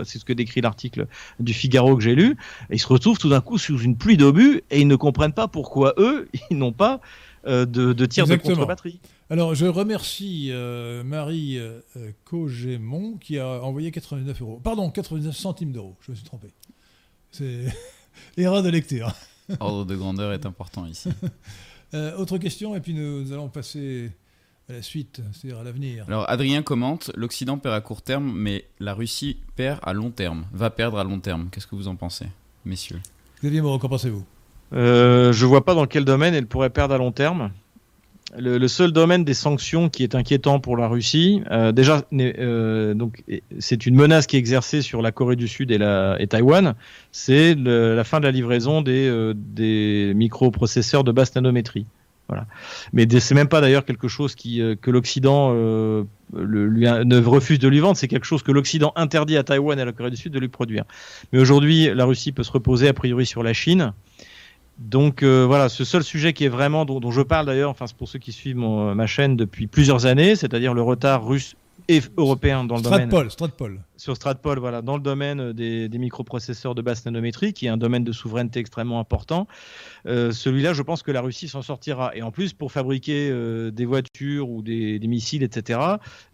c'est ce que décrit l'article du Figaro que j'ai lu. Ils se retrouvent tout d'un coup sous une pluie d'obus et ils ne comprennent pas pourquoi eux, ils n'ont pas de, de tir de contre-batterie. Alors, je remercie euh, Marie euh, Cogémon qui a envoyé 89 euros. Pardon, 89 centimes d'euros. Je me suis trompé. C'est erreur de lecture. Ordre de grandeur est important ici. autre question, et puis nous, allons passer à la suite, c'est-à-dire à l'avenir. Alors, Adrien commente l'Occident perd à court terme, mais la Russie perd à long terme, va perdre à long terme. Qu'est-ce que vous en pensez, messieurs? Xavier Moreau, qu'en pensez-vous? Euh, je vois pas dans quel domaine elle pourrait perdre à long terme. Le, seul domaine des sanctions qui est inquiétant pour la Russie, euh, déjà, euh, donc c'est une menace qui est exercée sur la Corée du Sud et, la, Taïwan, c'est la fin de la livraison des, microprocesseurs de basse nanométrie. Voilà. Mais c'est même pas d'ailleurs quelque chose que l'Occident ne refuse de lui vendre, c'est quelque chose que l'Occident interdit à Taïwan et à la Corée du Sud de lui produire. Mais aujourd'hui, la Russie peut se reposer a priori sur la Chine. Donc euh, voilà, ce seul sujet qui est vraiment dont, je parle d'ailleurs, enfin pour ceux qui suivent ma chaîne depuis plusieurs années, c'est-à-dire le retard russe et européen dans le domaine. Stratpol. Sur Stratpol, voilà, dans le domaine des, microprocesseurs de basse nanométrie, qui est un domaine de souveraineté extrêmement important. Euh, celui-là, je pense que la Russie s'en sortira. Et en plus, pour fabriquer euh, des voitures ou des, missiles, etc.,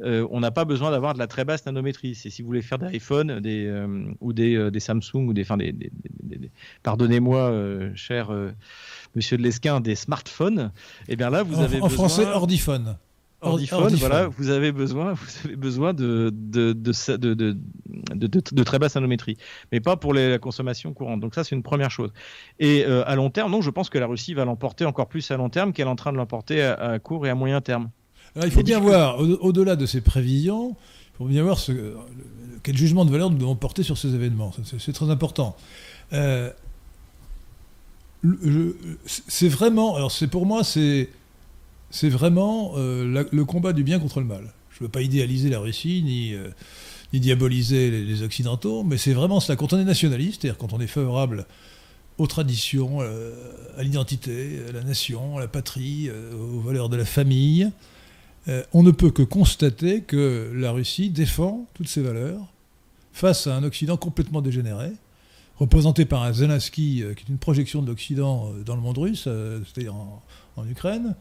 euh, on n'a pas besoin d'avoir de la très basse nanométrie. C'est si vous voulez faire des iPhones des, ou des, Samsung ou des, enfin des, pardonnez-moi, cher Monsieur de Lesquin, des smartphones. Et eh bien là, vous avez en français, ordiphone. Ordiphone, voilà, vous avez besoin, vous avez besoin de, de, de, de, très basse nanométrie, mais pas pour les, la consommation courante. Donc ça, c'est une première chose. Et euh, à long terme, non, je pense que la Russie va l'emporter encore plus à long terme qu'elle est en train de l'emporter à, court et à moyen terme. Alors, il faut bien voir, au-delà de ces prévisions, il faut bien voir ce, quel jugement de valeur nous devons porter sur ces événements. C'est très important. Euh, c'est vraiment, alors c'est pour moi, c'est c'est vraiment euh, le combat du bien contre le mal. Je ne veux pas idéaliser la Russie, ni, euh, diaboliser les, Occidentaux, mais c'est vraiment cela. Quand on est nationaliste, c'est-à-dire quand on est favorable aux traditions, euh, à l'identité, à la nation, à la patrie, aux valeurs de la famille, on ne peut que constater que la Russie défend toutes ces valeurs face à un Occident complètement dégénéré, représenté par un Zelensky qui est une projection de l'Occident dans le monde russe, c'est-à-dire en Ukraine,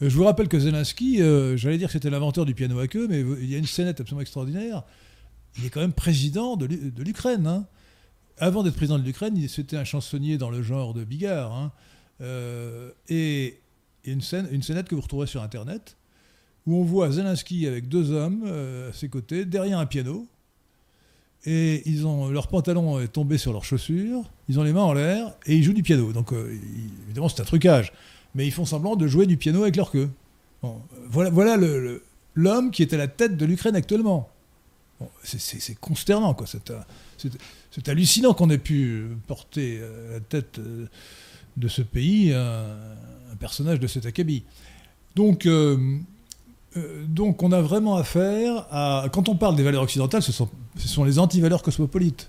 je vous rappelle que Zelensky, euh, j'allais dire que c'était l'inventeur du piano à queue, mais il y a une scénette absolument extraordinaire. Il est quand même président de l'Ukraine. Hein. Avant d'être président de l'Ukraine, c'était un chansonnier dans le genre de Bigard. Hein. Euh, et il y a une, scène, une scénette que vous retrouverez sur Internet, où on voit Zelensky avec deux hommes à ses côtés, derrière un piano. Et ils ont, leur pantalon est tombé sur leurs chaussures, ils ont les mains en l'air, et ils jouent du piano. Donc évidemment, c'est un trucage mais ils font semblant de jouer du piano avec leur queue. voilà voilà l'homme qui est à la tête de l'Ukraine actuellement. c'est consternant, quoi. C'est hallucinant qu'on ait pu porter à la tête euh, de ce pays un, personnage de cet acabit. Donc, euh, euh, donc on a vraiment affaire à... Quand on parle des valeurs occidentales, ce sont, ce sont les anti-valeurs cosmopolites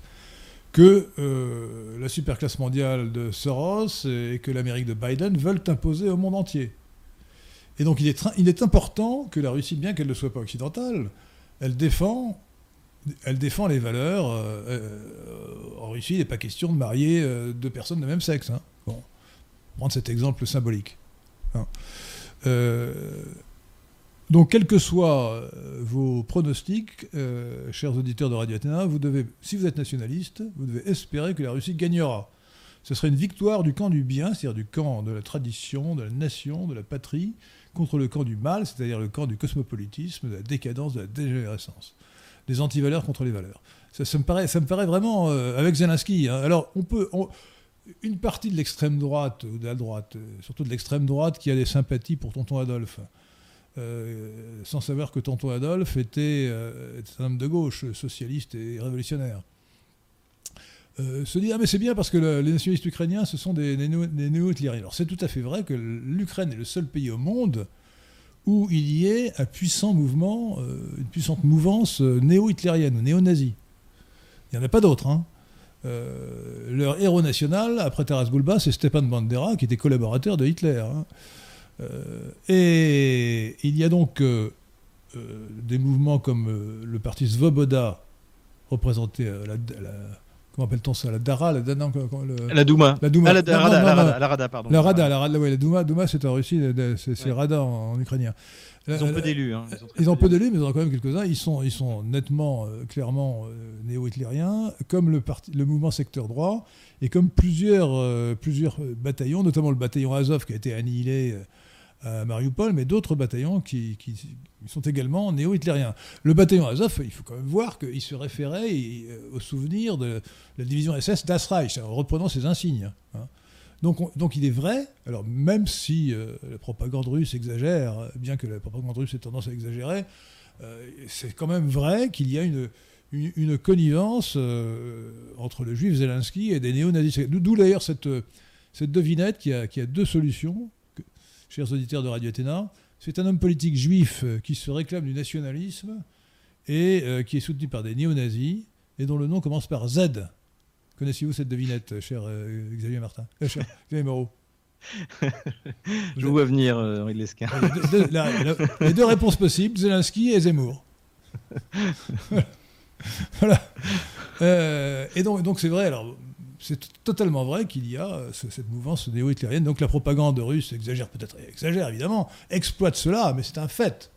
que euh, la superclasse mondiale de Soros et que l'Amérique de Biden veulent imposer au monde entier. Et donc il est, il est important que la Russie, bien qu'elle ne soit pas occidentale, elle défend, elle défend les valeurs. Euh, euh, en Russie, il n'est pas question de marier deux personnes de même sexe. Hein. Bon, prendre cet exemple symbolique. Hein. Donc, quels que soient vos pronostics, chers auditeurs de Radio Athéna, si vous êtes nationaliste, vous devez espérer que la Russie gagnera. Ce serait une victoire du camp du bien, c'est-à-dire du camp de la tradition, de la nation, de la patrie, contre le camp du mal, c'est-à-dire le camp du cosmopolitisme, de la décadence, de la dégénérescence. Des antivaleurs contre les valeurs. Ça, me, paraît, vraiment, euh, avec Zelensky, hein. alors on peut... une partie de l'extrême droite, ou de la droite, euh, surtout de l'extrême droite, qui a des sympathies pour Tonton Adolphe, euh, sans savoir que Tonton Adolphe était un homme de gauche, socialiste et révolutionnaire. Euh, se dit ah mais c'est bien parce que les nationalistes ukrainiens ce sont des, néo-hitlériens. Alors c'est tout à fait vrai que l'Ukraine est le seul pays au monde où il y ait un puissant mouvement, euh, une puissante mouvance euh, néo-hitlérienne ou néo-nazie. Il n'y en a pas d'autres. Hein. leur héros national, après Taras Bulba, c'est Stepan Bandera, qui était collaborateur de Hitler. Hein. Et il y a donc des mouvements comme le parti Svoboda, représenté à la comment appelle-t-on ça La Dara, la, non, la Douma. La Douma. Ah, la, Rada, la, Rada, pardon. La Rada, la Rada, ouais, la Douma, Douma c'est en Russie, c'est Rada en, ukrainien. Ils ont peu d'élus. Hein. Ils, ont peu d'élus, mais ils en ont quand même quelques-uns. Ils sont, ils sont nettement, euh, clairement euh, néo-hitlériens, comme le, parti, le mouvement secteur droit, et comme plusieurs, euh, plusieurs bataillons, notamment le bataillon Azov qui a été annihilé à Mariupol, mais d'autres bataillons qui, sont également néo-hitlériens. Le bataillon Azov, il faut quand même voir qu'il se référait euh, au souvenir de la division SS d'Asreich, en reprenant ses insignes. Hein. Donc, donc, il est vrai, alors même si euh, la propagande russe exagère, bien que la propagande russe ait tendance à exagérer, euh, c'est quand même vrai qu'il y a une, une, connivence entre le juif Zelensky et des néo-nazis. D'où d'ailleurs cette, cette devinette qui a, qui a deux solutions chers auditeurs de Radio Athéna, c'est un homme politique juif euh, qui se réclame du nationalisme et euh, qui est soutenu par des néo-nazis et dont le nom commence par Z. Connaissez-vous cette devinette, cher euh, Xavier Martin cher Xavier Moreau Je vous vois venir, Henri Lesquin. les deux réponses possibles, Zelensky et Zemmour. voilà. et donc, donc c'est vrai, alors c'est totalement vrai qu'il y a euh, cette mouvance néo-hitlérienne. Donc la propagande russe exagère peut-être, exagère évidemment, exploite cela, mais c'est un fait.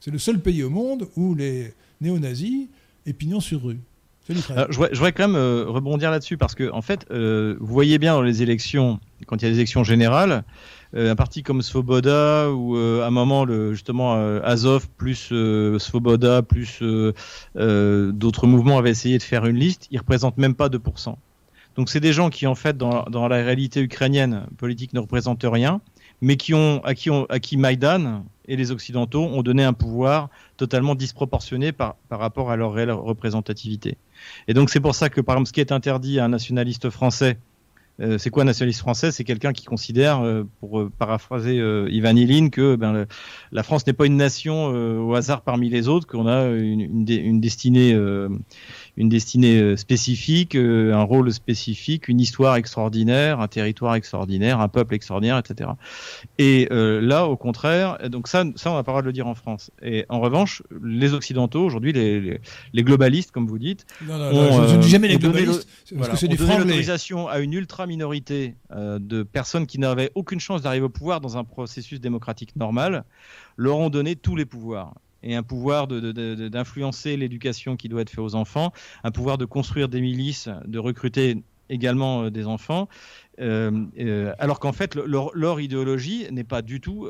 C'est le seul pays au monde où les néo-nazis est pignon sur rue. je, voudrais, quand même euh, rebondir là-dessus parce que, en fait, euh, vous voyez bien dans les élections, quand il y a des élections générales, un parti comme Svoboda ou à un moment le, justement Azov plus Svoboda plus d'autres mouvements avaient essayé de faire une liste, ils représentent même pas 2%. Donc c'est des gens qui en fait dans, dans, la réalité ukrainienne politique ne représentent rien, mais qui ont à qui, ont, à qui Maïdan et les Occidentaux ont donné un pouvoir totalement disproportionné par, par rapport à leur réelle représentativité. Et donc c'est pour ça que par exemple ce qui est interdit à un nationaliste français euh, c'est quoi un nationaliste français? C'est quelqu'un qui considère, euh, pour euh, paraphraser Ivan Ilin, que ben, la France n'est pas une nation au hasard parmi les autres, qu'on a une, une, une destinée une destinée euh, spécifique, euh, un rôle spécifique, une histoire extraordinaire, un territoire extraordinaire, un peuple extraordinaire, etc. Et euh, là, au contraire, donc ça, ça on n'a pas le droit de le dire en France. Et en revanche, les Occidentaux, aujourd'hui, les, les, globalistes, comme vous dites, non, non, non, je ne dis jamais les globalistes, parce que c'est l'autorisation à une ultra minorité de personnes qui n'avaient aucune chance d'arriver au pouvoir dans un processus démocratique normal, leur ont donné tous les pouvoirs et un pouvoir d'influencer l'éducation qui doit être faite aux enfants, un pouvoir de construire des milices, de recruter également euh, des enfants, euh, euh, alors qu'en fait leur, idéologie n'est pas du tout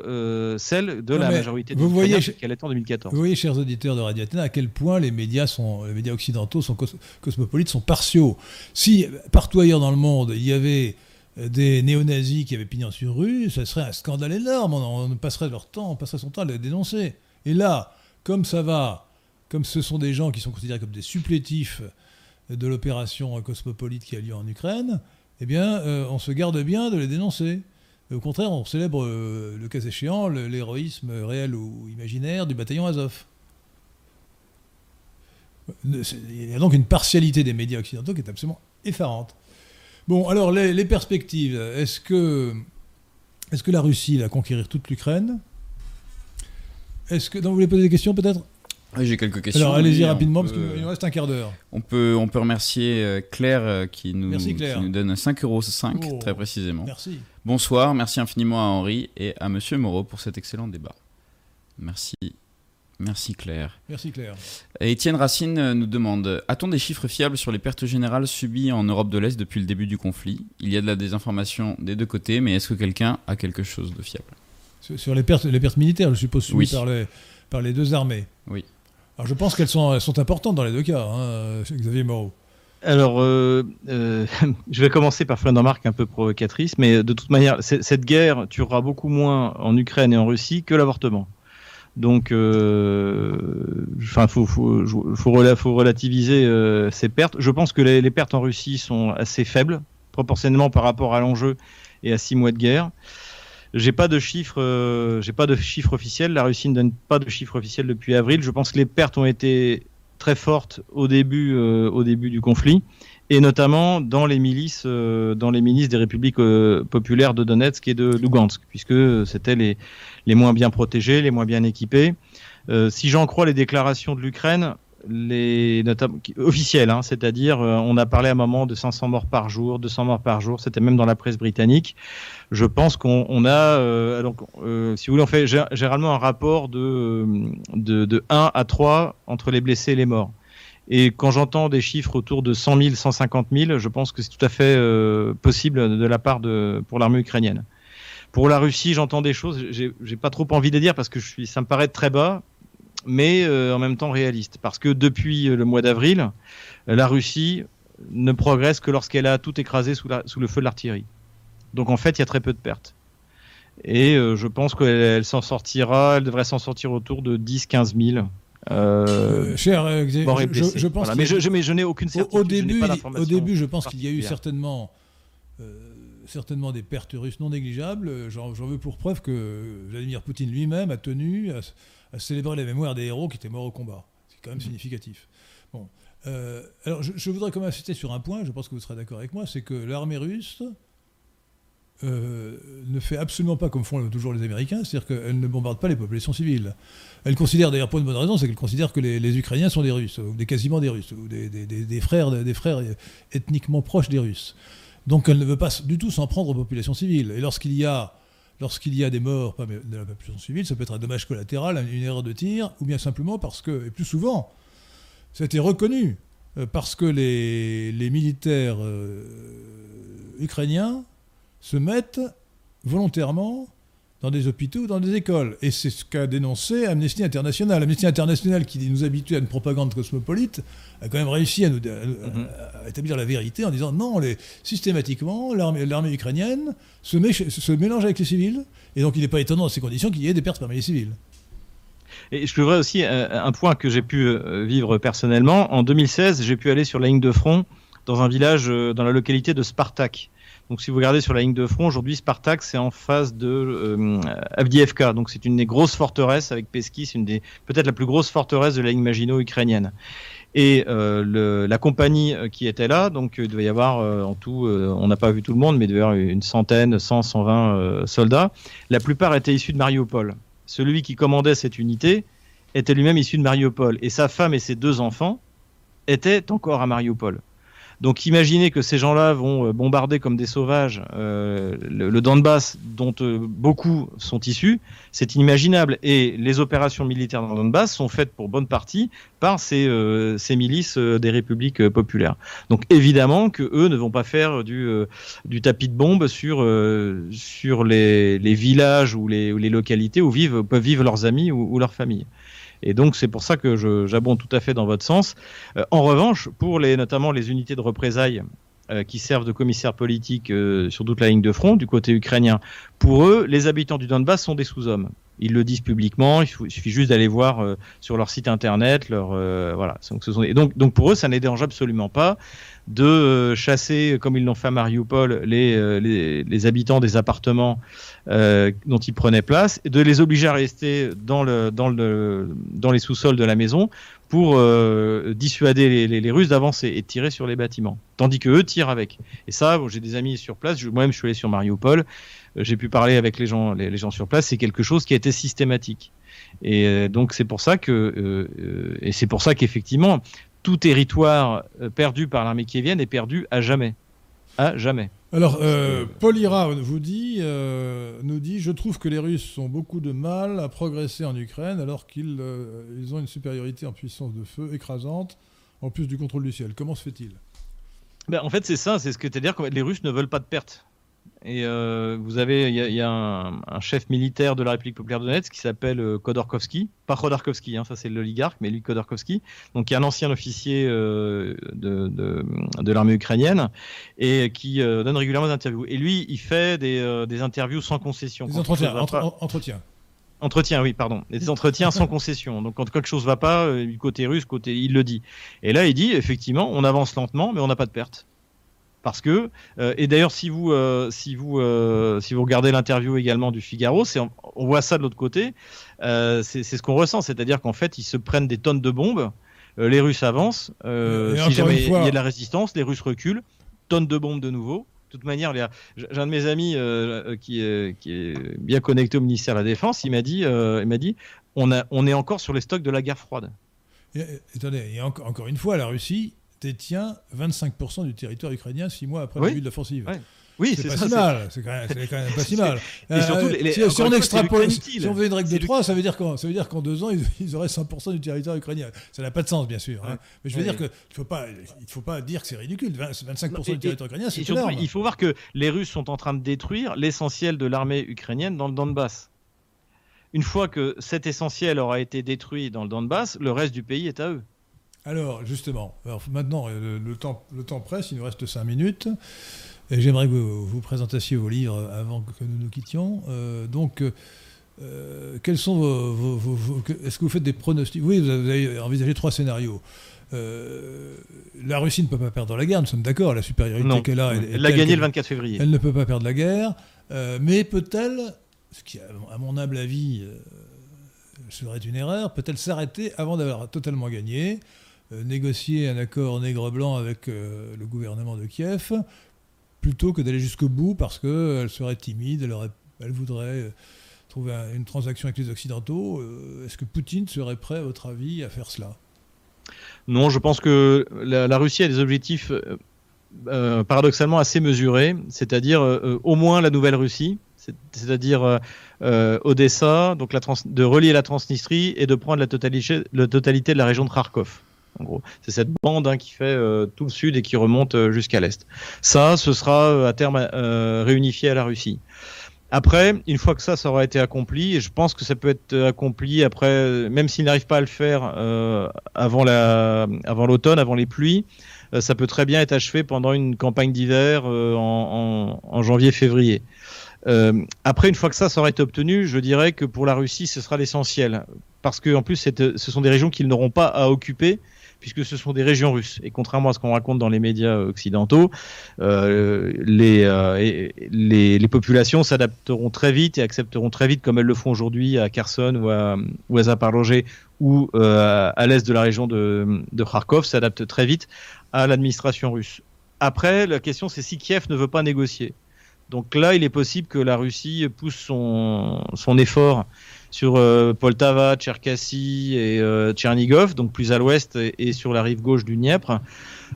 celle de la majorité vous voyez qu'elle est en 2014. Vous voyez, chers auditeurs de Radio Athéna, à quel point les médias sont, les médias occidentaux sont cosmopolites, sont partiaux. Si partout ailleurs dans le monde il y avait des néo-nazis qui avaient pignon sur rue, ça serait un scandale énorme. On, on passerait leur temps, on passerait son temps à les dénoncer. Et là, comme ça va, comme ce sont des gens qui sont considérés comme des supplétifs de l'opération cosmopolite qui a lieu en Ukraine, eh bien, euh, on se garde bien de les dénoncer. au contraire, on célèbre, euh, le cas échéant, l'héroïsme réel ou imaginaire du bataillon Azov. Il y a donc une partialité des médias occidentaux qui est absolument effarante. Bon, alors les, perspectives. Est-ce que, est que la Russie va conquérir toute l'Ukraine? Est-ce que. vous voulez poser des questions peut-être? J'ai quelques questions. Alors allez-y rapidement parce qu'il nous reste un quart d'heure. On peut, on peut remercier euh, Claire euh, qui nous, nous donne 5,5 euros oh, très précisément. Merci. Bonsoir, merci infiniment à Henri et à Monsieur Moreau pour cet excellent débat. Merci. Merci Claire. Merci Claire. Étienne Racine euh, nous demande A-t-on des chiffres fiables sur les pertes générales subies en Europe de l'Est depuis le début du conflit? Il y a de la désinformation des deux côtés, mais est-ce que quelqu'un a quelque chose de fiable? Sur, les, pertes, les pertes militaires, je suppose, subies par, les, par les deux armées Oui. Alors je pense qu'elles sont, sont importantes dans les deux cas, hein, Xavier Moreau. Alors, euh, euh, je vais commencer par faire une remarque un peu provocatrice, mais de toute manière, cette guerre tuera beaucoup moins en Ukraine et en Russie que l'avortement. Donc, euh, enfin, faut, faut, faut, relativiser ces pertes. Je pense que les, les, pertes en Russie sont assez faibles, proportionnellement par rapport à l'enjeu et à six mois de guerre. J'ai pas de chiffres, euh, j'ai pas de chiffres officiels. La Russie ne donne pas de chiffres officiels depuis avril. Je pense que les pertes ont été très fortes au début, euh, au début du conflit, et notamment dans les milices, euh, dans les milices des républiques populaires de Donetsk et de Lugansk, puisque c'était les, les moins bien protégés, les moins bien équipés. si j'en crois les déclarations de l'Ukraine, les officielles, hein, c'est-à-dire on a parlé à un moment de 500 morts par jour, 200 morts par jour, c'était même dans la presse britannique je pense qu'on a, euh, donc, euh, si vous voulez, on fait généralement un rapport de, de, de, 1 à 3 entre les blessés et les morts. Et quand j'entends des chiffres autour de 100 000, 150 000, je pense que c'est tout à fait euh, possible de la part de, pour l'armée ukrainienne. Pour la Russie, j'entends des choses, j'ai pas trop envie de dire parce que ça me paraît très bas, mais en même temps réaliste. Parce que depuis le mois d'avril, la Russie ne progresse que lorsqu'elle a tout écrasé sous, la, sous le feu de l'artillerie. Donc en fait, il y a très peu de pertes. Et euh, je pense qu'elle s'en sortira, elle devrait s'en sortir autour de 10-15 000. Euh, cher euh, je, pense mais, je, n'ai aucune certitude. Au, début, au début, je pense qu'il y a eu certainement, certainement des pertes russes non négligeables. J'en veux pour preuve que Vladimir Poutine lui-même a tenu à, célébrer la mémoire des héros qui étaient morts au combat. C'est quand même significatif. Bon. alors, je, voudrais quand même insister sur un point, je pense que vous serez d'accord avec moi, c'est que l'armée russe euh, ne fait absolument pas comme font toujours les Américains, c'est-à-dire qu'elle ne bombarde pas les populations civiles. Elle considère d'ailleurs pour une bonne raison, c'est qu'elle considère que les, Ukrainiens sont des Russes, ou des quasiment des Russes, ou des, frères, des frères ethniquement proches des Russes. Donc elle ne veut pas du tout s'en prendre aux populations civiles. Et lorsqu'il y a lorsqu'il y a des morts de la population civile, ça peut être un dommage collatéral, une erreur de tir, ou bien simplement parce que, et plus souvent, été reconnu, euh, parce que les, militaires euh, ukrainiens se mettent volontairement dans des hôpitaux ou dans des écoles. Et c'est ce qu'a dénoncé Amnesty International. Amnesty International, qui nous habitue à une propagande cosmopolite, a quand même réussi à, nous, mhm. établir la vérité en disant non, les, systématiquement, l'armée ukrainienne se, se, mélange avec les civils, et donc il n'est pas étonnant dans ces conditions qu'il y ait des pertes parmi les civils. Et je voudrais aussi euh, un point que j'ai pu euh, vivre personnellement. En 2016, j'ai pu aller sur la ligne de front dans un village euh, dans la localité de Spartak. Donc si vous regardez sur la ligne de front, aujourd'hui Spartak c'est en face de euh. Donc c'est une des grosses forteresses avec Peski, c'est une peut-être la plus grosse forteresse de la ligne Maginot ukrainienne. Et euh, la compagnie euh, qui était là, donc il devait y avoir en tout, on n'a pas vu tout le monde, mais il devait y avoir une centaine, 100, 120 soldats. La plupart étaient issus de Mariupol. Celui qui commandait cette unité était lui-même issu de Mariupol. Et sa femme et ses deux enfants étaient encore à Mariupol. Donc imaginez que ces gens-là vont euh, bombarder comme des sauvages euh, le, Donbass, dont euh, beaucoup sont issus, c'est inimaginable. Et les opérations militaires dans le Donbass sont faites pour bonne partie par ces, ces milices des républiques populaires. Donc évidemment que eux ne vont pas faire du, tapis de bombe sur, les, villages ou les, localités où vivent, peuvent vivre leurs amis ou leurs familles. Et donc c'est pour ça que j'abonde tout à fait dans votre sens. Euh, en revanche, pour les, notamment les unités de représailles euh, qui servent de commissaires politiques euh, sur toute la ligne de front du côté ukrainien, pour eux, les habitants du Donbass sont des sous-hommes. Ils le disent publiquement, il, suffit juste d'aller voir sur leur site internet, leur voilà. Donc, et donc, pour eux, ça ne les dérange absolument pas de chasser, comme ils l'ont fait à Mariupol, les, habitants des appartements dont ils prenaient place, et de les obliger à rester dans, le, dans, le, dans les sous-sols de la maison pour dissuader les, les, Russes d'avancer et de tirer sur les bâtiments, tandis que eux tirent avec. Et ça, j'ai des amis sur place, moi-même je suis allé sur Mariupol, j'ai pu parler avec les gens, les, gens sur place, c'est quelque chose qui a été systématique. Et euh, donc c'est pour ça que euh, euh, et c'est pour ça qu'effectivement tout territoire perdu par l'armée kievienne est perdu à jamais, à jamais. Alors, Paul Ira vous dit, nous dit, je trouve que les Russes ont beaucoup de mal à progresser en Ukraine alors qu'ils ils ont une supériorité en puissance de feu écrasante, en plus du contrôle du ciel. Comment se fait-il? Ben, En fait, c'est ça, c'est ce que c'est-à-dire que les Russes ne veulent pas de pertes. Et euh, vous avez, il y a, un, chef militaire de la République populaire de Donetsk qui s'appelle euh, Khodorkovsky, pas Khodorkovsky, hein, ça c'est l'oligarque, mais lui Khodorkovsky, donc qui est un ancien officier euh, de, de, l'armée ukrainienne et qui donne régulièrement des interviews. Et lui, il fait des, des interviews sans concession. Des entretiens, entretiens. Entretien, oui, pardon. Des entretiens sans concession. Donc quand quelque chose va pas, du côté russe, côté, il le dit. Et là, il dit effectivement, on avance lentement, mais on n'a pas de perte parce que euh, et d'ailleurs si vous euh, si vous euh, si vous regardez l'interview également du Figaro, c'est on, voit ça de l'autre côté, c'est ce qu'on ressent, c'est-à-dire qu'en fait ils se prennent des tonnes de bombes, les Russes avancent, si jamais il y a de la résistance, les Russes reculent, tonnes de bombes de nouveau. De toute manière, j'ai un de mes amis qui, qui, est bien connecté au ministère de la Défense, il m'a dit, il m'a dit, on, a, on est encore sur les stocks de la guerre froide. Et, attendez, et encore une fois, la Russie détient 25% du territoire ukrainien six mois après le début de l'offensive. Oui, c'est pas, si mal. C'est quand, même pas si mal. Et surtout, euh, si, on extrapole, si on veut une règle de 3, ça veut dire qu'en, ça veut dire qu'en deux ans, ils, auraient 100% du territoire ukrainien. Ça n'a pas de sens, bien sûr. Hein. Mais je veux dire qu'il ne faut, pas, il faut pas dire que c'est ridicule. 25% du territoire ukrainien, c'est énorme. Il faut voir que les Russes sont en train de détruire l'essentiel de l'armée ukrainienne dans le Donbass. Une fois que cet essentiel aura été détruit dans le Donbass, le reste du pays est à eux. Alors, justement, maintenant, euh, le, temps, le temps presse, il nous reste 5 minutes. Et j'aimerais que vous, vous, présentassiez vos livres avant que nous nous quittions. Euh, donc, euh, quels sont vos. Est-ce que vous faites des pronostics? Oui, vous avez envisagé trois scénarios. la Russie ne peut pas perdre la guerre, nous sommes d'accord, la supériorité qu'elle a. Elle l'a gagnée le 24 février. Elle ne peut pas perdre la guerre, mais peut-elle, ce qui, à mon humble avis, serait une erreur, peut-elle s'arrêter avant d'avoir totalement gagné? euh, négocier un accord nègre-blanc avec euh, le gouvernement de Kiev, plutôt que d'aller jusqu'au bout parce qu'elle serait timide, elle, voudrait euh, trouver une transaction avec les Occidentaux. Est-ce que Poutine serait prêt, à votre avis, à faire cela? Non, je pense que la, Russie a des objectifs paradoxalement assez mesurés, c'est-à-dire au moins la nouvelle Russie, c'est-à-dire Odessa, donc de relier la Transnistrie et de prendre la totalité de la région de Kharkov gros. C'est cette bande hein, qui fait euh, tout le sud et qui remonte euh, jusqu'à l'est. Ça, ce sera euh, à terme réunifié à la Russie. Après, une fois que ça, aura été accompli, et je pense que ça peut être accompli après, même s'il n'arrive pas à le faire avant la, avant l'automne, avant les pluies, ça peut très bien être achevé pendant une campagne d'hiver en, en janvier-février. Après, une fois que ça, ça aura été obtenu, je dirais que pour la Russie, ce sera l'essentiel. Parce que, en plus, ce sont des régions qu'ils n'auront pas à occuper puisque ce sont des régions russes. Et contrairement à ce qu'on raconte dans les médias occidentaux, euh, les, euh, populations s'adapteront très vite et accepteront très vite, comme elles le font aujourd'hui à Kherson ou à, ou ou euh, à l'est de la région de, de Kharkov, s'adaptent très vite à l'administration russe. Après, la question c'est si Kiev ne veut pas négocier. Donc là, il est possible que la Russie pousse son, son effort sur euh, Poltava, Tcherkassy et euh, Tchernigov, donc plus à l'ouest et, sur la rive gauche du Dniepr.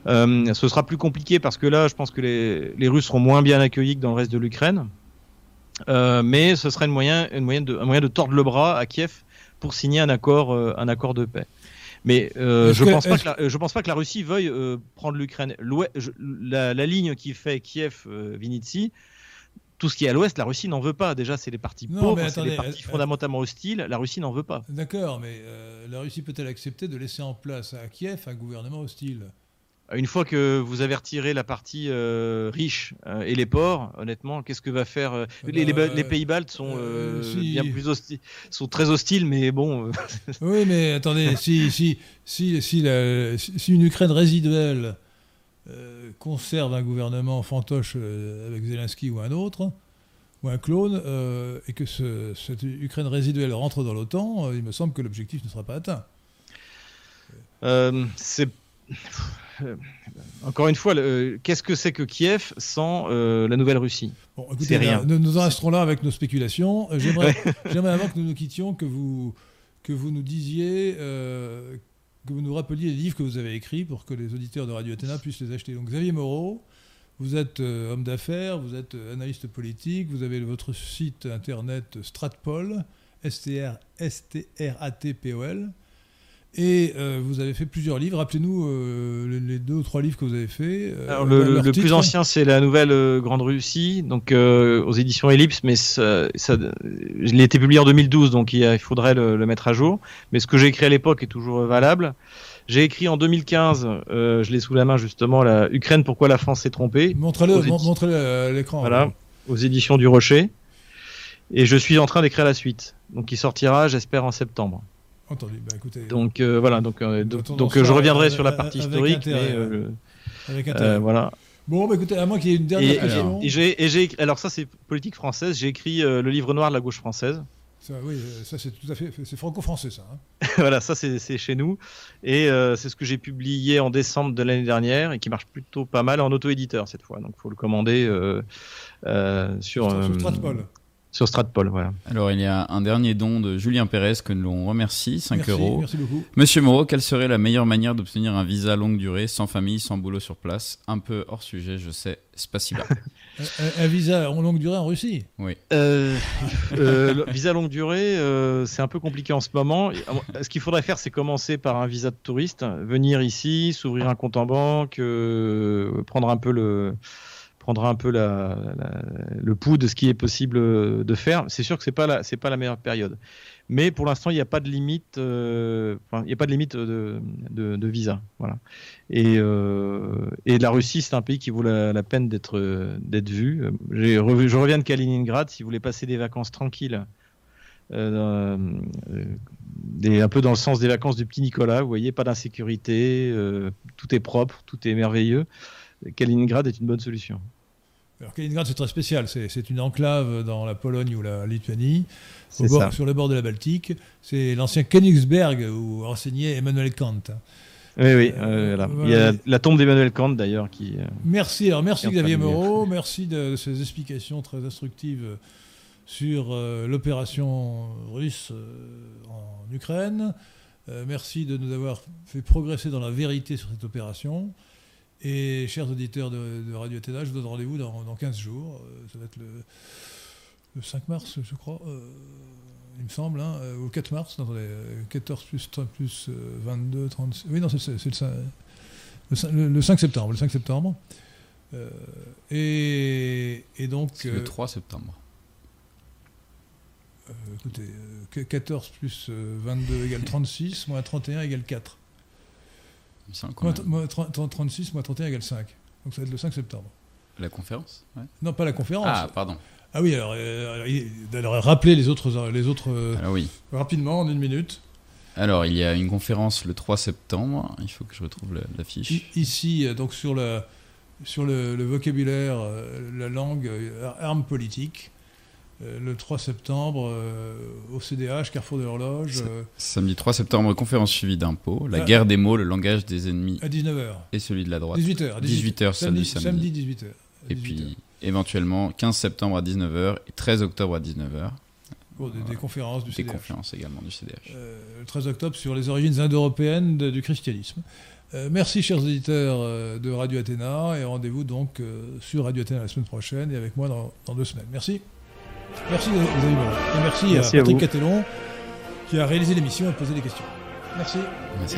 Euh, ce sera plus compliqué parce que là, je pense que les, Russes seront moins bien accueillis que dans le reste de l'Ukraine. mais ce serait une moyen, une moyen de, un moyen de tordre le bras à Kiev pour signer un accord, un accord de paix. Mais je ne pense, pas que je pense pas que la Russie veuille prendre l'Ukraine. La, la, ligne qui fait Kiev-Vinitsi, tout ce qui est à l'ouest, la Russie n'en veut pas. Déjà, c'est les partis pauvres, c'est les partis fondamentalement hostiles. La Russie n'en veut pas. D'accord, mais euh, la Russie peut-elle accepter de laisser en place à Kiev un gouvernement hostile? Une fois que vous avez retiré la partie euh, riche euh, et les ports, honnêtement, qu'est-ce que va faire les, les, pays baltes sont bien plus hostiles, sont très hostiles, mais bon. oui, mais attendez, si si si si, la, si une Ukraine résiduelle conserve un gouvernement fantoche avec Zelensky ou un autre, ou un clone, et que cette Ukraine résiduelle rentre dans l'OTAN, il me semble que l'objectif ne sera pas atteint. c'est encore une fois, qu'est-ce que c'est que Kiev sans la Nouvelle-Russie bon, rien. Nous, nous, en resterons là avec nos spéculations. J'aimerais, avant que nous nous quittions que vous, que vous nous disiez, euh, que vous nous rappeliez les livres que vous avez écrits pour que les auditeurs de Radio Athéna puissent les acheter. Donc Xavier Moreau, vous êtes euh, homme d'affaires, vous êtes euh, analyste politique, vous avez votre site internet Stratpol, S-T-R-A-T-P-O-L. Et euh, vous avez fait plusieurs livres. Rappelez-nous euh, les deux ou trois livres que vous avez fait. Euh, Alors, le, plus ancien, c'est la Nouvelle Grande Russie, donc aux éditions Ellipse, mais ça, ça, il a été publié en 2012, donc il, faudrait le, mettre à jour. Mais ce que j'ai écrit à l'époque est toujours valable. J'ai écrit en 2015, je l'ai sous la main justement, la Ukraine, pourquoi la France s'est trompée. Montrez-le, montrez à l'écran. Voilà, aux éditions du Rocher. Et je suis en train d'écrire la suite, donc il sortira, j'espère, en septembre. Entendu. Bah, écoutez, donc euh, voilà, donc, euh, donc, je reviendrai sur la partie historique. Euh, avec voilà. Bon, bah, écoutez, à moi qu'il y ait une dernière question. Et, j'ai, alors ça c'est politique française. J'ai écrit le livre noir de la gauche française. Ça, oui, ça c'est tout à fait, c'est franco-français ça. Hein. voilà, ça c'est chez nous et c'est ce que j'ai publié en décembre de l'année dernière et qui marche plutôt pas mal en auto-éditeur cette fois. Donc faut le commander sur. Sur, sur Stratpol sur Stratpol. Voilà. Alors, il y a un dernier don de Julien Pérez que nous remercie, 5 euros. Merci beaucoup. Monsieur Moreau, quelle serait la meilleure manière d'obtenir un visa longue durée, sans famille, sans boulot sur place? Un peu hors sujet, je sais. Spasiba. un, un, visa en longue durée en Russie? Oui. Euh, euh, visa longue durée, euh, c'est un peu compliqué en ce moment. Ce qu'il faudrait faire, c'est commencer par un visa de touriste, venir ici, s'ouvrir un compte en banque, prendre un peu le prendra un peu le pouls de ce qui est possible de faire. C'est sûr que c'est pas la, pas la meilleure période, mais pour l'instant il n'y a pas de limite, euh, il n'y a pas de limite de, visa, voilà. Et, euh, et la Russie c'est un pays qui vaut la, peine d'être vu. Je reviens de Kaliningrad. Si vous voulez passer des vacances tranquilles. Euh, un peu dans le sens des vacances du petit Nicolas, vous voyez, pas d'insécurité, tout est propre, tout est merveilleux. Kaliningrad est une bonne solution. Alors Kaliningrad, c'est très spécial. C'est une enclave dans la Pologne ou la Lituanie, sur le bord de la Baltique. C'est l'ancien Königsberg où enseignait Emmanuel Kant. Oui, oui. Euh, Il y a la tombe d'Emmanuel Kant d'ailleurs qui. Euh, merci. Alors merci Xavier Moreau. Merci de, ces explications très instructives sur euh, l'opération russe en Ukraine. merci de nous avoir fait progresser dans la vérité sur cette opération. Et chers auditeurs de, Radio Athéna, je vous donne rendez-vous dans, dans, 15 jours. Euh, ça va être le, 5 mars, je crois, euh, il me semble, hein, euh, ou le 4 mars. Non, attendez, 14 plus, 3 plus 22, 36. Oui, non, c'est le, le, 5 septembre. Le 5 septembre. Et, et, donc. le 3 septembre. écoutez, 14 plus 22 égale 36, moins 31 égale 4. Moi, 36, moi 31 égale 5. Donc ça va être le 5 septembre. La conférence Non, pas la conférence. Ah, pardon. Ah oui, alors, euh, rappeler les autres, les autres euh, oui. rapidement, en une minute. Alors, il y a une conférence le 3 septembre. Il faut que je retrouve l'affiche. Ici, euh, donc sur le, sur le, le vocabulaire, la langue, armes politiques. Euh, le 3 septembre euh, au CDH, Carrefour de l'Horloge. Euh, samedi 3 septembre, conférence suivie d'impôts, la ah. guerre des mots, le langage des ennemis. À 19h. Et celui de la droite. 18h. 18h, samedi, samedi. 18h. Et puis éventuellement 15 septembre à 19h et 13 octobre à 19h. des, conférences du CDH. Des conférences également du CDH. le 13 octobre sur les origines indo-européennes du christianisme. merci chers auditeurs de Radio Athéna et rendez-vous donc sur Radio Athéna la semaine prochaine et avec moi dans, dans deux semaines. Merci. Merci, vous avez Et merci, à Patrick Catellon qui a réalisé l'émission et posé des questions. Merci. Merci.